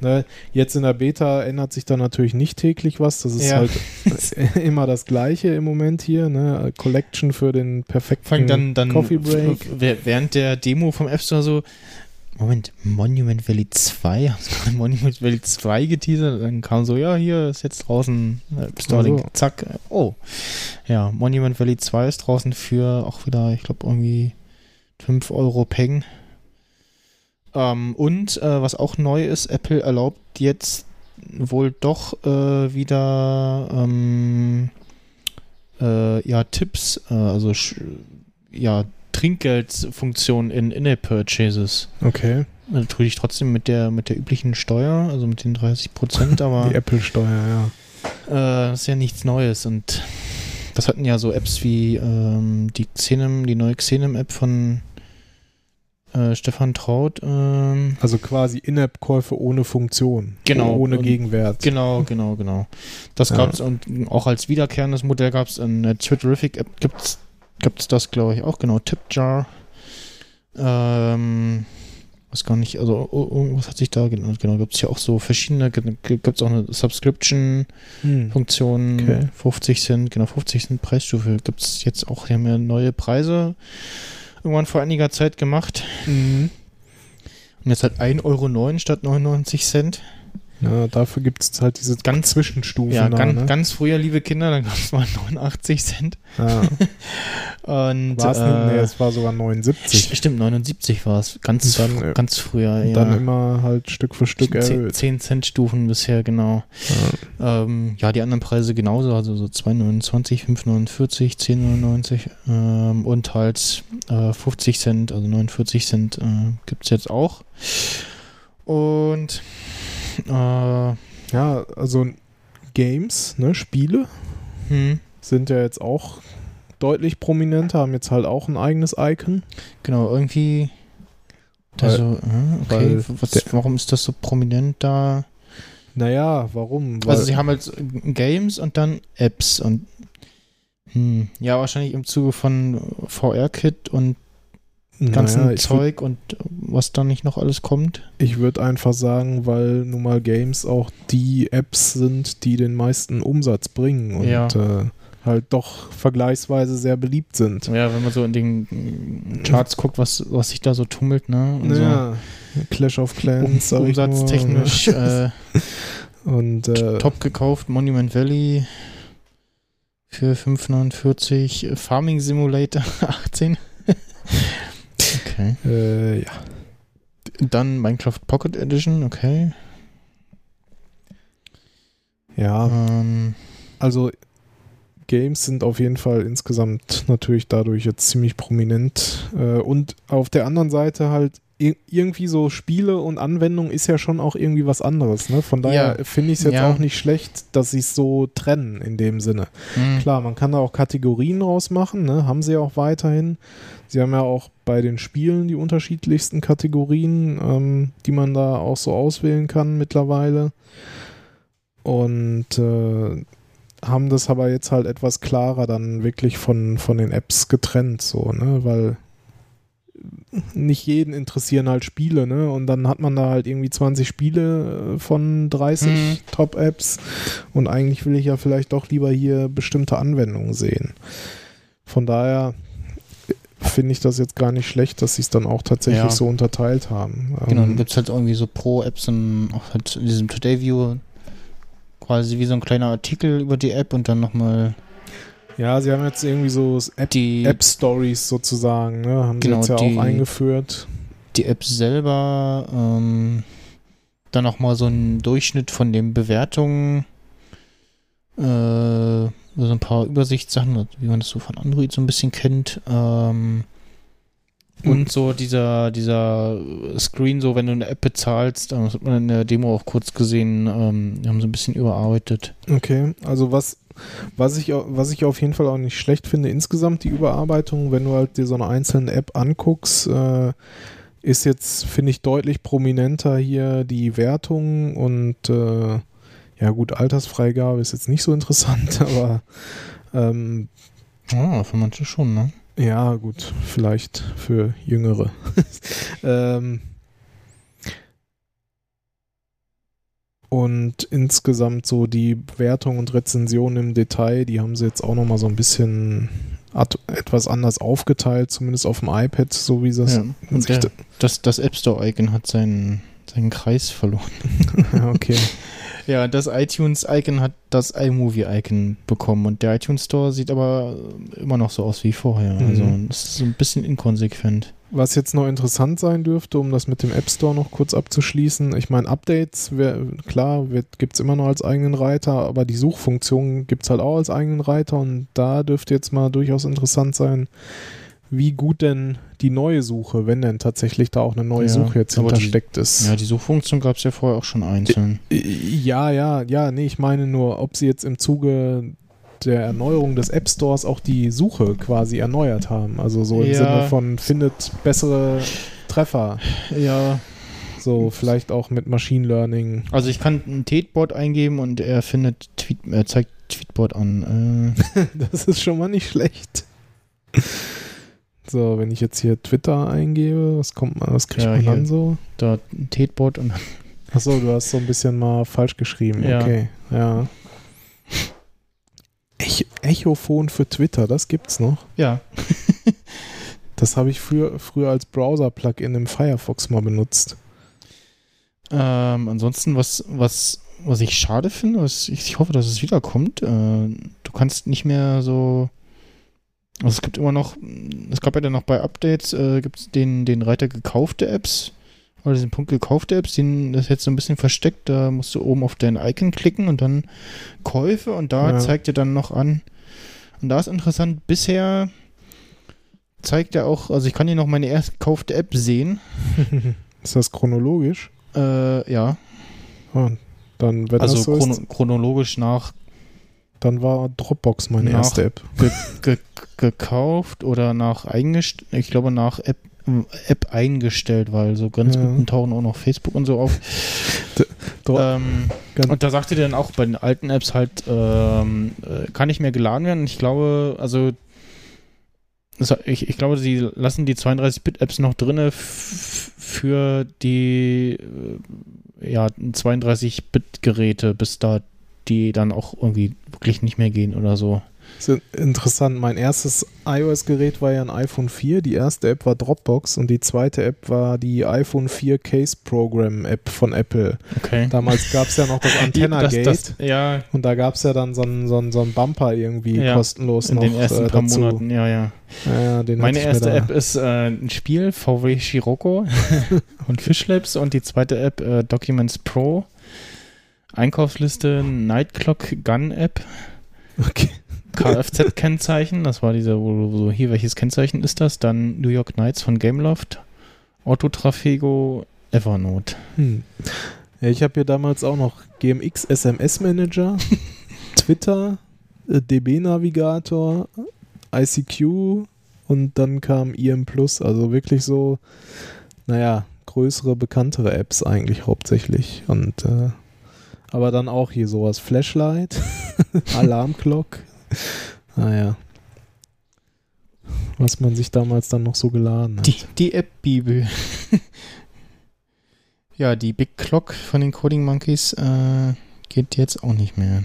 Ne, jetzt in der Beta ändert sich da natürlich nicht täglich was. Das ist Ja. halt immer das gleiche im Moment hier, ne? Collection für den perfekten allem dann, dann Coffee Break. während der Demo vom App Store so, Moment, Monument Valley 2, haben sie gerade Monument Valley 2 geteasert, dann kam so, ja, hier ist jetzt draußen App Store. Link, zack, oh. Ja, Monument Valley 2 ist draußen für auch wieder, ich glaube, irgendwie 5 Euro Peng. Ähm, und äh, was auch neu ist, Apple erlaubt jetzt wohl doch äh, wieder ähm, äh, ja, Tipps, äh, also sch- ja, Trinkgeldfunktion in In-App-Purchases. Okay, Natürlich trotzdem mit der mit der üblichen Steuer, also mit den 30 Prozent, aber die Apple-Steuer, ja. äh, das ist ja nichts Neues und das hatten ja so Apps wie ähm, die Xenem, die neue Xenem-App von äh, Stefan Traut. Ähm, Also quasi In-App-Käufe ohne Funktion. Genau. Ohne Gegenwert. Genau, genau, genau. Das Ja. gab's und auch als wiederkehrendes Modell gab's in der Twitterific App gibt's gibt's das glaube ich auch genau Tipjar. Ähm weiß gar nicht, also oh, oh, was hat sich da genau, genau gibt's hier auch so verschiedene gibt- gibt's auch eine Subscription Hm. Okay. 50 Cent, genau 50 Cent Preisstufe gibt's jetzt auch, die haben ja neue Preise irgendwann vor einiger Zeit gemacht Mhm. und jetzt halt 1,09 Euro statt 99 Cent. Ja, dafür gibt es halt diese Ganz- Zwischenstufen. Ja, da, ganz, ne? ganz früher, liebe Kinder, dann gab es mal 89 Cent. ja. Und War es äh? Nee, es war sogar 79. st- stimmt, 79 war es. Ganz, dann, fr- äh, ganz früher, Und ja. dann immer halt Stück für Stück 10, erhöht. 10 Cent Stufen bisher, genau. Ja. Ähm, ja, die anderen Preise genauso, also so 2,29, 5,49, 10,99 ähm, und halt äh, 50 Cent, also 49 Cent äh, gibt es jetzt auch. Und äh, Ja, also Games, ne, Spiele hm, sind ja jetzt auch deutlich prominenter, haben jetzt halt auch ein eigenes Icon. genau, irgendwie. Weil- Also, äh, okay, weil was, warum ist das so prominent da? Naja, warum? Also sie haben halt Games und dann Apps und hm, ja, wahrscheinlich im Zuge von VR-Kit und ganzen naja, Zeug und was da nicht noch alles kommt. Ich würde einfach sagen, weil nun mal Games auch die Apps sind, die den meisten Umsatz bringen und Ja. äh, halt doch vergleichsweise sehr beliebt sind. Ja, wenn man so in den Charts guckt, was, was sich da so tummelt, ne? Und Ja, Clash of so Clans, um, umsatztechnisch äh, Und äh, top gekauft, Monument Valley für 5,49, Farming Simulator 18. okay. äh, ja. Dann Minecraft Pocket Edition, okay. Ja, Ähm, also Games sind auf jeden Fall insgesamt natürlich dadurch jetzt ziemlich prominent. Äh, und auf der anderen Seite halt irgendwie so Spiele und Anwendungen ist ja schon auch irgendwie was anderes. Ne? Von daher Ja. finde ich es jetzt Ja. auch nicht schlecht, dass sie es so trennen in dem Sinne. hm. Klar, man kann da auch Kategorien rausmachen, ne? haben sie ja auch weiterhin. Sie haben ja auch bei den Spielen die unterschiedlichsten Kategorien, ähm, die man da auch so auswählen kann mittlerweile. Und äh, haben das aber jetzt halt etwas klarer dann wirklich von, von den Apps getrennt, so, ne? Weil nicht jeden interessieren halt Spiele, ne? Und dann hat man da halt irgendwie 20 Spiele äh, von 30 Mhm. Top-Apps und eigentlich will ich ja vielleicht doch lieber hier bestimmte Anwendungen sehen. Von daher finde ich das jetzt gar nicht schlecht, dass sie es dann auch tatsächlich Ja. so unterteilt haben. Genau, dann Ähm, gibt es halt irgendwie so Pro-Apps auch halt in diesem Today View quasi wie so ein kleiner Artikel über die App und dann nochmal ja, sie haben jetzt irgendwie so App, die App Stories sozusagen, ne? Haben Genau, sie jetzt ja die- auch eingeführt. die App selber, ähm, dann auch mal so ein Durchschnitt von den Bewertungen, äh, so ein paar Übersichtssachen, wie man das so von Android so ein bisschen kennt. Ähm, und so dieser, dieser Screen, so wenn du eine App bezahlst, das hat man in der Demo auch kurz gesehen, ähm, die haben so ein bisschen überarbeitet. Okay, also was, was, ich, was ich auf jeden Fall auch nicht schlecht finde, insgesamt die Überarbeitung, wenn du halt dir so eine einzelne App anguckst, äh, ist jetzt, finde ich, deutlich prominenter hier die Wertung und äh, ja gut, Altersfreigabe ist jetzt nicht so interessant, aber ähm, Ah, für manche schon, ne? ja, gut, vielleicht für Jüngere. ähm, und insgesamt so die Bewertung und Rezension im Detail, die haben sie jetzt auch nochmal so ein bisschen etwas anders aufgeteilt, zumindest auf dem iPad, so wie das. Ja. Und der, das, das App Store-Icon hat seinen, seinen Kreis verloren. ja, okay. Ja, das iTunes-Icon hat das iMovie-Icon bekommen und der iTunes Store sieht aber immer noch so aus wie vorher. Mhm. Also das ist so ein bisschen inkonsequent. Was jetzt noch interessant sein dürfte, um das mit dem App Store noch kurz abzuschließen, ich meine, Updates, wär, klar, gibt es immer noch als eigenen Reiter, aber die Suchfunktion gibt es halt auch als eigenen Reiter und da dürfte jetzt mal durchaus interessant sein, wie gut denn die neue Suche, wenn denn tatsächlich da auch eine neue Ja, Suche jetzt aber die- hintersteckt ist. Ja, die Suchfunktion gab es ja vorher auch schon einzeln. Ja, ja, ja, nee, ich meine nur, ob sie jetzt im Zuge der Erneuerung des App Stores auch die Suche quasi erneuert haben. Also so im Ja. Sinne von findet bessere Treffer. Ja, So vielleicht auch mit Machine Learning. also ich kann ein Tweetbot eingeben und er findet Tweet, er zeigt Tweetbot an. Äh, Das ist schon mal nicht schlecht. So, wenn ich jetzt hier Twitter eingebe, was kommt man, was kriegt Ja, man dann so? da ein Tweetbot und Achso, du hast so ein bisschen mal falsch geschrieben. Ja. Okay, ja. Ech Echophon für Twitter, das gibt's noch. ja. Das habe ich früher, früher als Browser-Plugin im Firefox mal benutzt. Ähm, ansonsten, was, was, was ich schade finde, was ich, ich hoffe, dass es wiederkommt, äh, du kannst nicht mehr so. Also es gibt immer noch, es gab ja dann noch bei Updates, äh, gibt es den, den Reiter gekaufte Apps, oder diesen Punkt gekaufte Apps, den das ist jetzt so ein bisschen versteckt, da musst du oben auf dein Icon klicken und dann Käufe und da Ja. zeigt dir dann noch an. Und da ist interessant, bisher zeigt er auch, also ich kann hier noch meine erst gekaufte App sehen. Ist das chronologisch? Äh, ja. Ah, dann, wenn Also das so chrono ist, chronologisch nach dann war Dropbox meine erste App. ge ge gekauft oder nach eingestellt, ich glaube nach App, App eingestellt, weil so Grenzgruppen Ja. tauchen auch noch Facebook und so auf. Ähm, Ganz- und da sagte dann auch bei den alten Apps halt, ähm, äh, kann nicht mehr geladen werden. Ich glaube, also ich, ich glaube, sie lassen die 32-Bit-Apps noch drinne f- für die äh, ja, 32-Bit-Geräte, bis da die dann auch irgendwie wirklich nicht mehr gehen oder so. Das ist interessant. Mein erstes iOS-Gerät war ja ein iPhone 4. Die erste App war Dropbox und die zweite App war die iPhone 4 Case Program App von Apple. Okay. Damals gab es ja noch das Antenna das, Gate das, ja, und da gab es ja dann so einen, so so einen Bumper irgendwie Ja, kostenlos in noch den ersten äh, paar dazu. Monaten, ja, ja. Ja, Meine erste App ist äh, ein Spiel, VW Scirocco und Fishlabs und die zweite App äh, Documents Pro. Einkaufsliste Nightclock Gun App, Okay. Kfz-Kennzeichen, das war diese, so, hier, welches Kennzeichen ist das? Dann New York Knights von Gameloft, Autotrafego, Evernote. Hm. Ja, ich habe hier damals auch noch GMX SMS Manager, Twitter, äh, DB Navigator, ICQ und dann kam IM Plus. Also wirklich so, naja, größere, bekanntere Apps eigentlich hauptsächlich. Und äh, aber dann auch hier sowas: Flashlight, Alarmclock. Naja. Was man sich damals dann noch so geladen hat. Die, die App-Bibel. ja, die Big Clock von den Coding Monkeys äh, geht jetzt auch nicht mehr.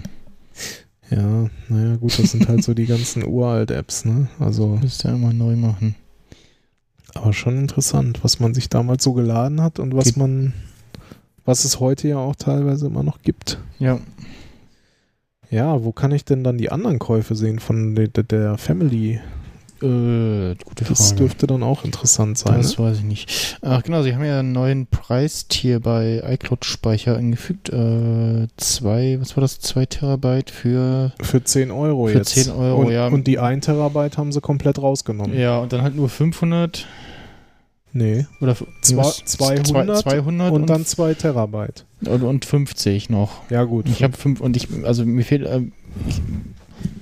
Ja, naja, gut, das sind halt so die ganzen uralt Apps, ne? Also, Müsste ja immer neu machen. aber schon interessant, was man sich damals so geladen hat und was Geht- man, was es heute ja auch teilweise immer noch gibt. Ja, Ja, wo kann ich denn dann die anderen Käufe sehen von de, de, der Family? Äh, gute Frage. Das dürfte dann auch interessant sein. Das Ne? weiß ich nicht. Ach genau, sie haben ja einen neuen Preistier bei iCloud-Speicher eingefügt. Äh, zwei, was war das? Zwei Terabyte für. Für 10 Euro Für jetzt. 10 Euro, und, ja. Und die 1 Terabyte haben sie komplett rausgenommen. Ja, und dann halt nur 500 Nee. oder Zwei- was? 200 200 Und dann 2 Terabyte. und, und 50 noch. Ja, gut. Ich habe fünf und ich, also mir fehlt, äh, ich,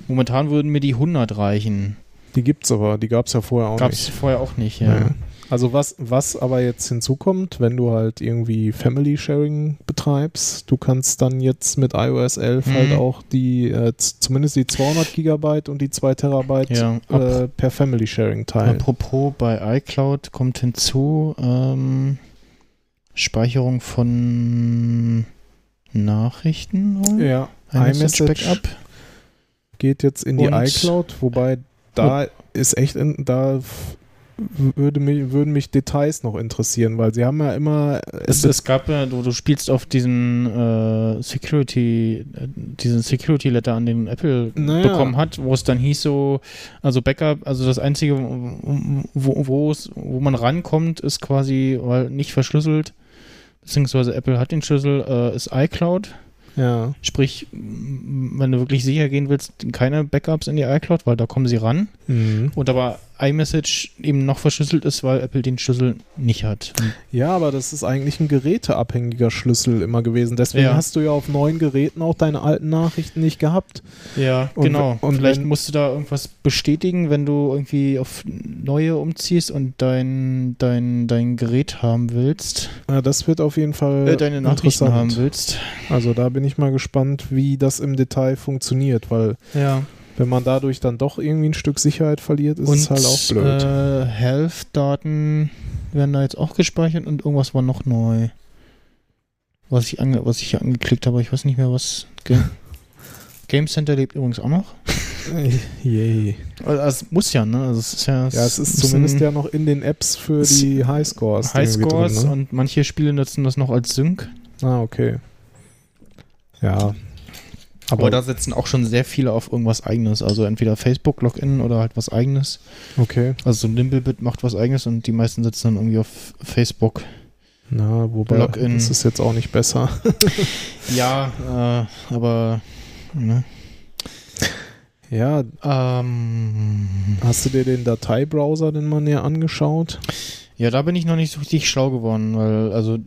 momentan würden mir die 100 reichen. die gibt's aber, die gab's ja vorher auch Gab es nicht. vorher auch nicht, ja. Ja. Also was, was aber jetzt hinzukommt, wenn du halt irgendwie Family Sharing betreibst, du kannst dann jetzt mit iOS 11 Mhm. halt auch die, äh, zumindest die 200 Gigabyte und die 2 Terabyte Ja, äh, per Family Sharing teilen. Apropos bei iCloud kommt hinzu ähm, Speicherung von Nachrichten. wohl? Ja, iMessage Backup. geht jetzt in die Und- iCloud, wobei da ist echt, in, da würde mich, würden mich Details noch interessieren, weil sie haben ja immer Es, es gab ja, du, du spielst auf diesen äh, Security, äh, diesen Security Letter an den Apple Naja. bekommen hat, wo es dann hieß so, also Backup, also das einzige, wo, wo, man rankommt, ist quasi, weil nicht verschlüsselt, beziehungsweise Apple hat den Schlüssel, äh, ist iCloud. ja, Sprich, wenn du wirklich sicher gehen willst, keine Backups in die iCloud, weil da kommen sie ran. mhm. Und aber iMessage eben noch verschlüsselt ist, weil Apple den Schlüssel nicht hat. ja, aber das ist eigentlich ein geräteabhängiger Schlüssel immer gewesen. Deswegen Ja. hast du ja auf neuen Geräten auch deine alten Nachrichten nicht gehabt. Ja, Und genau. und Vielleicht wenn- musst du da irgendwas bestätigen, wenn du irgendwie auf neue umziehst und dein, dein, dein Gerät haben willst, Ja, das wird auf jeden Fall äh, deine Nachrichten interessant. haben willst. Also da bin ich mal gespannt, wie das im Detail funktioniert, weil Ja. Wenn man dadurch dann doch irgendwie ein Stück Sicherheit verliert, ist es halt auch blöd. Äh, Health-Daten werden da jetzt auch gespeichert und irgendwas war noch neu. Was ich, ange was ich hier angeklickt habe, ich weiß nicht mehr, was. Ge Game Center lebt übrigens auch noch. Yay. Also, es muss ja, ne? Also es ist ja, Ja, es ist zumindest ja noch in den Apps für die Highscores. Highscores drin, ne? und manche Spiele nutzen das noch als Sync. Ah, okay. Ja. Aber, Aber, da setzen auch schon sehr viele auf irgendwas eigenes. Also entweder Facebook-Login oder halt was eigenes. okay. Also so Nimblebit macht was eigenes und die meisten setzen dann irgendwie auf Facebook. Na, wobei Login. das ist jetzt auch nicht besser. Ja, äh, aber ne? ja, ähm, hast du dir den Dateibrowser denn mal näher angeschaut? ja, da bin ich noch nicht so richtig schlau geworden, weil also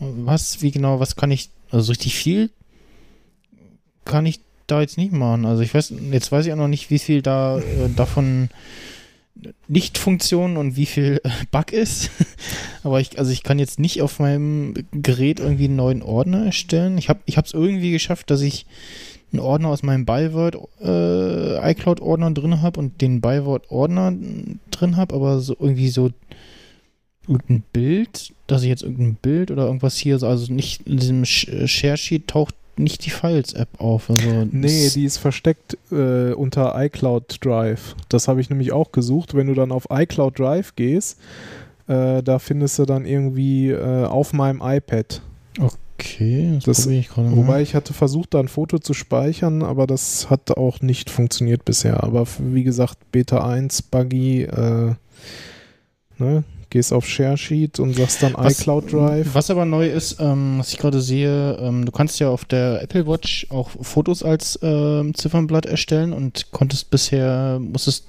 was, wie genau, was kann ich, also so richtig viel kann ich da jetzt nicht machen. Also ich weiß, jetzt weiß ich auch noch nicht, wie viel da äh, davon Nicht-Funktion und wie viel äh, Bug ist. Aber ich, also ich kann jetzt nicht auf meinem Gerät irgendwie einen neuen Ordner erstellen. Ich habe es irgendwie geschafft, dass ich einen Ordner aus meinem Byword äh, iCloud-Ordner drin habe und den Byword-Ordner drin habe, aber so irgendwie so irgendein Bild, dass ich jetzt irgendein Bild oder irgendwas hier, so- also nicht in diesem Sh- Share-Sheet taucht nicht die Files-App auf. Also Nee, die ist versteckt äh, unter iCloud Drive. Das habe ich nämlich auch gesucht. Wenn du dann auf iCloud Drive gehst, äh, da findest du dann irgendwie äh, auf meinem iPad. Okay, das, Das- ich gerade. Wobei ich hatte versucht, da ein Foto zu speichern, aber das hat auch nicht funktioniert bisher. Aber wie gesagt, Beta 1, Buggy, äh, ne, gehst auf Share Sheet und sagst dann Was- iCloud Drive. Was aber neu ist, ähm, was ich gerade sehe, ähm, du kannst ja auf der Apple Watch auch Fotos als ähm, Ziffernblatt erstellen und konntest bisher, musstest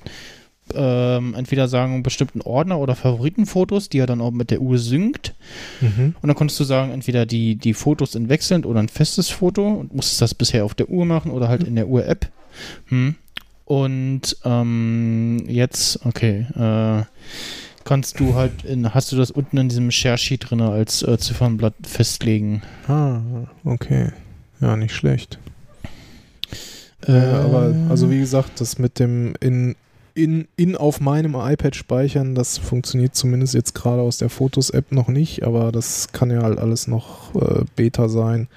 ähm, entweder sagen, bestimmten Ordner oder Favoritenfotos, die er dann auch mit der Uhr synkt. Mhm. Und dann konntest du sagen, entweder die, die Fotos in wechselnd oder ein festes Foto und musstest das bisher auf der Uhr machen oder halt in der Uhr-App. Hm. Und ähm, jetzt, okay, äh, kannst du halt, in, hast du das unten in diesem Share-Sheet drin als äh, Ziffernblatt festlegen. Ah, okay. Ja, nicht schlecht. Äh, Äh, aber also wie gesagt, das mit dem in, in, in auf meinem iPad speichern, das funktioniert zumindest jetzt gerade aus der Fotos-App noch nicht, aber das kann ja halt alles noch äh, Beta sein.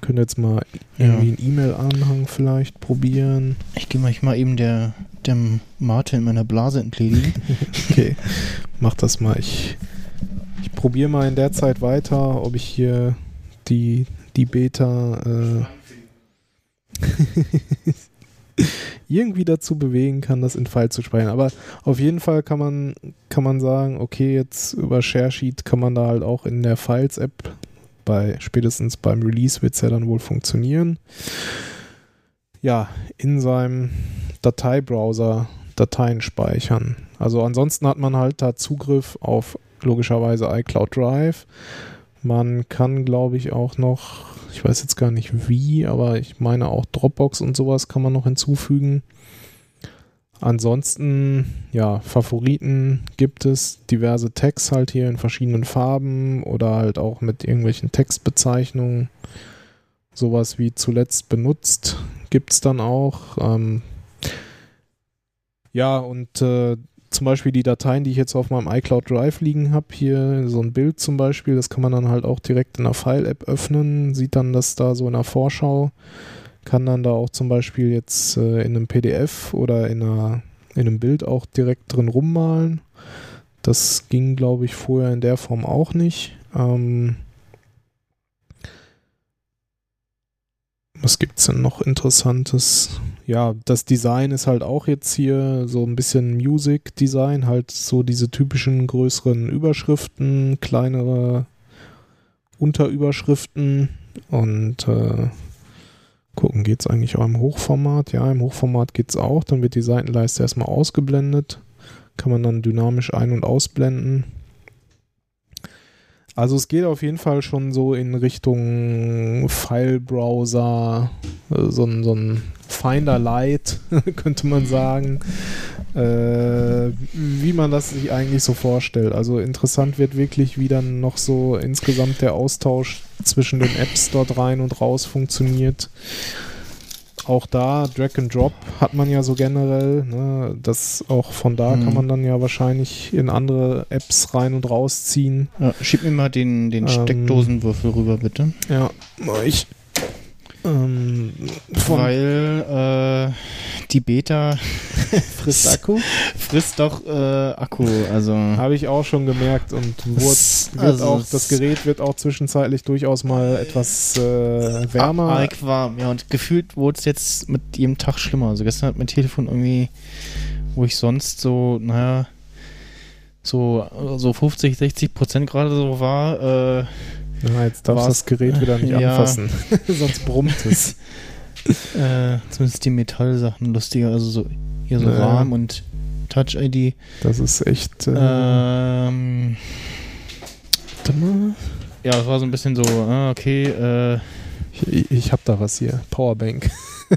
Könnt jetzt mal Ja. irgendwie einen E-Mail-Anhang vielleicht probieren. ich gehe mal, ich mal eben der, dem Mate in meiner Blase entledigen. Okay, mach das mal. Ich, ich probiere mal in der Zeit weiter, ob ich hier die, die Beta. Äh irgendwie dazu bewegen kann, das in File zu speichern. Aber auf jeden Fall kann man, kann man sagen, okay, jetzt über ShareSheet kann man da halt auch in der Files-App bei spätestens beim Release wird es ja dann wohl funktionieren. Ja, in seinem Dateibrowser Dateien speichern. Also ansonsten hat man halt da Zugriff auf logischerweise iCloud Drive. Man kann, glaube ich, auch noch, ich weiß jetzt gar nicht wie, aber ich meine auch Dropbox und sowas kann man noch hinzufügen. Ansonsten, ja, Favoriten gibt es diverse Tags halt hier in verschiedenen Farben oder halt auch mit irgendwelchen Textbezeichnungen. Sowas wie zuletzt benutzt gibt es dann auch. Ähm, ja, und äh, zum Beispiel die Dateien, die ich jetzt auf meinem iCloud Drive liegen habe, hier so ein Bild zum Beispiel, das kann man dann halt auch direkt in der File-App öffnen, sieht dann das da so in der Vorschau, kann dann da auch zum Beispiel jetzt äh, in einem PDF oder in, einer, in einem Bild auch direkt drin rummalen. Das ging, glaube ich, vorher in der Form auch nicht. Ähm, was gibt es denn noch Interessantes? Ja, das Design ist halt auch jetzt hier so ein bisschen Music Design, halt so diese typischen größeren Überschriften, kleinere Unterüberschriften und äh, gucken, geht es eigentlich auch im Hochformat? Ja, im Hochformat geht es auch. Dann wird die Seitenleiste erstmal ausgeblendet. Kann man dann dynamisch ein- und ausblenden. Also es geht auf jeden Fall schon so in Richtung File-Browser, äh, so ein, so ein Finder Light, könnte man sagen, äh, wie man das sich eigentlich so vorstellt. Also interessant wird wirklich, wie dann noch so insgesamt der Austausch zwischen den Apps dort rein und raus funktioniert auch da Drag and Drop hat man ja so generell. Ne? Das auch von da mhm. kann man dann ja wahrscheinlich in andere Apps rein und rausziehen. Ja, schieb mir mal den, den ähm, Steckdosenwürfel rüber, bitte. Ja, ich. Ähm, Weil äh, die Beta frisst Akku? frisst doch äh, Akku. Also habe ich auch schon gemerkt und wurde, also auch, das Gerät wird auch zwischenzeitlich durchaus mal etwas äh, wärmer. Arg warm, ja. Und gefühlt wurde es jetzt mit jedem Tag schlimmer. Also gestern hat mein Telefon irgendwie, wo ich sonst so, naja, so, so 50, 60 Prozent gerade so war. Äh, ja, jetzt darfst du das Gerät wieder nicht ja. anfassen, sonst brummt es. äh, zumindest die Metallsachen lustiger, also so hier so naja. Rahmen und Touch-ID. Das ist echt. Äh, ähm, ja, das war so ein bisschen so, ah, okay. Äh, ich, ich hab da was hier, Powerbank.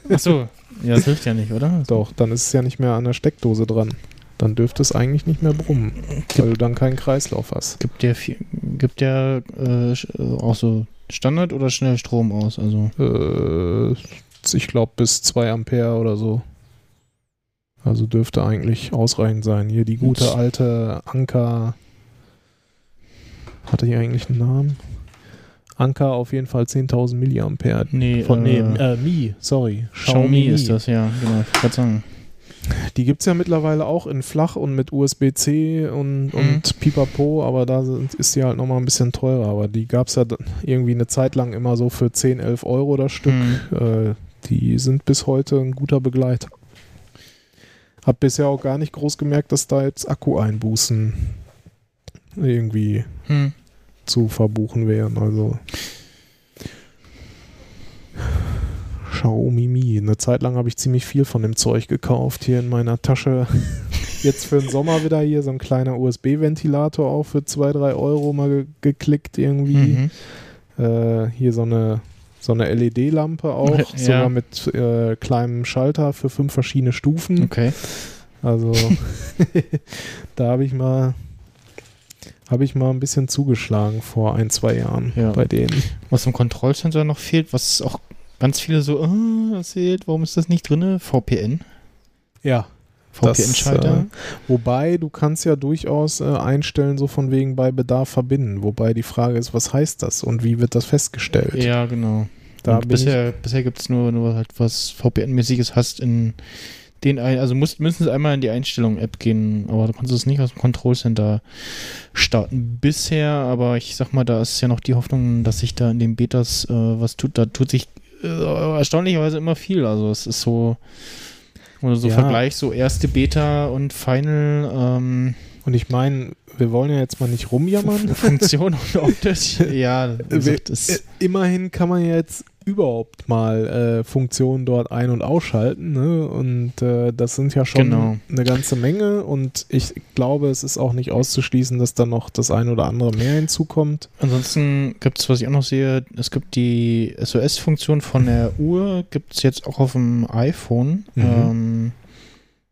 Ach so, ja, das hilft ja nicht, oder? Doch, dann ist es ja nicht mehr an der Steckdose dran. Dann dürfte es eigentlich nicht mehr brummen, gibt, weil du dann keinen Kreislauf hast. Gibt der, gibt der äh, auch so Standard oder schnell Strom aus? Also äh, ich glaube bis 2 Ampere oder so. Also dürfte eigentlich ausreichend sein. Hier die gute alte Anker. Hatte hier eigentlich einen Namen? Anker auf jeden Fall 10.000 Milliampere. Nee, von äh, nee, äh, Mi, sorry. Xiaomi, Xiaomi ist das, ja, genau. Ich sagen. Die gibt es ja mittlerweile auch in flach und mit USB-C und, mhm. und Pipapo, aber da sind, ist die halt nochmal ein bisschen teurer. Aber die gab es ja irgendwie eine Zeit lang immer so für 10, 11 Euro das Stück. Mhm. Äh, die sind bis heute ein guter Begleiter. Hab bisher auch gar nicht groß gemerkt, dass da jetzt Akku-Einbußen irgendwie hm. zu verbuchen wären. Also Xiaomi Mi. Eine Zeit lang habe ich ziemlich viel von dem Zeug gekauft hier in meiner Tasche. Jetzt für den Sommer wieder hier so ein kleiner USB-Ventilator auch für 2, 3 Euro mal ge geklickt irgendwie. Mhm. Äh, hier so eine so eine LED-Lampe auch, ja. sogar mit äh, kleinem Schalter für fünf verschiedene Stufen. Okay. Also da habe ich mal habe ich mal ein bisschen zugeschlagen vor ein, zwei Jahren ja. bei denen. Was im Kontrollcenter noch fehlt, was auch ganz viele so oh, erzählt, warum ist das nicht drin? VPN. Ja. VPN-Schalter. Äh, wobei du kannst ja durchaus äh, einstellen, so von wegen bei Bedarf verbinden. Wobei die Frage ist, was heißt das und wie wird das festgestellt? Ja, genau. Da bisher bisher gibt es nur, nur halt was VPN-mäßiges hast in den ein, also musst mindestens einmal in die Einstellung-App gehen, aber du kannst es nicht aus dem Control Center starten bisher, aber ich sag mal, da ist ja noch die Hoffnung, dass sich da in den Betas äh, was tut. Da tut sich erstaunlicherweise immer viel. Also es ist so, Oder so Ja. Vergleich, so erste Beta und Final ähm, Und ich meine, wir wollen ja jetzt mal nicht rumjammern. Funktion und optisch. Ja, gesagt, äh, immerhin kann man ja jetzt überhaupt mal äh, Funktionen dort ein- und ausschalten. Ne? Und äh, das sind ja schon Genau. eine ganze Menge. Und ich glaube, es ist auch nicht auszuschließen, dass da noch das ein oder andere mehr hinzukommt. Ansonsten gibt es, was ich auch noch sehe, es gibt die SOS-Funktion von der Uhr, gibt es jetzt auch auf dem iPhone. Mhm. Ähm,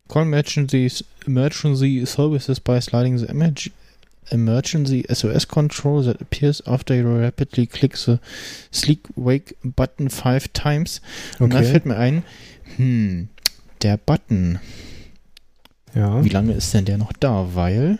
call emergency, emergency services by sliding the emerg emergency SOS control that appears after you rapidly click the sleek wake button five times. Und da Okay. fällt mir ein, hm, der Button, Ja. wie lange ist denn der noch da? Weil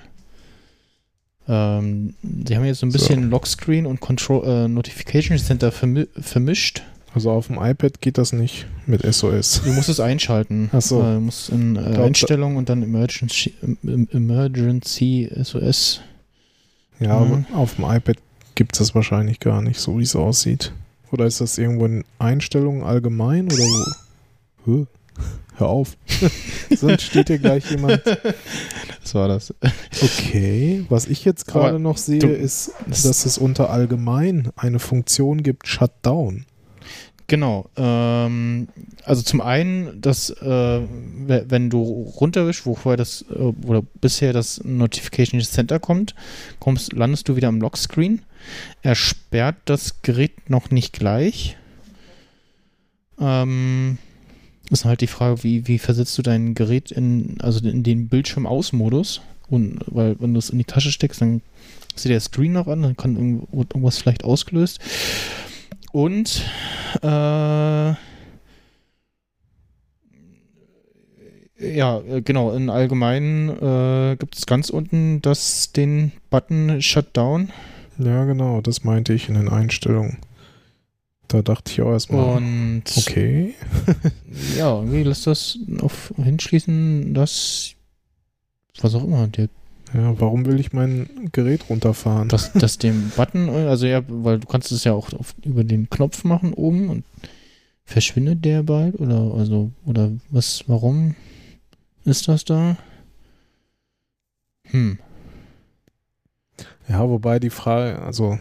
ähm, sie haben jetzt so ein So. bisschen Lockscreen und Control äh, Notification Center vermi vermischt. Also auf dem iPad geht das nicht mit SOS. Du musst es einschalten. Ach so. Äh, du musst in äh, Einstellungen und dann Emergency, em- Emergency SOS. Ja, Mhm. aber auf dem iPad gibt es das wahrscheinlich gar nicht, so wie es aussieht. Oder ist das irgendwo in Einstellungen allgemein oder wo? Hör auf. Sonst steht hier gleich jemand. Das war das. Okay, was ich jetzt gerade noch sehe, ist, dass es unter allgemein eine Funktion gibt, Shutdown. Genau. Ähm, also zum einen, dass äh, we- wenn du runterwischst, wo vorher das äh, oder bisher das Notification Center kommt, kommst, landest du wieder am Lockscreen. Er sperrt das Gerät noch nicht gleich. Ähm, ist halt die Frage, wie, wie versetzt du dein Gerät in, also in den Bildschirm-Aus-Modus? Und weil wenn du es in die Tasche steckst, dann sieht der Screen noch an, dann kann irgendwas vielleicht ausgelöst. Und äh, ja, äh, genau, in allgemein äh, gibt es ganz unten das, den Button Shutdown. Ja, genau, das meinte ich in den Einstellungen. Da dachte ich auch erstmal, Und okay. ja, irgendwie lässt das auf hinschließen, dass was auch immer, der, Ja, warum will ich mein Gerät runterfahren? dass, dass dem Button, also ja, weil du kannst es ja auch auf, über den Knopf machen oben und verschwindet der bald oder also oder was, warum ist das da? Hm. Ja, wobei die Frage, also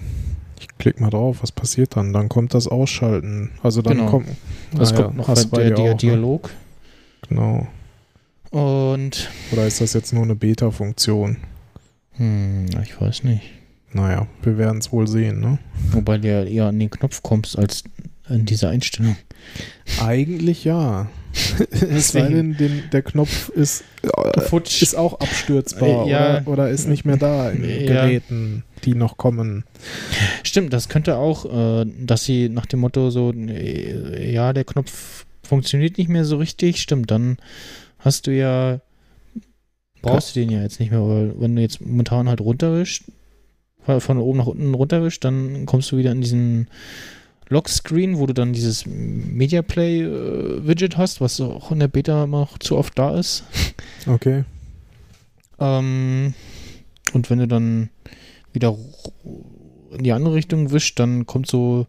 ich klicke mal drauf, was passiert dann? Dann kommt das Ausschalten. Also dann Genau. kommt, Das Ah ja, kommt noch bei bei der, der ne? Dialog. genau. Und Oder ist das jetzt nur eine Beta-Funktion? hm, ich weiß nicht. Naja, wir werden es wohl sehen, ne? Wobei du ja eher an den Knopf kommst als an diese Einstellung. Eigentlich ja. es sei denn, den, der Knopf ist, äh, Futsch. ist auch abstürzbar ja. oder, oder ist nicht mehr da in Ja. Geräten, die noch kommen. Stimmt, das könnte auch, äh, dass sie nach dem Motto so, äh, ja, der Knopf funktioniert nicht mehr so richtig. Stimmt, dann hast du ja, brauchst du den ja jetzt nicht mehr, weil wenn du jetzt momentan halt runterwischst, von von oben nach unten runterwischst, dann kommst du wieder in diesen Lockscreen, wo du dann dieses Media Play äh, Widget hast, was auch in der Beta immer noch zu oft da ist. Okay. Ähm, und wenn du dann wieder in die andere Richtung wischt, dann kommt so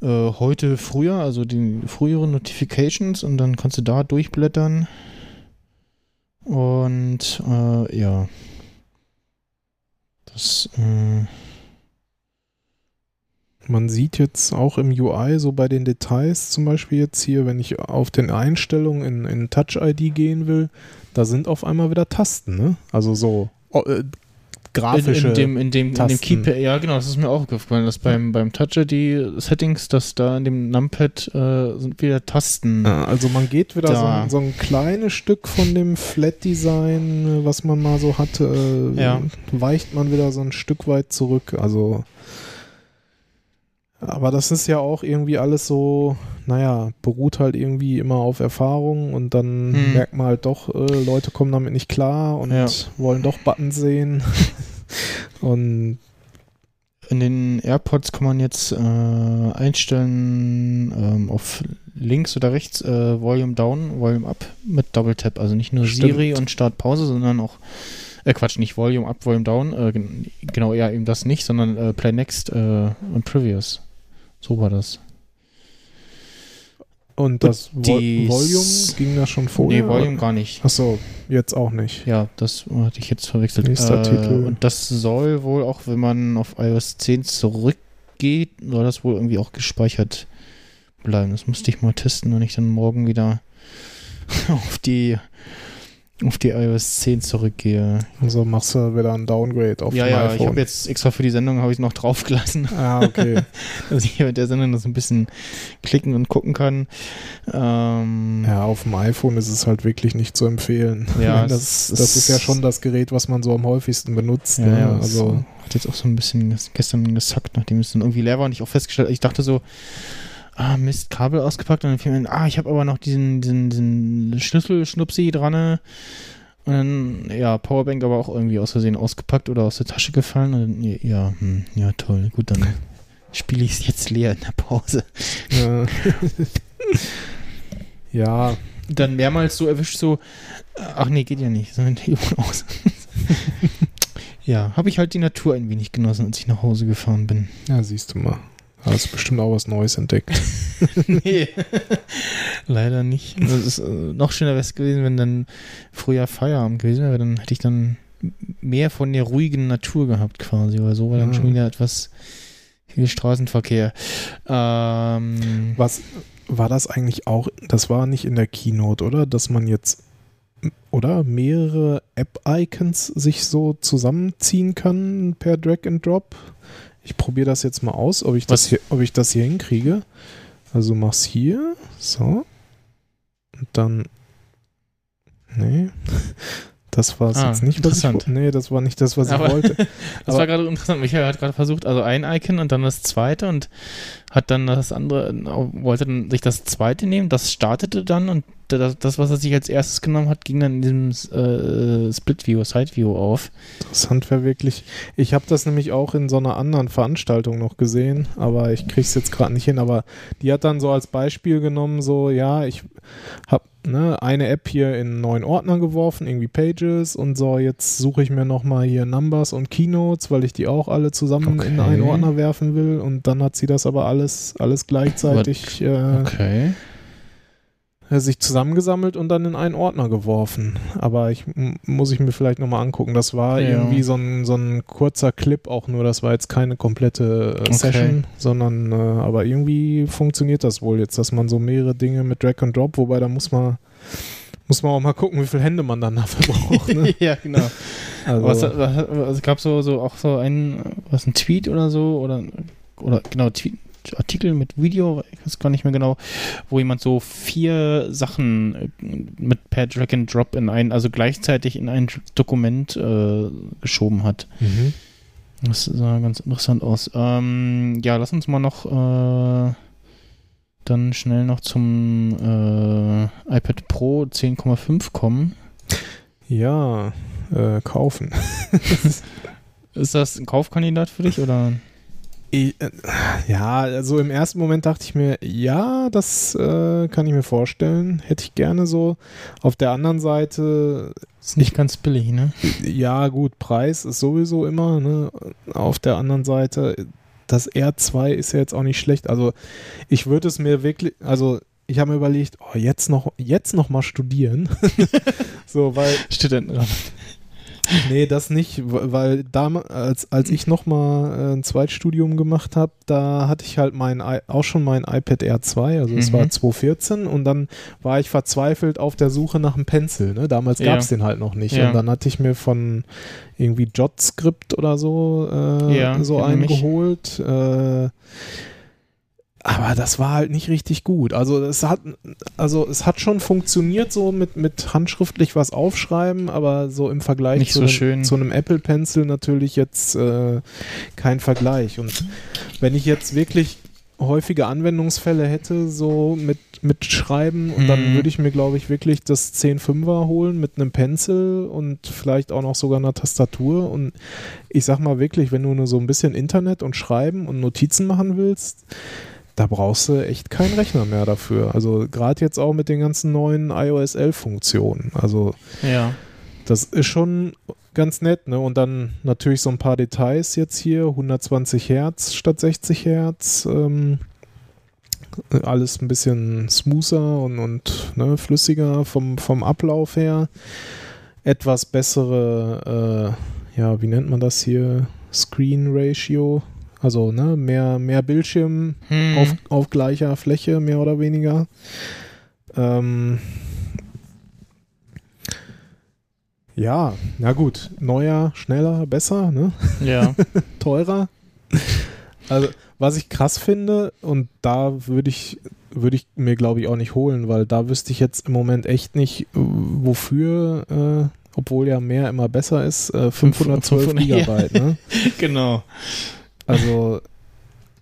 äh, heute früher, also die früheren Notifications und dann kannst du da durchblättern. Und äh, ja. Das, äh, Man sieht jetzt auch im UI so bei den Details, zum Beispiel jetzt hier, wenn ich auf den Einstellungen in, in Touch-ID gehen will, da sind auf einmal wieder Tasten, ne? Also so äh, in, grafische. in dem, in dem, in dem. Keypad, ja genau, das ist mir auch aufgefallen, dass beim, beim Touch die Settings, dass da in dem Numpad äh, sind wieder Tasten. Ja, also man geht wieder so Da. so ein kleines Stück von dem Flat-Design, was man mal so hatte, äh, Ja. weicht man wieder so ein Stück weit zurück. Also aber das ist ja auch irgendwie alles so, naja, beruht halt irgendwie immer auf Erfahrung und dann Hm. merkt man halt doch, äh, Leute kommen damit nicht klar und Ja. wollen doch Buttons sehen. und In den AirPods kann man jetzt äh, einstellen ähm, auf links oder rechts äh, Volume Down, Volume Up mit Double Tap. Also nicht nur Stimmt. Siri und Start Pause, sondern auch äh, Quatsch, nicht Volume Up, Volume Down. Äh, gen- genau, ja, eben das nicht, sondern äh, Play Next äh, und Previous. So war das. Und das Vol die Volume ging da schon vorher? nee, Volume gar nicht. Achso, jetzt auch nicht. Ja, das hatte ich jetzt verwechselt. Nächster Titel. Und das soll wohl auch, wenn man auf iOS 10 zurückgeht, soll das wohl irgendwie auch gespeichert bleiben. Das musste ich mal testen, wenn ich dann morgen wieder auf die auf die iOS 10 zurückgehe. Also machst du wieder ein Downgrade auf ja, dem ja, ich iPhone. habe jetzt extra für die Sendung habe ich noch draufgelassen, ah, okay. dass ich mit der Sendung das ein bisschen klicken und gucken kann. Ähm, ja, auf dem iPhone ist es halt wirklich nicht zu empfehlen. Ja, das, das ist ja schon das Gerät, was man so am häufigsten benutzt. Ja, ne? also hat jetzt auch so ein bisschen ges- gestern gesackt, nachdem es dann irgendwie leer war und ich auch festgestellt, ich dachte so, ah Mist, Kabel ausgepackt und dann fiel mir ah, ich habe aber noch diesen, diesen, diesen Schlüsselschnupsi dran ne? und dann, ja, Powerbank aber auch irgendwie aus Versehen ausgepackt oder aus der Tasche gefallen und dann, ja, hm, ja, toll, gut, dann spiele ich es jetzt leer in der Pause. äh, ja, Dann mehrmals so erwischt so, ach nee, geht ja nicht, sondern aus. ja, habe ich halt die Natur ein wenig genossen, als ich nach Hause gefahren bin. ja, siehst du mal. Hast bestimmt auch was Neues entdeckt. nee. Leider nicht. Das ist äh, noch schöner wäre es gewesen, wenn dann früher Feierabend gewesen wäre, dann hätte ich dann mehr von der ruhigen Natur gehabt quasi, weil so war dann Ja. schon wieder etwas viel Straßenverkehr. Ähm, Was war das eigentlich auch? Das war nicht in der Keynote, oder? Dass man jetzt oder mehrere App-Icons sich so zusammenziehen kann per Drag and Drop. Ich probiere das jetzt mal aus, ob ich das hier, ob ich das hier hinkriege. Also mach's hier, so. Und dann. Nee. Das war es Ah, jetzt nicht, was ich Nee, das war nicht das, was Aber- ich wollte. das aber- war gerade interessant. Michael hat gerade versucht, also ein Icon und dann das zweite und hat dann das andere, wollte dann sich das zweite nehmen, das startete dann und das, das was er sich als erstes genommen hat, ging dann in diesem äh, Split-View, Side-View auf. Interessant wäre wirklich. Ich habe das nämlich auch in so einer anderen Veranstaltung noch gesehen, aber ich krieg's jetzt gerade nicht hin. Aber die hat dann so als Beispiel genommen, so, ja, ich habe ne, eine App hier in einen neuen Ordner geworfen, irgendwie Pages und so, jetzt suche ich mir nochmal hier Numbers und Keynotes, weil ich die auch alle zusammen in Okay. einen Ordner werfen will. Und dann hat sie das aber alles, alles gleichzeitig äh, Okay. Sich zusammengesammelt und dann in einen Ordner geworfen. Aber ich muss ich mir vielleicht nochmal angucken. Das war Ja. irgendwie so ein, so ein kurzer Clip auch nur. Das war jetzt keine komplette äh, Okay. Session, sondern äh, aber irgendwie funktioniert das wohl jetzt, dass man so mehrere Dinge mit Drag and Drop, wobei da muss man muss man auch mal gucken, wie viele Hände man dann dafür braucht. Ne? ja, genau. Also, Was, was, was, es gab so, so auch so einen, was ein Tweet oder so oder oder genau Tweet, Artikel mit Video, ich weiß gar nicht mehr genau, wo jemand so vier Sachen äh, mit per Drag and Drop in ein, also gleichzeitig in ein Dokument äh, geschoben hat. mhm. Das sah ganz interessant aus. Ähm, ja, lass uns mal noch äh, dann schnell noch zum äh, iPad Pro 10,5 kommen. ja, äh, kaufen. Ist das ein Kaufkandidat für dich oder? Ich, äh, ja, also im ersten Moment dachte ich mir, ja, das äh, kann ich mir vorstellen. Hätte ich gerne so. Auf der anderen Seite, Ist nicht ganz billig, ne? ja, gut, Preis ist sowieso immer. Ne? Auf der anderen Seite, das R2 ist ja jetzt auch nicht schlecht. Also ich würde es mir wirklich, also ich habe mir überlegt, oh, jetzt noch, jetzt noch mal studieren. so, weil Studentenrat. Nee, das nicht, weil damals, als, als ich nochmal äh, ein Zweitstudium gemacht habe, da hatte ich halt mein, auch schon mein iPad R2, also es Mhm. war 2014 und dann war ich verzweifelt auf der Suche nach einem Pencil. Ne? Damals Ja. gab es den halt noch nicht. Ja. Und dann hatte ich mir von irgendwie JotScript oder so, äh, Ja, so kenn einen mich. geholt. Äh, aber das war halt nicht richtig gut. Also es hat, also es hat schon funktioniert, so mit, mit handschriftlich was aufschreiben, aber so im Vergleich Nicht zu, so einem, zu einem Apple Pencil natürlich jetzt äh, kein Vergleich. Und wenn ich jetzt wirklich häufige Anwendungsfälle hätte, so mit, mit Schreiben, und dann Mhm. würde ich mir, glaube ich, wirklich das 10.5er holen mit einem Pencil und vielleicht auch noch sogar einer Tastatur. Und ich sag mal wirklich, wenn du nur so ein bisschen Internet und Schreiben und Notizen machen willst, da brauchst du echt keinen Rechner mehr dafür. Also gerade jetzt auch mit den ganzen neuen iOS 11 Funktionen. Also Ja. das ist schon ganz nett, ne? Und dann natürlich so ein paar Details jetzt hier, 120 Hertz statt 60 Hertz. Ähm, alles ein bisschen smoother und, und ne, flüssiger vom, vom Ablauf her. Etwas bessere, äh, ja, wie nennt man das hier? Screen Ratio. Also ne, mehr, mehr Bildschirm Hm. auf, auf gleicher Fläche, mehr oder weniger. Ähm, ja, na gut. Neuer, schneller, besser, ne? Ja. teurer. Also, was ich krass finde, und da würde ich, würde ich mir, glaube ich, auch nicht holen, weil da wüsste ich jetzt im Moment echt nicht, wofür, äh, obwohl ja mehr immer besser ist, äh, 512 500, ja. Gigabyte, ne? genau. Also,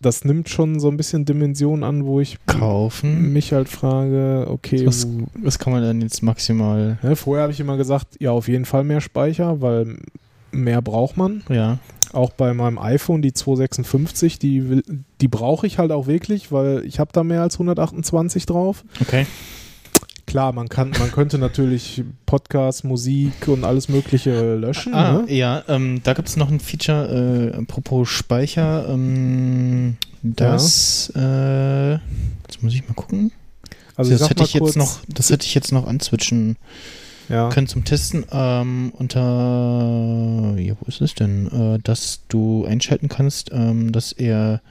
das nimmt schon so ein bisschen Dimension an, wo ich Kaufen. mich halt frage, okay, Was, was kann man denn jetzt maximal. ne, vorher habe ich immer gesagt, ja, auf jeden Fall mehr Speicher, weil mehr braucht man. Ja. auch bei meinem iPhone, die 256, die, die brauche ich halt auch wirklich, weil ich habe da mehr als 128 drauf. Okay. Klar, man kann, man könnte natürlich Podcast, Musik und alles Mögliche löschen. Ah, ne? ja, ähm, da gibt es noch ein Feature, äh, apropos Speicher, ähm, das, äh, jetzt muss ich mal gucken. Also das hätte ich jetzt noch, das hätte ich jetzt noch anzwitschen ja, können zum Testen. Ähm, unter, ja, wo ist es denn? Äh, dass du einschalten kannst, ähm, dass er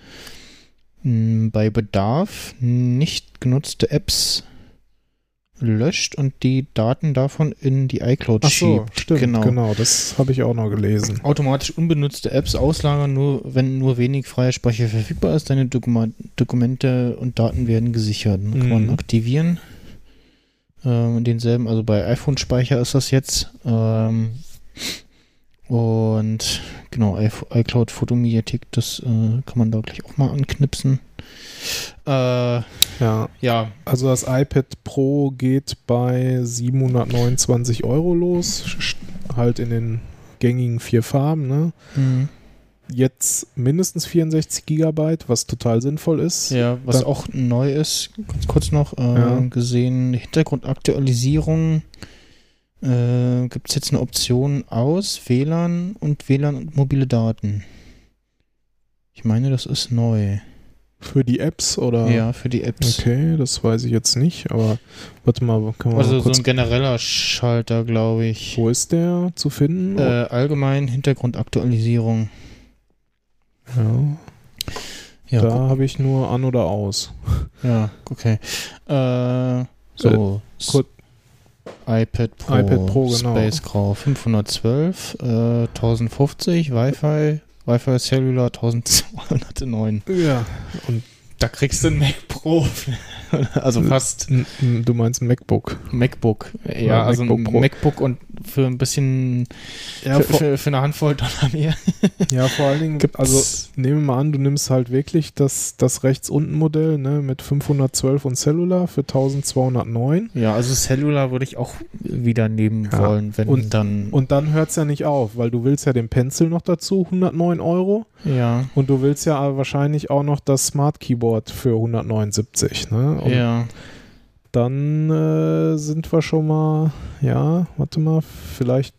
mh, bei Bedarf nicht genutzte Apps löscht und die Daten davon in die iCloud ach so, schiebt. stimmt, genau. genau. das habe ich auch noch gelesen. Automatisch unbenutzte Apps auslagern, nur wenn nur wenig freier Speicher verfügbar ist. Deine Dokumente und Daten werden gesichert. Kann man Mhm. aktivieren. Ähm, denselben, also bei iPhone-Speicher ist das jetzt. Ähm, und genau, iPh- iCloud Fotomediathek, das äh, kann man da gleich auch mal anknipsen. Äh, Ja, ja, also das iPad Pro geht bei 729 Euro los, halt in den gängigen vier Farben, ne? mhm. Jetzt mindestens 64 Gigabyte, was total sinnvoll ist. Ja, was Dann- auch neu ist, ganz kurz noch äh, Ja. gesehen, Hintergrundaktualisierung äh, gibt es jetzt eine Option aus WLAN und WLAN und mobile Daten. Ich meine, das ist neu. Für die Apps oder? Ja, für die Apps. Okay, das weiß ich jetzt nicht, aber warte mal, kann man Also so ein genereller Schalter, glaube ich. wo ist der zu finden? Äh, allgemein Hintergrundaktualisierung. ja, Ja, da habe ich nur an oder aus. ja okay. Äh, so, kurz- iPad Pro, iPad Pro, genau. Space Grau 512, äh, 1050, Wi-Fi, Wi-Fi Cellular 1209. Ja, und Da kriegst du ein Mac Pro. also fast du meinst ein MacBook. MacBook. Ja, also MacBook ein. MacBook und für ein bisschen, Ja, für, für, für eine Handvoll Dollar mehr. ja, vor allen Dingen, Gibt's- also nehmen wir mal an, du nimmst halt wirklich das, das rechts unten Modell ne, mit 512 und Cellular für 1209. Ja, also Cellular würde ich auch wieder nehmen Ja, wollen, wenn und- dann. Und dann hört es ja nicht auf, weil du willst ja den Pencil noch dazu, 109 Euro. ja, Und du willst ja wahrscheinlich auch noch das Smart Keyboard für 179. Ne? Und ja. dann äh, sind wir schon mal, ja, warte mal, vielleicht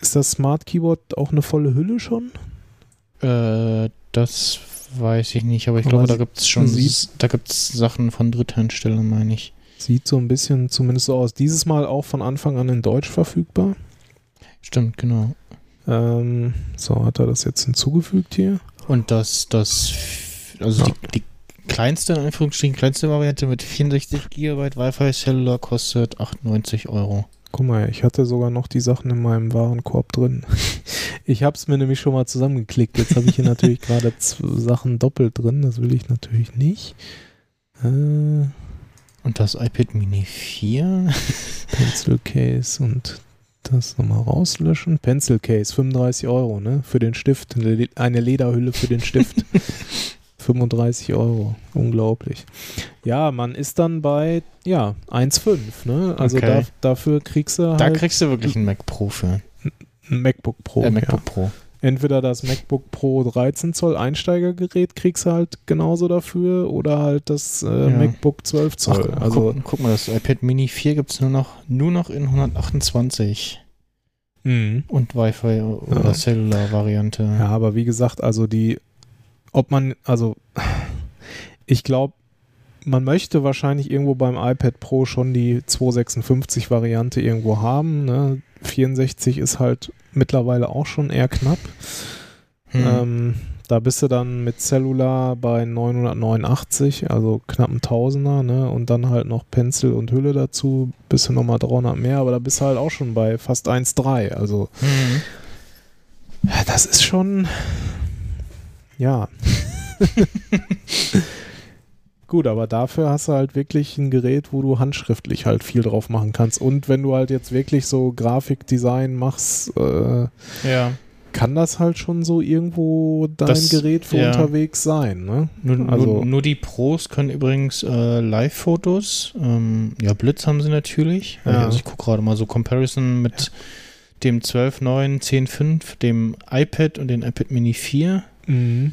ist das Smart Keyboard auch eine volle Hülle schon? Äh, das weiß ich nicht, aber ich Aber glaube, da gibt es schon, da gibt es Sachen von Drittherstellern, meine ich. Sieht so ein bisschen zumindest so aus. Dieses Mal auch von Anfang an in Deutsch verfügbar. Stimmt, genau. Ähm, so, hat er das jetzt hinzugefügt hier? Und das, das, also Ja. die, die kleinste, in Anführungsstrichen, kleinste Variante mit 64 GB Wi-Fi Cellular kostet 98 Euro. Guck mal, ich hatte sogar noch die Sachen in meinem Warenkorb drin. Ich habe es mir nämlich schon mal zusammengeklickt. Jetzt habe ich hier natürlich gerade Sachen doppelt drin. Das will ich natürlich nicht. Äh, Und das iPad Mini 4? Pencil Case und das nochmal rauslöschen. Pencil Case, 35 Euro, ne? Für den Stift. Eine Lederhülle für den Stift. 35 Euro. Unglaublich. Ja, man ist dann bei, ja, 1,5, ne? Also Okay. da, dafür kriegst du Da halt kriegst du wirklich ein Mac Pro für. ein MacBook Pro. äh, ja. MacBook Pro. Entweder das MacBook Pro 13 Zoll Einsteigergerät kriegst du halt genauso dafür oder halt das äh, Ja. MacBook 12 Zoll. Ach, also, guck, guck mal, das iPad Mini 4 gibt es nur noch, nur noch in 128 Mhm. und Wi-Fi oder Ja. Cellular-Variante. Ja, aber wie gesagt, also die, ob man, also ich glaube, man möchte wahrscheinlich irgendwo beim iPad Pro schon die 256 Variante irgendwo haben. Ne? 64 ist halt mittlerweile auch schon eher knapp. Hm. Ähm, da bist du dann mit Cellular bei 989, also knapp ein Tausender, ne? Und dann halt noch Pencil und Hülle dazu, bist du nochmal 300 mehr, aber da bist du halt auch schon bei fast 1,3. Also, Hm. ja, das ist schon, ja. Gut, aber dafür hast du halt wirklich ein Gerät, wo du handschriftlich halt viel drauf machen kannst. Und wenn du halt jetzt wirklich so Grafikdesign machst, äh, Ja. kann das halt schon so irgendwo dein Das- Gerät für ja. unterwegs sein, ne? Nur, Also- nur, nur die Pros können übrigens äh, Live-Fotos. Ähm, ja, Blitz haben sie natürlich. Ja. Also ich gucke gerade mal so Comparison mit dem 12.9, 10.5, dem iPad und dem iPad Mini 4. Mhm.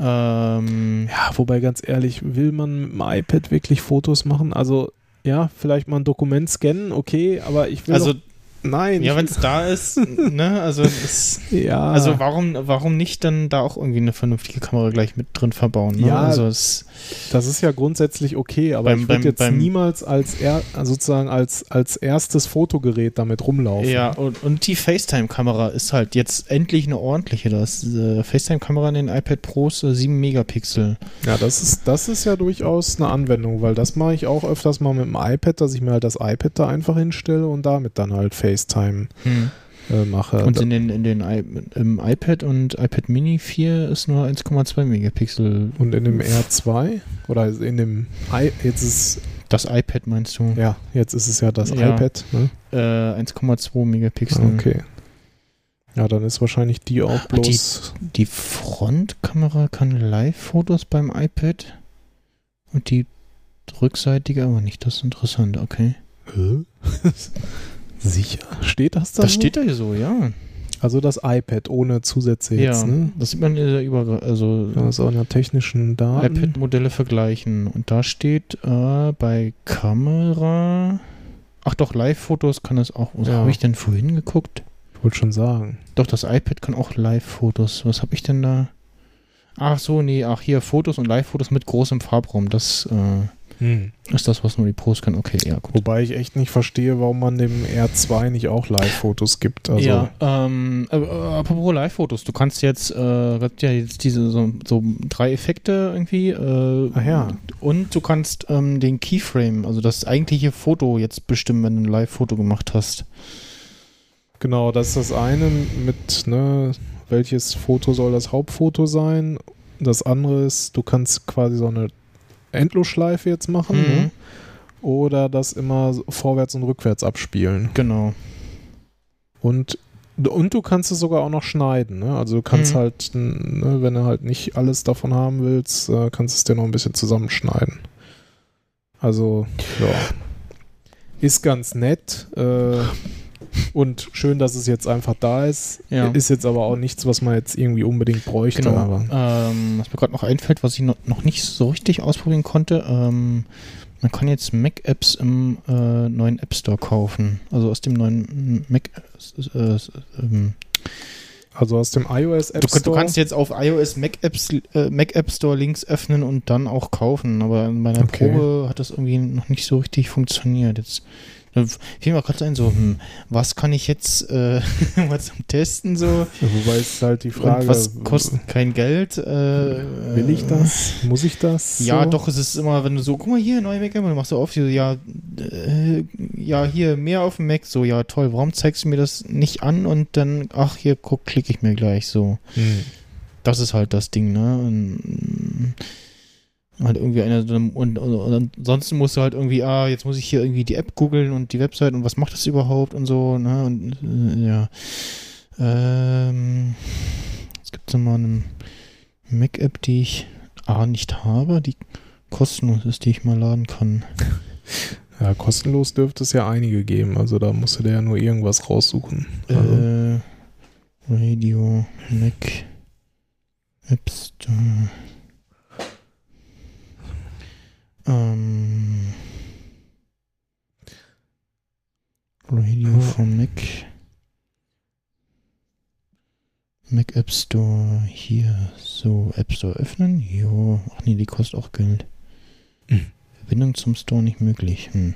Ähm, Ja, wobei ganz ehrlich, will man mit dem iPad wirklich Fotos machen? Also, ja, vielleicht mal ein Dokument scannen, okay, aber ich will also, doch, nein. ja, wenn es da ist, ne, also will, ja, Also warum, warum nicht dann da auch irgendwie eine vernünftige Kamera gleich mit drin verbauen? Ne? Ja, also es, das ist ja grundsätzlich okay, aber Beim- ich würde jetzt beim- niemals als er, sozusagen als, als erstes Fotogerät damit rumlaufen. ja, und, und die FaceTime-Kamera ist halt jetzt endlich eine ordentliche. Das äh, FaceTime-Kamera in den iPad Pros äh, 7 Megapixel. Ja, das ist, das ist ja durchaus eine Anwendung, weil das mache ich auch öfters mal mit dem iPad, dass ich mir halt das iPad da einfach hinstelle und damit dann halt FaceTime äh, mache. Und in den, in den I im iPad und iPad Mini 4 ist nur 1,2 Megapixel. und in dem R2 oder in dem I, jetzt ist Das iPad meinst du? ja, jetzt ist es ja das Ja. iPad, ne? Äh, 1,2 Megapixel. Okay. Ja, dann ist wahrscheinlich die auch Ah, die- bloß. Die Frontkamera kann Live-Fotos beim iPad und die rückseitige aber nicht. Das ist interessant, okay. Hä? Sicher? Steht das da? Das so? steht da so, ja. Also das iPad ohne Zusätze jetzt, ja, ne? das sieht man äh, über, also Ja, so einer technischen Daten. iPad-Modelle vergleichen. Und da steht äh, bei Kamera. Ach doch, Live-Fotos kann es auch. Was Ja. habe ich denn vorhin geguckt? Ich wollte schon sagen. Doch, das iPad kann auch Live-Fotos. Was habe ich denn da? Ach so, nee, ach hier Fotos und Live-Fotos mit großem Farbraum. Das äh, ist das, was nur die Pros kann. Okay, ja, gut. Wobei ich echt nicht verstehe, warum man dem R2 nicht auch Live-Fotos gibt. Also, ja, ähm, äh, äh, apropos Live-Fotos, du kannst jetzt, äh, gibt ja jetzt diese so, so drei Effekte irgendwie. Äh, Ach ja. Und du kannst ähm, den Keyframe, also das eigentliche Foto jetzt bestimmen, wenn du ein Live-Foto gemacht hast. Genau, das ist das eine mit, ne, welches Foto soll das Hauptfoto sein? Das andere ist, du kannst quasi so eine Endlosschleife jetzt machen, Mhm. ne? Oder das immer vorwärts und rückwärts abspielen. Genau. Und, und du kannst es sogar auch noch schneiden, ne? Also du kannst Mhm. halt, ne, wenn du halt nicht alles davon haben willst, äh, kannst du es dir noch ein bisschen zusammenschneiden. Also, ja. Ist ganz nett. Äh, und schön, dass es jetzt einfach da ist. Ja. Ist jetzt aber auch nichts, was man jetzt irgendwie unbedingt bräuchte. Genau. Ähm, was mir gerade noch einfällt, was ich noch, noch nicht so richtig ausprobieren konnte, ähm, man kann jetzt Mac-Apps im äh, neuen App Store kaufen. Also aus dem neuen Mac. Äh, äh, ähm, also aus dem iOS App du, Store. du kannst jetzt auf iOS Mac, Apps, äh, Mac App Store Links öffnen und dann auch kaufen. Aber in meiner Okay. Probe hat das irgendwie noch nicht so richtig funktioniert. Jetzt fiel mir gerade so ein, so, hm, was kann ich jetzt äh, mal zum Testen so? Wobei es halt die Frage, und was kostet kein Geld? Äh, will ich das? Muss ich das? Ja, so? doch, es ist immer, wenn du so, guck mal hier, neue Mac, du machst so auf, so, ja, äh, ja, hier, mehr auf dem Mac, so, ja, toll, warum zeigst du mir das nicht an und dann, ach, hier, guck, klicke ich mir gleich so. Hm. Das ist halt das Ding, ne? Und, halt irgendwie eine, und, und, und ansonsten musst du halt irgendwie, ah, jetzt muss ich hier irgendwie die App googeln und die Website und was macht das überhaupt und so, ne? Und äh, ja. Ähm, es gibt so mal eine Mac-App, die ich A nicht habe, die kostenlos ist, die ich mal laden kann. Ja, kostenlos dürfte es ja einige geben. Also da musst du dir ja nur irgendwas raussuchen. Also, Äh, Radio Mac App Store. Ähm, Radio Ja. for Mac. Mac App Store hier. So, App Store öffnen. Jo. Ach nee, die kostet auch Geld. Hm. Verbindung zum Store nicht möglich. Hm.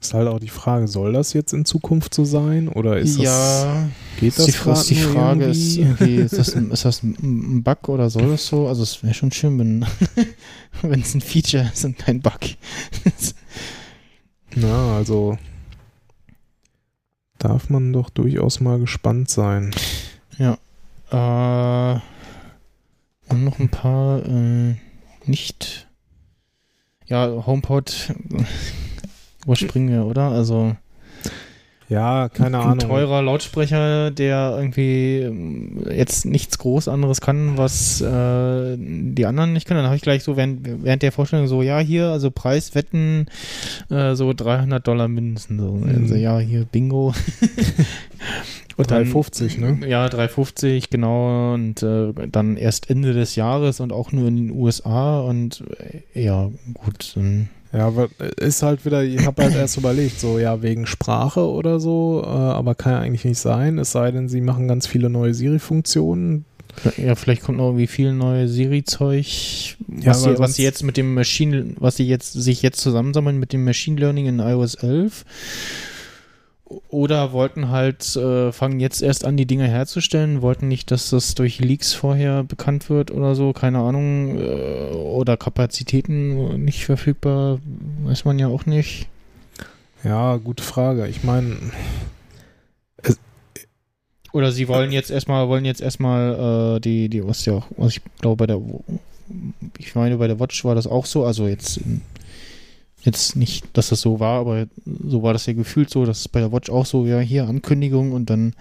Ist halt auch die Frage, soll das jetzt in Zukunft so sein? Oder ist das, ja, geht das ist die, ist die Frage, ist, ist, das, ein- ist das ein Bug oder soll das so? Also es wäre schon schön, wenn wenn es ein Feature ist und kein Bug. Na, also darf man doch durchaus mal gespannt sein. Äh, und noch ein paar äh, nicht. Ja, HomePod überspringen wir, oder? Also Ja, keine ein Ahnung. teurer Lautsprecher, der irgendwie ähm, jetzt nichts groß anderes kann, was äh, die anderen nicht können. Dann habe ich gleich so während, während der Vorstellung so, ja, hier, also Preis, Wetten, äh, so 300 Dollar mindestens. So. Also ja, hier Bingo. Und dann- 350, ne? Ja, 350, genau. Und äh, dann erst Ende des Jahres und auch nur in den USA. Und äh, ja, gut. Dann, Ja, aber ist halt wieder, ich habe halt erst überlegt, so ja, wegen Sprache oder so, äh, aber kann ja eigentlich nicht sein, es sei denn, sie machen ganz viele neue Siri-Funktionen. ja, vielleicht kommt noch irgendwie viel neue Siri-Zeug, Ja, was, weil sie, was sie jetzt mit dem Machine, was sie jetzt sich jetzt zusammensammeln mit dem Machine Learning in iOS 11. Oder wollten halt, äh, fangen jetzt erst an, die Dinge herzustellen, wollten nicht, dass das durch Leaks vorher bekannt wird oder so, keine Ahnung, äh, oder Kapazitäten nicht verfügbar, weiß man ja auch nicht. Ja, gute Frage. Ich meine, Oder sie wollen jetzt erstmal, wollen jetzt erstmal äh, die, die, was ja auch, was ich glaube bei der, ich meine bei der Watch war das auch so, also jetzt, jetzt nicht, dass das so war, aber so war das ja gefühlt so, dass es bei der Watch auch so, ja, hier Ankündigung und dann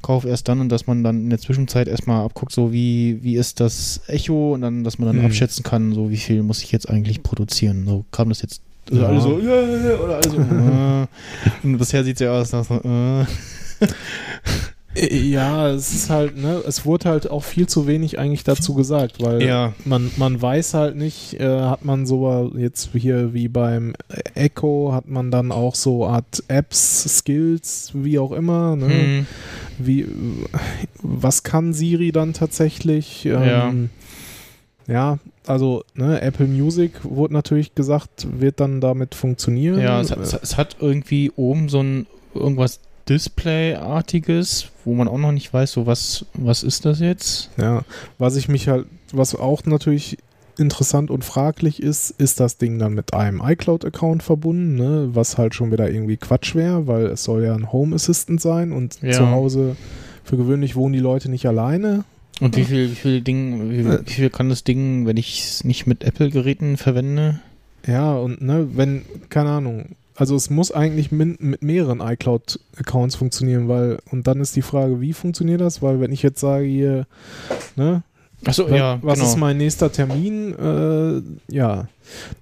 Kauf erst dann und dass man dann in der Zwischenzeit erstmal abguckt, so wie, wie ist das Echo und dann, dass man dann Mhm. abschätzen kann, so wie viel muss ich jetzt eigentlich produzieren. So kam das jetzt also Ja. alle so, ja, oder also, äh. und bisher sieht es ja aus, nach so, äh. Ja, es ist halt, ne, es wurde halt auch viel zu wenig eigentlich dazu gesagt, weil Ja. man, man weiß halt nicht, äh, hat man so jetzt hier wie beim Echo, hat man dann auch so Art Apps, Skills, wie auch immer, ne? Hm. wie, was kann Siri dann tatsächlich? Ja. Ähm, ja, also ne, Apple Music wurde natürlich gesagt, wird dann damit funktionieren. Ja, es hat, es hat irgendwie oben so ein irgendwas Display-artiges, wo man auch noch nicht weiß, so was, was ist das jetzt? Ja, was ich mich halt, was auch natürlich interessant und fraglich ist, ist das Ding dann mit einem iCloud-Account verbunden, ne? was halt schon wieder irgendwie Quatsch wäre, weil es soll ja ein Home Assistant sein und Ja. zu Hause für gewöhnlich wohnen die Leute nicht alleine. Und wie viel, wie viel Ding, wie, wie viel kann das Ding, wenn ich es nicht mit Apple-Geräten verwende? Ja, und ne, wenn, keine Ahnung, also es muss eigentlich min, mit mehreren iCloud-Accounts funktionieren, weil, und dann ist die Frage, wie funktioniert das? Weil wenn ich jetzt sage hier, ne, Achso, ja, was genau. ist mein nächster Termin? Äh, ja,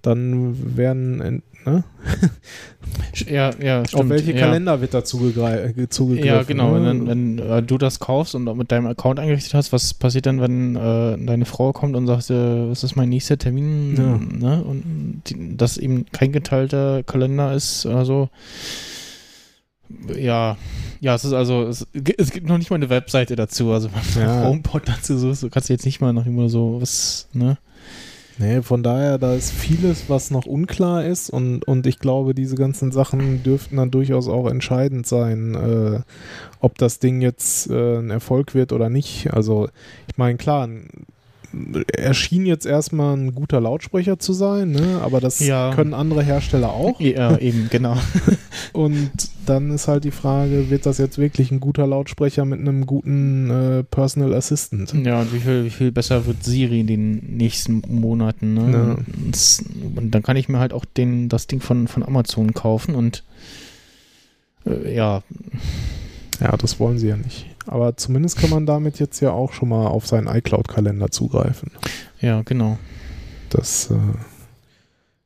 dann werden, ne, ja, ja, stimmt. auf welche ja. Kalender wird da äh, zugegriffen? Ja, genau. Ne? Wenn, wenn äh, du das kaufst und mit deinem Account eingerichtet hast, was passiert dann, wenn äh, deine Frau kommt und sagt, äh, was ist mein nächster Termin? Ja. Ne? Und die, das eben kein geteilter Kalender ist oder so. Ja, ja, es ist also, es, es gibt noch nicht mal eine Webseite dazu. Also, wenn du Ja. HomePod dazu suchst, du kannst jetzt nicht mal noch immer so was, ne? Nee, von daher, da ist vieles, was noch unklar ist und, und ich glaube, diese ganzen Sachen dürften dann durchaus auch entscheidend sein, äh, ob das Ding jetzt äh, ein Erfolg wird oder nicht. Also, ich meine, klar, er schien jetzt erstmal ein guter Lautsprecher zu sein, ne? aber das Ja. können andere Hersteller auch. Ja, eben, genau. Und dann ist halt die Frage, wird das jetzt wirklich ein guter Lautsprecher mit einem guten äh, Personal Assistant? Ja, und wie viel, wie viel besser wird Siri in den nächsten Monaten, ne? Ja. Und dann kann ich mir halt auch den, das Ding von, von Amazon kaufen und äh, ja, Ja, das wollen sie ja nicht. Aber zumindest kann man damit jetzt ja auch schon mal auf seinen iCloud-Kalender zugreifen. ja, genau. Das, äh,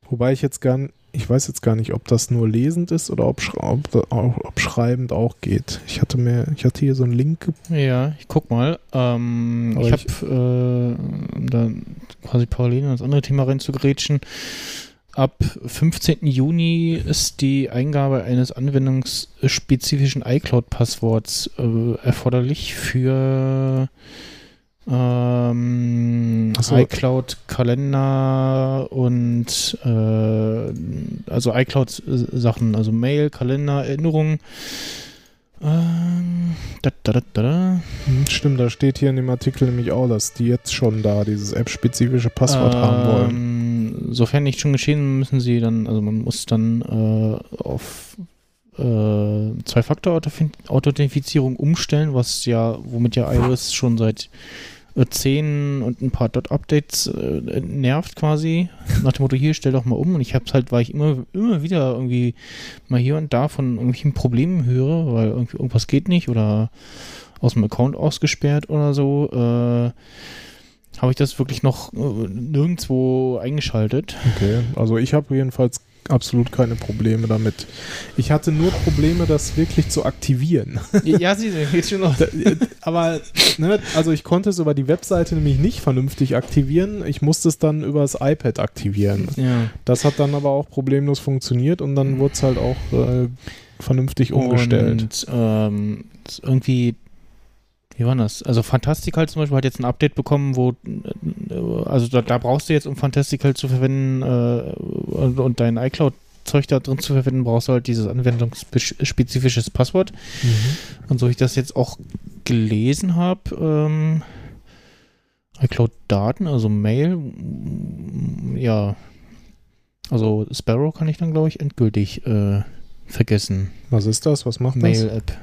wobei ich jetzt gar ich weiß jetzt gar nicht, ob das nur lesend ist oder ob, ob, ob schreibend auch geht. Ich hatte mir, ich hatte hier so einen Link. Ja, ich guck mal. Ähm, ich ich- habe äh, um da quasi parallel in das andere Thema reinzugrätschen. Ab 15. Juni ist die Eingabe eines anwendungsspezifischen iCloud-Passworts äh, erforderlich für ähm, so. iCloud-Kalender und äh, also iCloud-Sachen, also Mail, Kalender, Erinnerungen. Ähm, da, da, da. Hm, Stimmt, da steht hier in dem Artikel nämlich auch, dass die jetzt schon da dieses App-spezifische Passwort haben wollen. Ähm, Sofern nicht schon geschehen, müssen sie dann, also man muss dann äh, auf äh, Zwei-Faktor-Authentifizierung umstellen, was ja, womit ja iOS schon seit 10 und ein paar Dot-Updates äh, nervt quasi. Nach dem Motto, hier, stell doch mal um. Und ich hab's halt, weil ich immer, immer wieder irgendwie mal hier und da von irgendwelchen Problemen höre, weil irgendwie irgendwas geht nicht oder aus dem Account ausgesperrt oder so, äh, habe ich das wirklich noch äh, nirgendwo eingeschaltet. Okay, also ich habe jedenfalls absolut keine Probleme damit. Ich hatte nur Probleme, das wirklich zu aktivieren. ja, sie geht schon noch. Da- Aber, ne, also ich konnte es über die Webseite nämlich nicht vernünftig aktivieren. Ich musste es dann über das iPad aktivieren. Ja. Das hat dann aber auch problemlos funktioniert und dann wurde es halt auch äh, vernünftig umgestellt. Und ähm, irgendwie, wie war das? Also Fantastical zum Beispiel hat jetzt ein Update bekommen, wo, äh, also da, da brauchst du jetzt, um Fantastical zu verwenden äh, und, und dein iCloud-Zeug da drin zu verwenden, brauchst du halt dieses anwendungsspezifisches Passwort. Und so ich das jetzt auch gelesen habe, ähm, iCloud-Daten, also Mail, mm, ja, also Sparrow kann ich dann, glaube ich, endgültig äh, vergessen. Was ist das? Was macht das? Mail-App.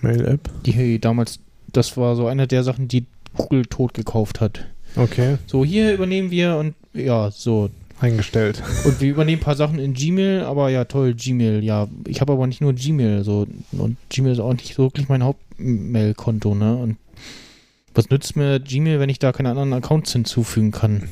Mail-App. Die damals, das war so eine der Sachen, die Google tot gekauft hat. Okay, So, hier übernehmen wir und ja, so. eingestellt. Und wir übernehmen ein paar Sachen in Gmail, aber ja, toll, Gmail, ja. Ich habe aber nicht nur Gmail, so. Und Gmail ist auch nicht so wirklich mein Hauptmail-Konto, ne? Und was nützt mir Gmail, wenn ich da keine anderen Accounts hinzufügen kann?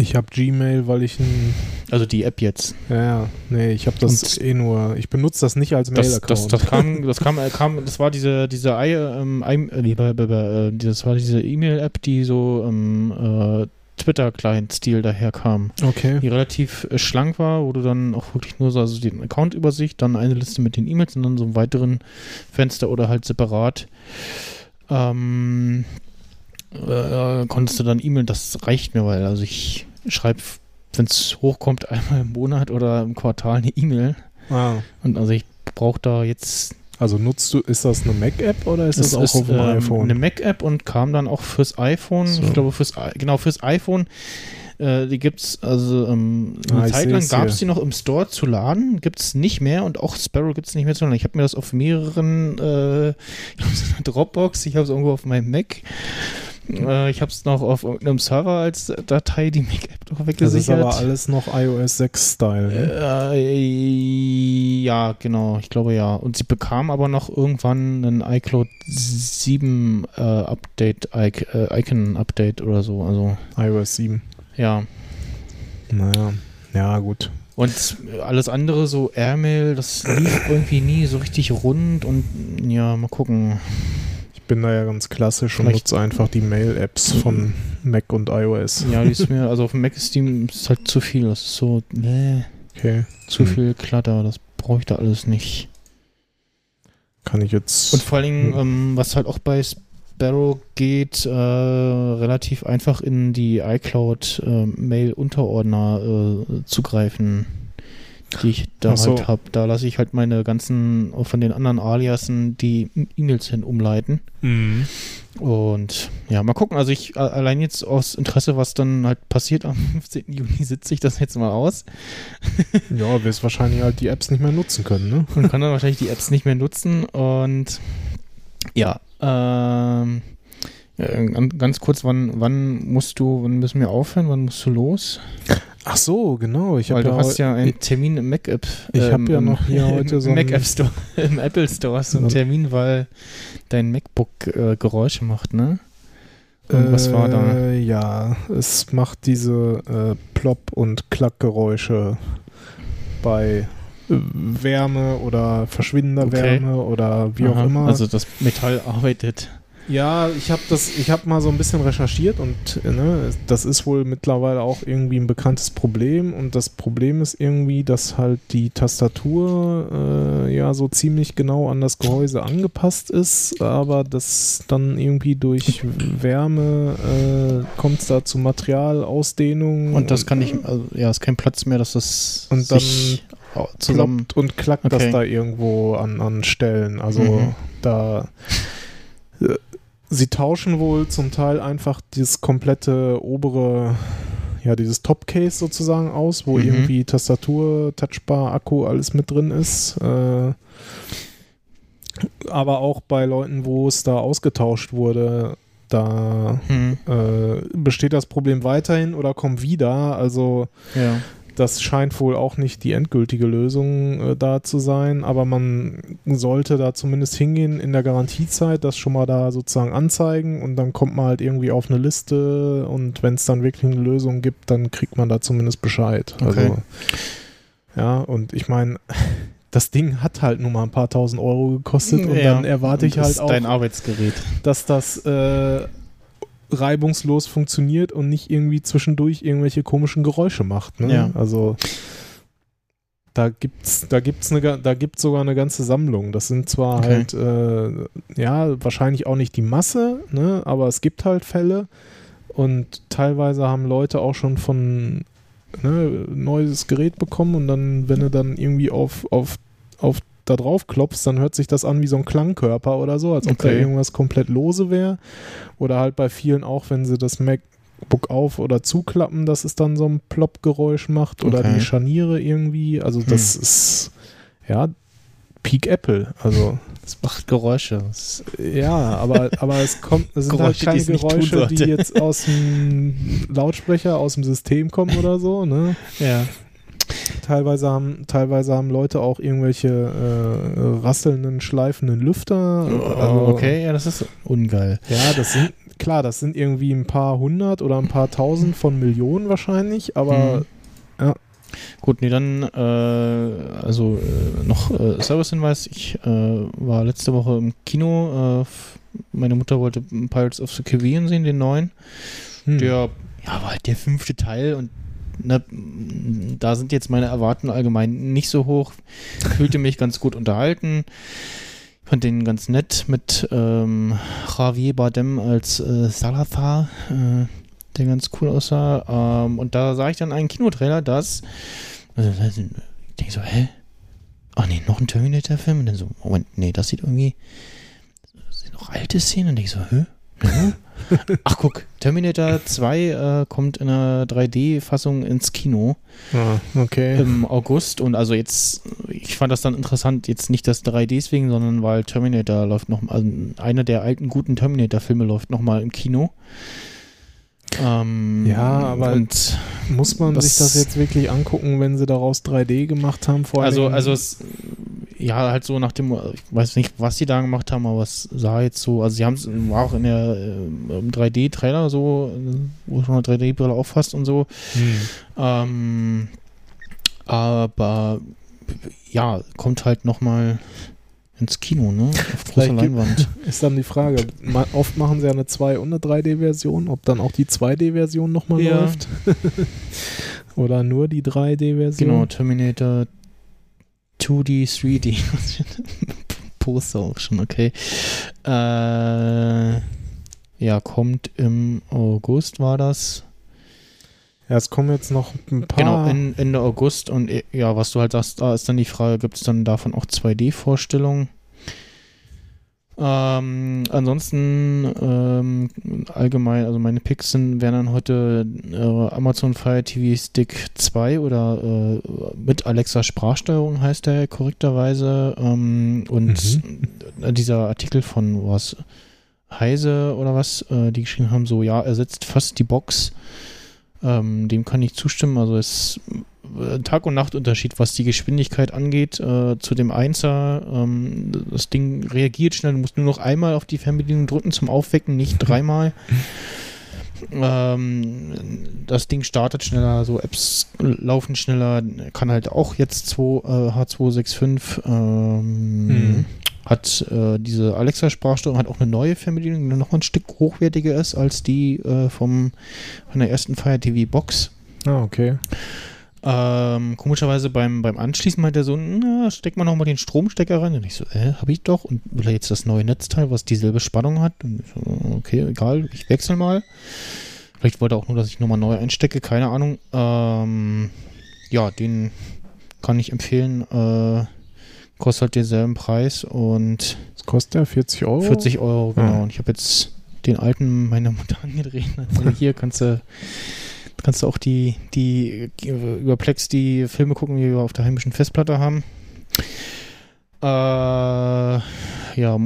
Ich habe Gmail, weil ich ein. Also die App jetzt. Ja, ja, nee, ich habe das Und- eh nur. Ich benutze das nicht als Das, Mail-Account. das, das kam, das kam, kam, das war diese, diese, I, ähm, I, äh, das war diese E-Mail-App, die so ähm, äh, Twitter-Client-Stil daherkam, okay. die relativ äh, schlank war, wo du dann auch wirklich nur so, also die Account-Übersicht, dann eine Liste mit den E-Mails und dann so einen weiteren Fenster oder halt separat ähm, äh, konntest du dann E-Mail, das reicht mir, weil also ich schreibe, wenn es hochkommt, einmal im Monat oder im Quartal eine E-Mail Ah, und also ich brauche da jetzt also nutzt du, ist das eine Mac-App oder ist das, es auch ist, auf dem ähm, iPhone? eine Mac-App und kam dann auch fürs iPhone. So. Ich glaube, fürs genau fürs iPhone. Äh, die gibt's also ähm, eine Ah, Zeit lang gab es die noch im Store zu laden, gibt's nicht mehr und auch Sparrow gibt's nicht mehr zu laden. Ich habe mir das auf mehreren, äh, ich habe es in der Dropbox, ich habe es irgendwo auf meinem Mac. Äh, ich habe es noch auf irgendeinem Server als Datei, die Mac-App doch das ist weggesichert. aber alles noch iOS 6-Style. Ne? Äh, ja, genau, ich glaube ja. Und sie bekam aber noch irgendwann ein iCloud 7 äh, Update, äh, Icon-Update oder so. Also, iOS 7. ja. Naja, ja, gut. Und alles andere, so Airmail, das lief irgendwie nie so richtig rund und ja, mal gucken. Ich bin da ja ganz klassisch und nutze einfach die Mail-Apps von Mac und iOS. Ja, die ist mir, also auf dem Mac ist die ist halt zu viel. Das ist so, nee, Okay, zu Hm. viel Klatter. Das brauche ich da alles nicht. kann ich jetzt. Und vor allen Dingen, Hm. ähm, was halt auch bei Sparrow geht, äh, relativ einfach in die iCloud äh, Mail-Unterordner äh, zugreifen, die ich da so. halt habe. Da lasse ich halt meine ganzen, von den anderen Aliasen die E-Mails hin umleiten. Mhm. Und ja, mal gucken. Also ich, allein jetzt aus Interesse, was dann halt passiert am 15. Juni, sitze ich das jetzt mal aus. Ja, wirst wahrscheinlich halt die Apps nicht mehr nutzen können, ne? und kann dann wahrscheinlich die Apps nicht mehr nutzen. Und ja, ähm, ja, ganz- ganz kurz, wann, wann musst du, wann müssen wir aufhören, wann musst du los? Ach so, genau. Ich Weil habe du ja, hast ja einen Termin im Mac App. Ich hab ja im- noch hier heute so im Mac einen- App Store, im Apple Store hast du einen. Termin, weil dein MacBook äh, Geräusche macht, ne? Und was war da? Äh, Ja, es macht diese äh, Plop- und Klackgeräusche bei äh, Wärme oder verschwindender Okay. Wärme oder wie Aha, auch immer. Also das Metall arbeitet. Ja, ich habe das, ich habe mal so ein bisschen recherchiert und ne, das ist wohl mittlerweile auch irgendwie ein bekanntes Problem und das Problem ist irgendwie, dass halt die Tastatur äh, ja so ziemlich genau an das Gehäuse angepasst ist, aber das dann irgendwie durch Wärme äh, kommt es da zu Materialausdehnung Und das kann nicht, also, ja, ist kein Platz mehr, dass das Und dann sich zusammen. und klackt das Okay. da irgendwo an, an Stellen. Also Mhm. da äh, sie tauschen wohl zum Teil einfach dieses komplette obere, ja, dieses Top-Case sozusagen aus, wo Mhm. irgendwie Tastatur, Touchbar, Akku, alles mit drin ist. Äh, aber auch bei Leuten, wo es da ausgetauscht wurde, da Hm, äh, besteht das Problem weiterhin oder kommt wieder. Also ja. Das scheint wohl auch nicht die endgültige Lösung äh, da zu sein, aber man sollte da zumindest hingehen in der Garantiezeit, das schon mal da sozusagen anzeigen und dann kommt man halt irgendwie auf eine Liste und wenn es dann wirklich eine Lösung gibt, dann kriegt man da zumindest Bescheid. Okay. Also, ja, und ich meine, das Ding hat halt nur mal ein paar tausend Euro gekostet und Ja. dann erwarte ich Und halt auch, dein Arbeitsgerät. dass das äh, reibungslos funktioniert und nicht irgendwie zwischendurch irgendwelche komischen Geräusche macht. Ne? Ja. Also da gibt's, da gibt's eine, da gibt's sogar eine ganze Sammlung. Das sind zwar Okay. halt, äh, ja, wahrscheinlich auch nicht die Masse, ne, aber es gibt halt Fälle und teilweise haben Leute auch schon von ne, neues Gerät bekommen und dann, wenn du dann irgendwie auf, auf, auf da drauf klopfst, dann hört sich das an wie so ein Klangkörper oder so, als ob da Okay. irgendwas komplett lose wäre. Oder halt bei vielen auch, wenn sie das MacBook auf oder zuklappen, dass es dann so ein Plopp-Geräusch macht oder Okay. die Scharniere irgendwie. Also das Hm. ist ja Peak Apple. Also Es macht Geräusche. Ja, aber, aber es kommt, es sind Geräusche, halt keine Geräusche, die jetzt aus dem Lautsprecher, aus dem System kommen oder so, ne? ja. Teilweise haben, teilweise haben Leute auch irgendwelche äh, rasselnden, schleifenden Lüfter. Also, okay, ja, das ist ungeil. Ja, das sind, klar, das sind irgendwie ein paar hundert oder ein paar tausend von Millionen wahrscheinlich, aber Hm. Gut, nee, dann äh, also äh, noch äh, Servicehinweis. Ich äh, war letzte Woche im Kino. Äh, meine Mutter wollte Pirates of the Caribbean sehen, den neuen. hm. Der ja, war halt der fünfte Teil und ne, da sind jetzt meine Erwartungen allgemein nicht so hoch. Fühlte mich ganz gut unterhalten. Fand den ganz nett mit ähm, Javier Bardem als äh, Salazar, äh, der ganz cool aussah. Ähm, und da sah ich dann einen Kinotrailer, das also, ich denke so, hä? Ach nee, noch ein Terminator-Film? Und dann so, Moment, nee, das sieht irgendwie das sind noch alte Szenen. Und ich so, hä? Ach guck, Terminator 2 äh, kommt in einer 3D-Fassung ins Kino Ah, okay. im August und also jetzt, ich fand das dann interessant, jetzt nicht das 3D wegen, sondern weil Terminator läuft noch, also einer der alten guten Terminator-Filme läuft nochmal im Kino. Ähm, Ja, aber und Muss man das- sich das jetzt wirklich angucken, wenn sie daraus 3D gemacht haben? Vor also, also es, ja, halt so nach dem, ich weiß nicht, was die da gemacht haben, aber es sah jetzt so, also sie haben es, war auch in der äh, im 3D-Trailer so, wo schon eine 3D-Brille auffasst und so. Hm. Ähm, aber ja, kommt halt nochmal ins Kino, ne? Auf großer Leinwand. Ist dann die Frage. Oft machen sie ja eine 2- und eine 3D-Version, ob dann auch die 2D-Version nochmal Ja. läuft. Oder nur die 3D-Version. Genau, Terminator 2D, 3D. Poster auch schon, okay. Äh, ja, kommt im August, war das. Ja, es kommen jetzt noch ein paar. Genau, in, Ende August. Und äh, ja, was du halt sagst, da ist dann die Frage, gibt es dann davon auch 2D-Vorstellungen? Ähm, ansonsten ähm, allgemein, also meine Picks sind, wären dann heute äh, Amazon Fire TV Stick 2 oder äh, mit Alexa Sprachsteuerung heißt der korrekterweise. Ähm, und äh, dieser Artikel von was Heise oder was, äh, die geschrieben haben, so ja, ersetzt fast die Box. Ähm, dem kann ich zustimmen. Also es ist ein Tag- und Nachtunterschied, was die Geschwindigkeit angeht, äh, zu dem Einser. Ähm, das Ding reagiert schnell. Du musst nur noch einmal auf die Fernbedienung drücken zum Aufwecken, nicht dreimal. ähm, das Ding startet schneller, so Apps laufen schneller, kann halt auch jetzt 2, äh, H265. Ähm, Hm. Hat äh, diese Alexa-Sprachsteuerung hat auch eine neue Fernbedienung, die noch ein Stück hochwertiger ist als die äh, vom, von der ersten Fire TV Box. Ah, okay. Ähm, komischerweise beim, beim Anschließen meint er so, na, steck mal nochmal den Stromstecker rein. Und ich so, äh, hab ich doch. Und will er jetzt das neue Netzteil, was dieselbe Spannung hat? Und ich so, okay, egal, ich wechsle mal. Vielleicht wollte er auch nur, dass ich nochmal neu einstecke, keine Ahnung. Ähm, ja, den kann ich empfehlen. Äh, kostet halt denselben Preis und Was kostet der? 40 Euro? 40 Euro, genau. Ja. Und ich habe jetzt den alten meiner Mutter angedreht. Also hier kannst du kannst du auch die, die über Plex die Filme gucken, die wir auf der heimischen Festplatte haben. Äh, ja,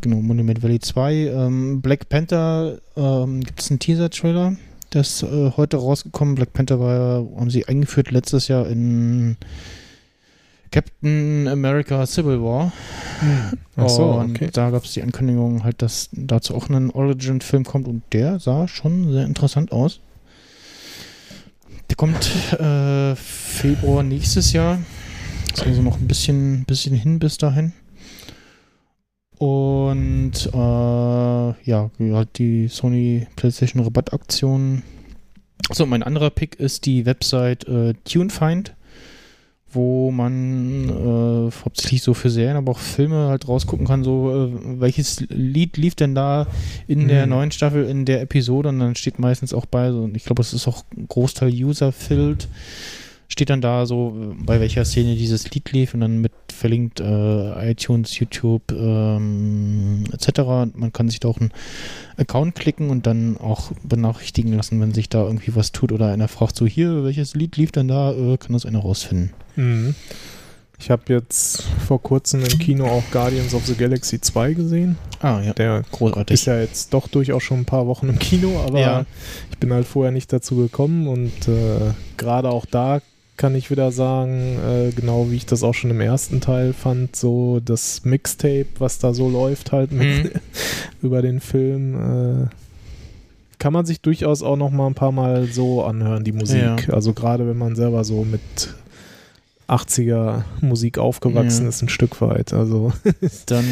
genau, Monument Valley 2. Ähm, Black Panther ähm, gibt es einen Teaser-Trailer. Der ist äh, heute rausgekommen. Black Panther war, haben sie eingeführt letztes Jahr in Captain America Civil War. Ach so, und okay. da gab es die Ankündigung halt, dass dazu auch ein Origin-Film kommt und der sah schon sehr interessant aus. Der kommt äh, Februar nächstes Jahr. Ist also noch ein bisschen, bisschen hin bis dahin. Und äh, ja, halt die Sony PlayStation Rabattaktion. So, mein anderer Pick ist die Website äh, TuneFind, wo man äh, hauptsächlich so für Serien, aber auch Filme halt rausgucken kann, so äh, welches Lied lief denn da in der Mhm. neuen Staffel, in der Episode und dann steht meistens auch bei, so, und ich glaube, es ist auch ein Großteil User-Filled, steht dann da so, äh, bei welcher Szene dieses Lied lief und dann mit verlinkt äh, iTunes, YouTube ähm, etc. Man kann sich da auch einen Account klicken und dann auch benachrichtigen lassen, wenn sich da irgendwie was tut oder einer fragt so, hier, welches Lied lief denn da, äh, kann das einer rausfinden. Mhm. Ich habe jetzt vor kurzem im Kino auch Guardians of the Galaxy 2 gesehen. Ah, ja. Der Großartig. ist ja jetzt doch durchaus schon ein paar Wochen im Kino, aber Ja. ich bin halt vorher nicht dazu gekommen und äh, gerade auch da kann ich wieder sagen, äh, genau wie ich das auch schon im ersten Teil fand, so das Mixtape, was da so läuft halt mit, Mhm. über den Film, äh, kann man sich durchaus auch noch mal ein paar Mal so anhören, die Musik. Ja. Also gerade wenn man selber so mit 80er Musik aufgewachsen Ja. ist, ein Stück weit. Also Dann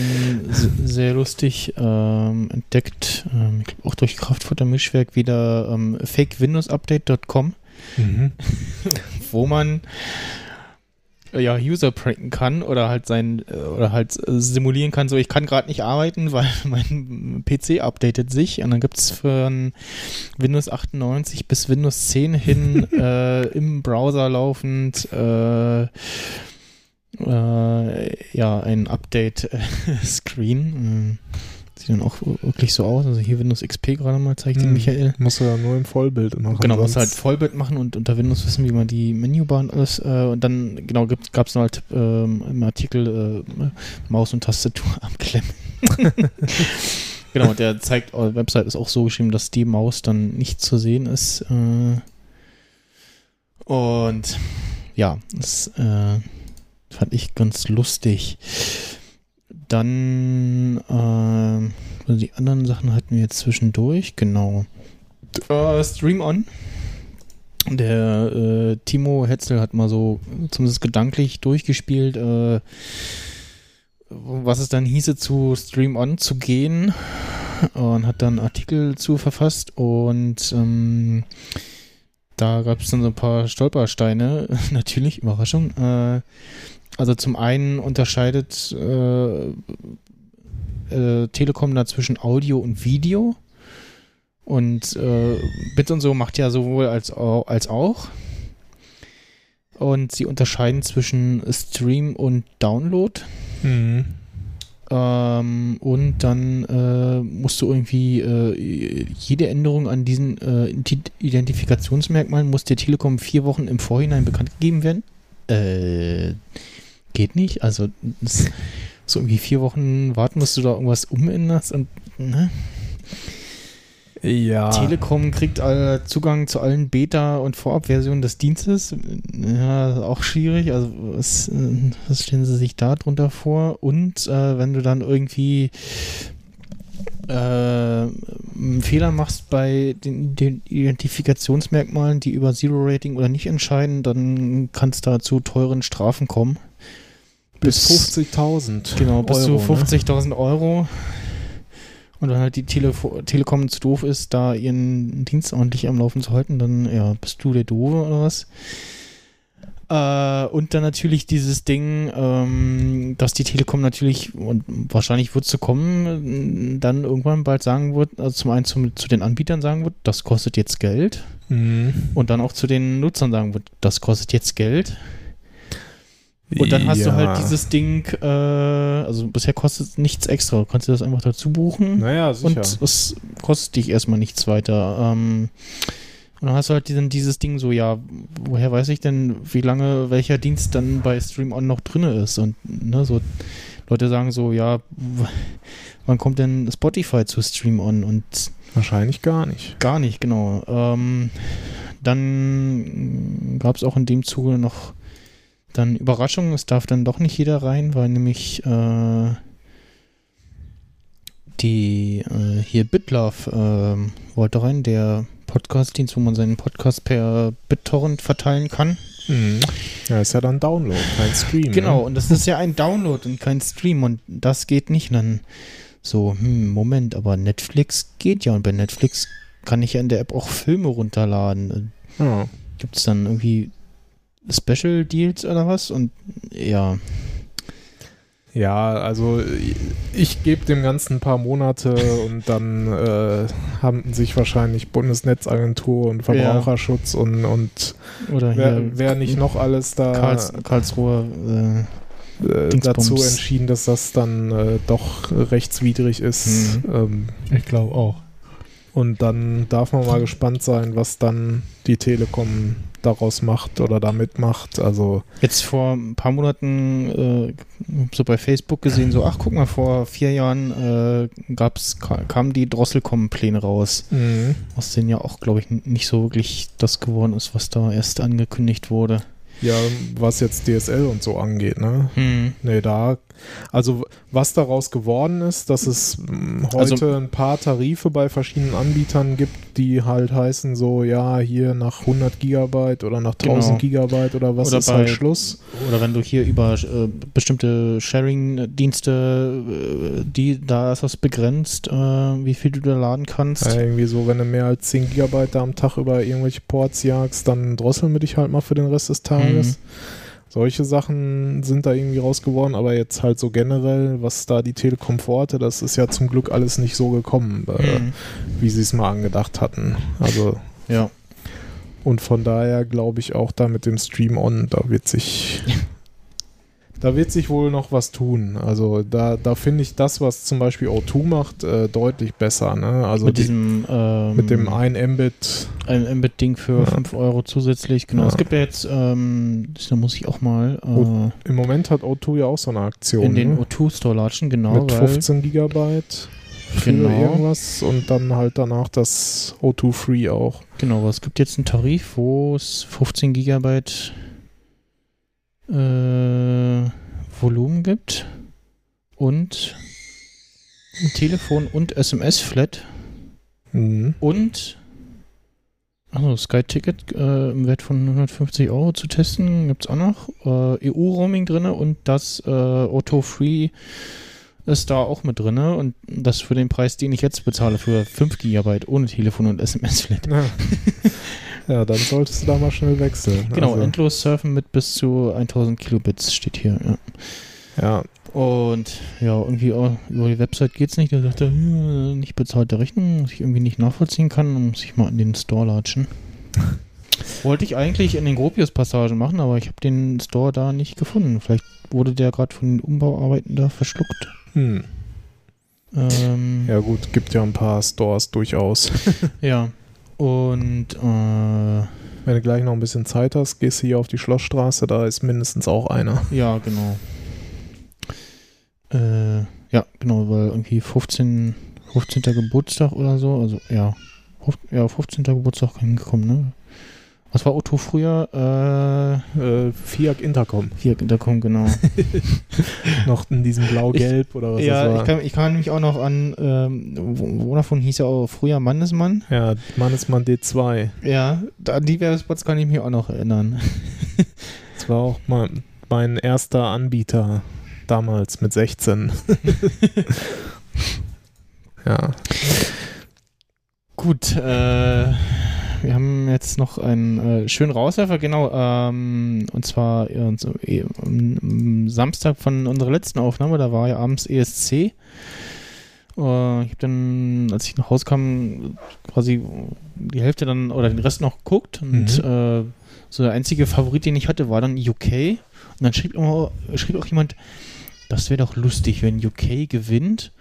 se- sehr lustig ähm, entdeckt, ähm, ich glaube auch durch Kraftfutter Mischwerk wieder ähm, fakewindowsupdate.com, wo man äh, ja User pranken kann oder halt sein äh, oder halt äh, simulieren kann, so ich kann gerade nicht arbeiten, weil mein PC updatet sich und dann gibt es ein Windows 98 bis Windows 10 hin äh, im Browser laufend äh, äh, ja, ein Update-Screen. Sieht dann auch wirklich so aus. Also hier Windows XP gerade mal zeigt den Hm. Michael. Musst du ja nur im Vollbild machen. Genau, muss halt sonst- Vollbild machen und unter Windows wissen, wie man die Menübar und alles. Äh, und dann, genau, gab es noch halt ähm, im Artikel äh, Maus und Tastatur abklemmen. genau, und der zeigt, eure Website ist auch so geschrieben, dass die Maus dann nicht zu sehen ist. Äh, und ja, das äh, fand ich ganz lustig. Dann äh, also die anderen Sachen hatten wir jetzt zwischendurch, genau. Äh, Stream On. Der äh, Timo Hetzel hat mal so zumindest gedanklich durchgespielt, äh, was es dann hieße, zu Stream On zu gehen und hat dann Artikel zu verfasst und ähm, da gab es dann so ein paar Stolpersteine, natürlich, Überraschung. Äh, also zum einen unterscheidet äh, äh, Telekom da zwischen Audio und Video. Und äh, Bit und so macht ja sowohl als, als auch. Und sie unterscheiden zwischen Stream und Download. Mhm. Ähm, und dann äh, musst du irgendwie äh, jede Änderung an diesen äh, Ident- Identifikationsmerkmalen muss der Telekom vier Wochen im Vorhinein bekannt gegeben werden. Äh, geht nicht. Also so irgendwie vier Wochen warten, musst du da irgendwas umänderst und ne? Ja. Telekom kriegt äh, Zugang zu allen Beta- und Vorabversionen des Dienstes. Ja, auch schwierig. Also, was, äh, was stellen sie sich da drunter vor? Und äh, wenn du dann irgendwie äh, einen Fehler machst bei den, den Identifikationsmerkmalen, die über Zero-Rating oder nicht entscheiden, dann kann es da zu teuren Strafen kommen. Bis 50.000. Genau, bis Euro, zu ne? 50.000 Euro. Und wenn halt die Telefo Telekom zu doof ist, da ihren Dienst ordentlich am Laufen zu halten, dann ja, bist du der Doofe oder was? Äh, und dann natürlich dieses Ding, ähm, dass die Telekom natürlich, und wahrscheinlich wird es so kommen, dann irgendwann bald sagen wird, also zum einen zum, zu den Anbietern sagen wird, das kostet jetzt Geld. Mhm. Und dann auch zu den Nutzern sagen wird, das kostet jetzt Geld. Und dann hast du Ja. halt dieses Ding, äh, also bisher kostet es nichts extra. Du kannst dir das einfach dazu buchen Naja, sicher. und es kostet dich erstmal nichts weiter. Ähm, und dann hast du halt diesen, dieses Ding so, ja, woher weiß ich denn, wie lange welcher Dienst dann bei Stream On noch drin ist? Und ne, so Leute sagen so, ja, wann kommt denn Spotify zu Stream On? Und Wahrscheinlich gar nicht. Gar nicht, genau. Ähm, dann gab es auch in dem Zuge noch dann Überraschungen. Es darf dann doch nicht jeder rein, weil nämlich äh, die äh, hier BitLove ähm, wollte rein, der Podcast-Dienst, wo man seinen Podcast per BitTorrent verteilen kann. Mhm. Ja, ist ja dann Download, kein Stream. Genau, Ne? und das ist ja ein Download und kein Stream und das geht nicht. Und dann so, hm, Moment, aber Netflix geht ja und bei Netflix kann ich ja in der App auch Filme runterladen. Ja. Gibt es dann irgendwie Special Deals oder was? Und ja, Ja, also ich gebe dem Ganzen ein paar Monate und dann äh, haben sich wahrscheinlich Bundesnetzagentur und Verbraucherschutz und, und oder wer, wer nicht noch alles da Karls, Karlsruhe. Äh, äh, dazu entschieden, dass das dann äh, doch rechtswidrig ist. Ähm, ich glaube auch. und dann darf man mal gespannt sein, was dann die Telekom daraus macht oder damit macht. Also Jetzt vor ein paar Monaten äh, so bei Facebook gesehen, so, ach guck mal, vor vier Jahren äh, gab's, ka- kamen die Drosselkommen-Pläne raus, mh. aus denen ja auch, glaube ich, nicht so wirklich das geworden ist, was da erst angekündigt wurde. ja, was jetzt DSL und so angeht, ne? Hm. Nee, da, also was daraus geworden ist, dass es mh, heute Also- ein paar Tarife bei verschiedenen Anbietern gibt, die halt heißen so, ja, hier nach 100 Gigabyte oder nach 1000 Genau. Gigabyte oder was Oder ist halt bei- Schluss. Oder wenn du hier über äh, bestimmte Sharing-Dienste, äh, die, da ist das begrenzt, äh, wie viel du da laden kannst. Ja, irgendwie so, wenn du mehr als 10 Gigabyte da am Tag über irgendwelche Ports jagst, dann drosseln wir dich halt mal für den Rest des Tages. Mhm. Solche Sachen sind da irgendwie raus geworden, aber jetzt halt so generell, was da die Telekom vorhatte, das ist ja zum Glück alles nicht so gekommen, äh, Mhm. wie sie es mal angedacht hatten. Also Ja. Und von daher glaube ich auch da mit dem Stream On, da wird sich, da wird sich wohl noch was tun. Also da, da finde ich das, was zum Beispiel O2 macht, äh, deutlich besser. Ne? Also mit die, diesem ähm, mit dem 1 Mbit. ein Mbit-Ding für Ja. 5 Euro zusätzlich. Genau. Ja. Es gibt ja jetzt, ähm, da muss ich auch mal äh, Im Moment hat O2 ja auch so eine Aktion. in den ne? O2-Store latschen, genau. mit weil, 15 Gigabyte für Genau. irgendwas und dann halt danach das O2 Free auch. Genau, aber es gibt jetzt einen Tarif, wo es 15 Gigabyte äh, Volumen gibt und Telefon und SMS-Flat Mhm. und also Sky-Ticket äh, im Wert von 150 Euro zu testen, gibt es auch noch. Äh, EU-Roaming drin und das äh, Auto-Free ist da auch mit drin und das für den Preis, den ich jetzt bezahle, für 5 Gigabyte ohne Telefon und SMS-Flat. Ja. ja, dann solltest du da mal schnell wechseln. Genau, Also, endlos surfen mit bis zu 1000 Kilobits steht hier. Ja. ja, Und ja, irgendwie über die Website geht's nicht. Da sagt er, hm, nicht bezahlte Rechnung, was ich irgendwie nicht nachvollziehen kann, muss ich mal in den Store latschen. Wollte ich eigentlich in den Gropius-Passagen machen, aber ich habe den Store da nicht gefunden. Vielleicht wurde der gerade von den Umbauarbeiten da verschluckt. hm. Ähm, ja gut, gibt ja ein paar Stores durchaus. ja. Und äh, Wenn du gleich noch ein bisschen Zeit hast, gehst du hier auf die Schlossstraße, da ist mindestens auch einer. Ja, genau. Äh, ja, genau, weil irgendwie 15, 15. Geburtstag oder so, also ja, ja 15. Geburtstag hingekommen, ne? Was war Otto früher? Äh, Äh, Fiat Intercom. da kommt genau. Noch in diesem Blau-Gelb oder was das ja, war. ich kann, ich kann mich auch noch an, ähm, Vodafone hieß ja auch früher Mannesmann. ja, Mannesmann D2. Ja, an die Werbespots kann ich mich auch noch erinnern. Das war auch mal mein erster Anbieter damals mit 16. ja. Gut, äh, wir haben jetzt noch einen äh, schönen Rauswerfer, genau, ähm, und zwar äh, eh, am Samstag von unserer letzten Aufnahme, da war ja abends ESC. Äh, ich habe dann, als ich nach Hause kam, quasi die Hälfte dann oder den Rest noch geguckt und äh, so der einzige Favorit, den ich hatte, war dann UK. Und dann schrieb, immer, schrieb auch jemand, das wäre doch lustig, wenn UK gewinnt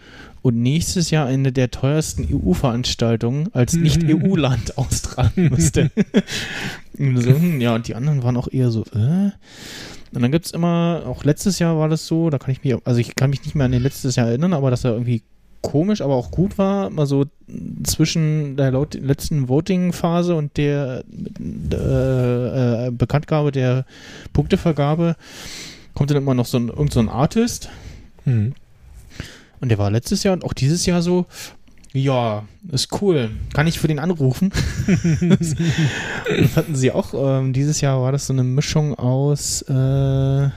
und nächstes Jahr eine der teuersten EU-Veranstaltungen als Nicht-EU-Land austragen müsste. Und so, ja, und die anderen waren auch eher so, äh? Und dann gibt es immer, auch letztes Jahr war das so, da kann ich mich, also ich kann mich nicht mehr an den letztes Jahr erinnern, aber dass er irgendwie komisch, aber auch gut war, mal so zwischen der letzten Voting-Phase und der äh, äh, Bekanntgabe der Punktevergabe kommt dann immer noch so ein, irgend so ein Artist. Hm. Und der war letztes Jahr und auch dieses Jahr so, ja, ist cool. Kann ich für den anrufen? das, hatten sie auch. Ähm, dieses Jahr war das so eine Mischung aus, äh,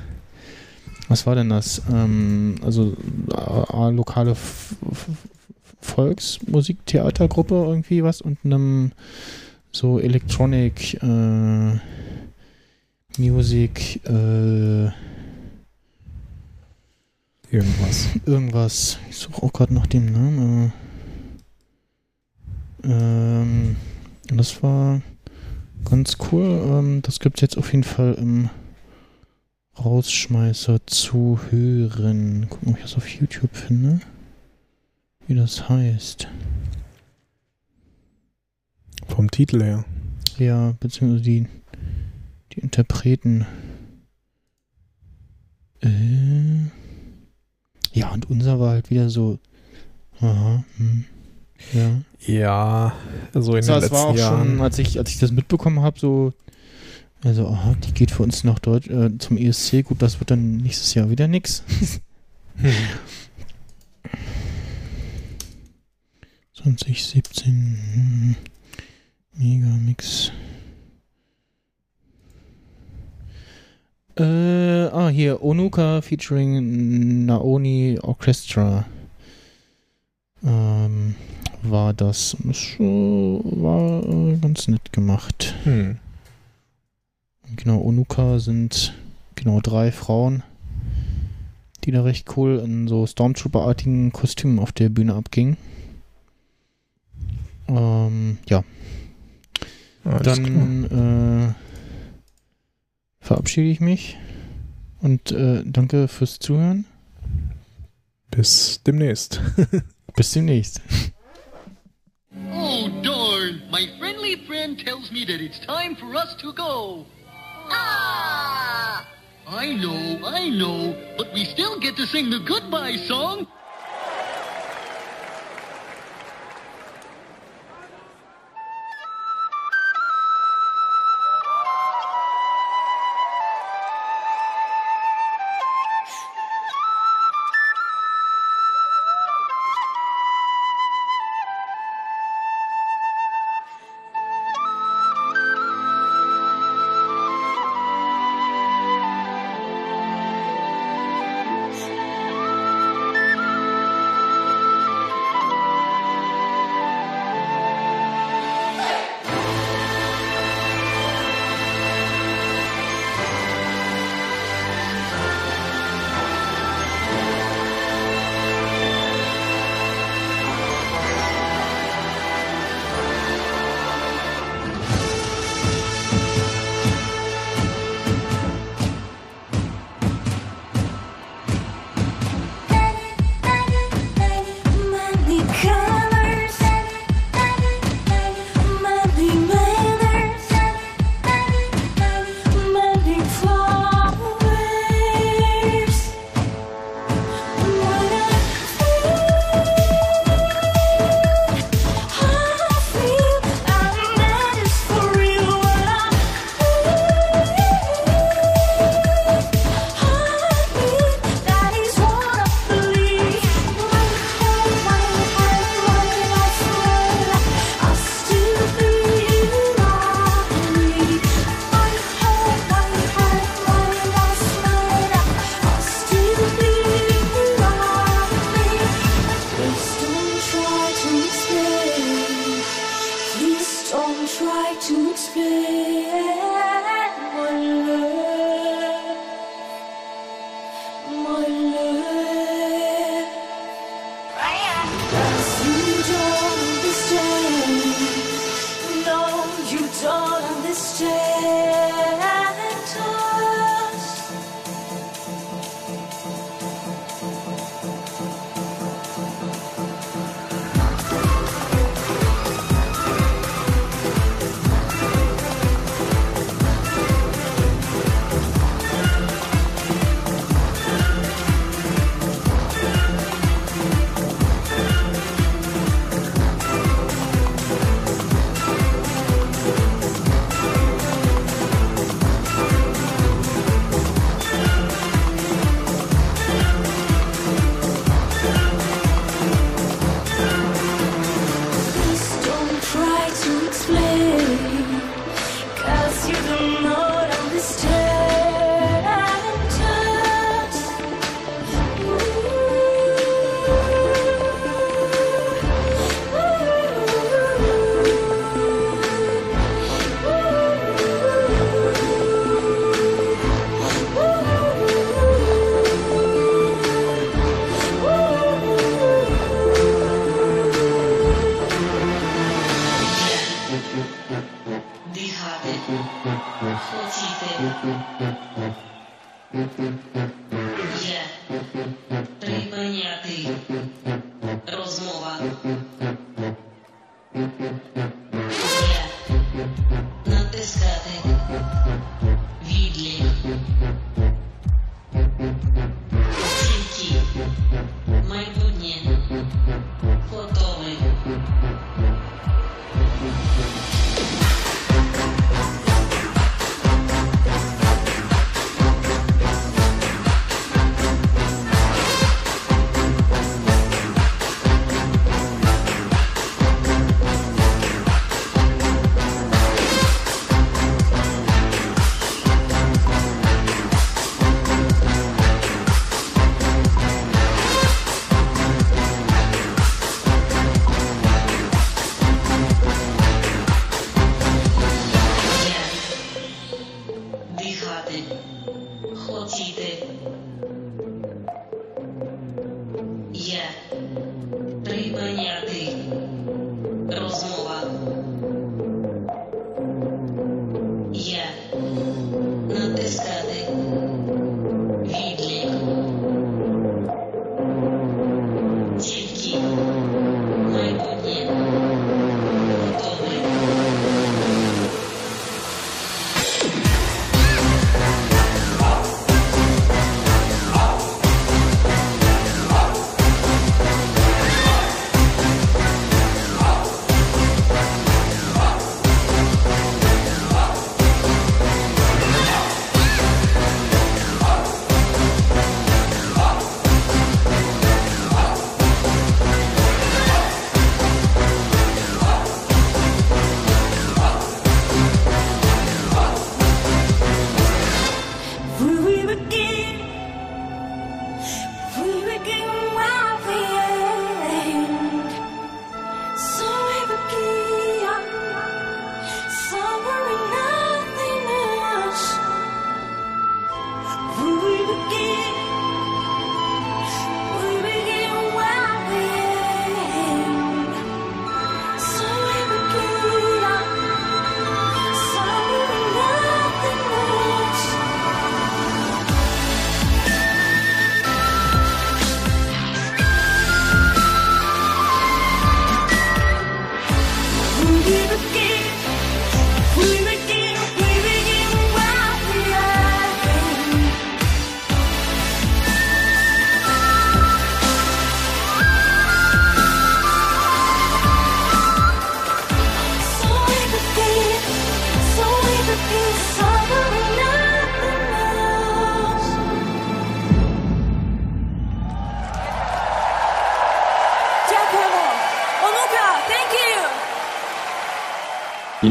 was war denn das? Ähm, also äh, lokale F F Volksmusiktheatergruppe irgendwie was und einem so Electronic äh, Music äh, Irgendwas. irgendwas. Ich suche auch gerade nach dem Namen. Ähm, das war ganz cool. Ähm, das gibt es jetzt auf jeden Fall im Rausschmeißer zu hören. Gucken, ob ich das auf YouTube finde. Wie das heißt. Vom Titel her. Ja, beziehungsweise die, die Interpreten. Äh, ja, und unser war halt wieder so. Aha, hm, ja. Ja, also in Also, den war letzten auch Jahren. schon, als ich, als ich das mitbekommen habe, so. Also, aha, die geht für uns nach Deutsch, äh, zum ESC. Gut, das wird dann nächstes Jahr wieder nix. Hm. 2017 hm, Megamix. Äh, ah, hier, Onuka featuring Naoni Orchestra. Ähm, war das. War äh, ganz nett gemacht. Hm. Genau, Onuka sind genau drei Frauen, die da recht cool in so Stormtrooper-artigen Kostümen auf der Bühne abgingen. Ähm, ja, Alles klar. dann äh, verabschiede ich mich und äh, danke fürs Zuhören. Bis demnächst. Bis demnächst. Oh, darn! My friendly friend tells me that it's time for us to go. Ah! I know, I know, but we still get to sing the goodbye song.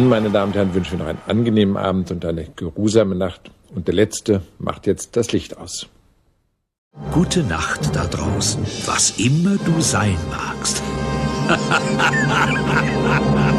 Ihnen, meine Damen und Herren, wünsche ich noch einen angenehmen Abend und eine geruhsame Nacht. Und der Letzte macht jetzt das Licht aus. Gute Nacht da draußen, was immer du sein magst.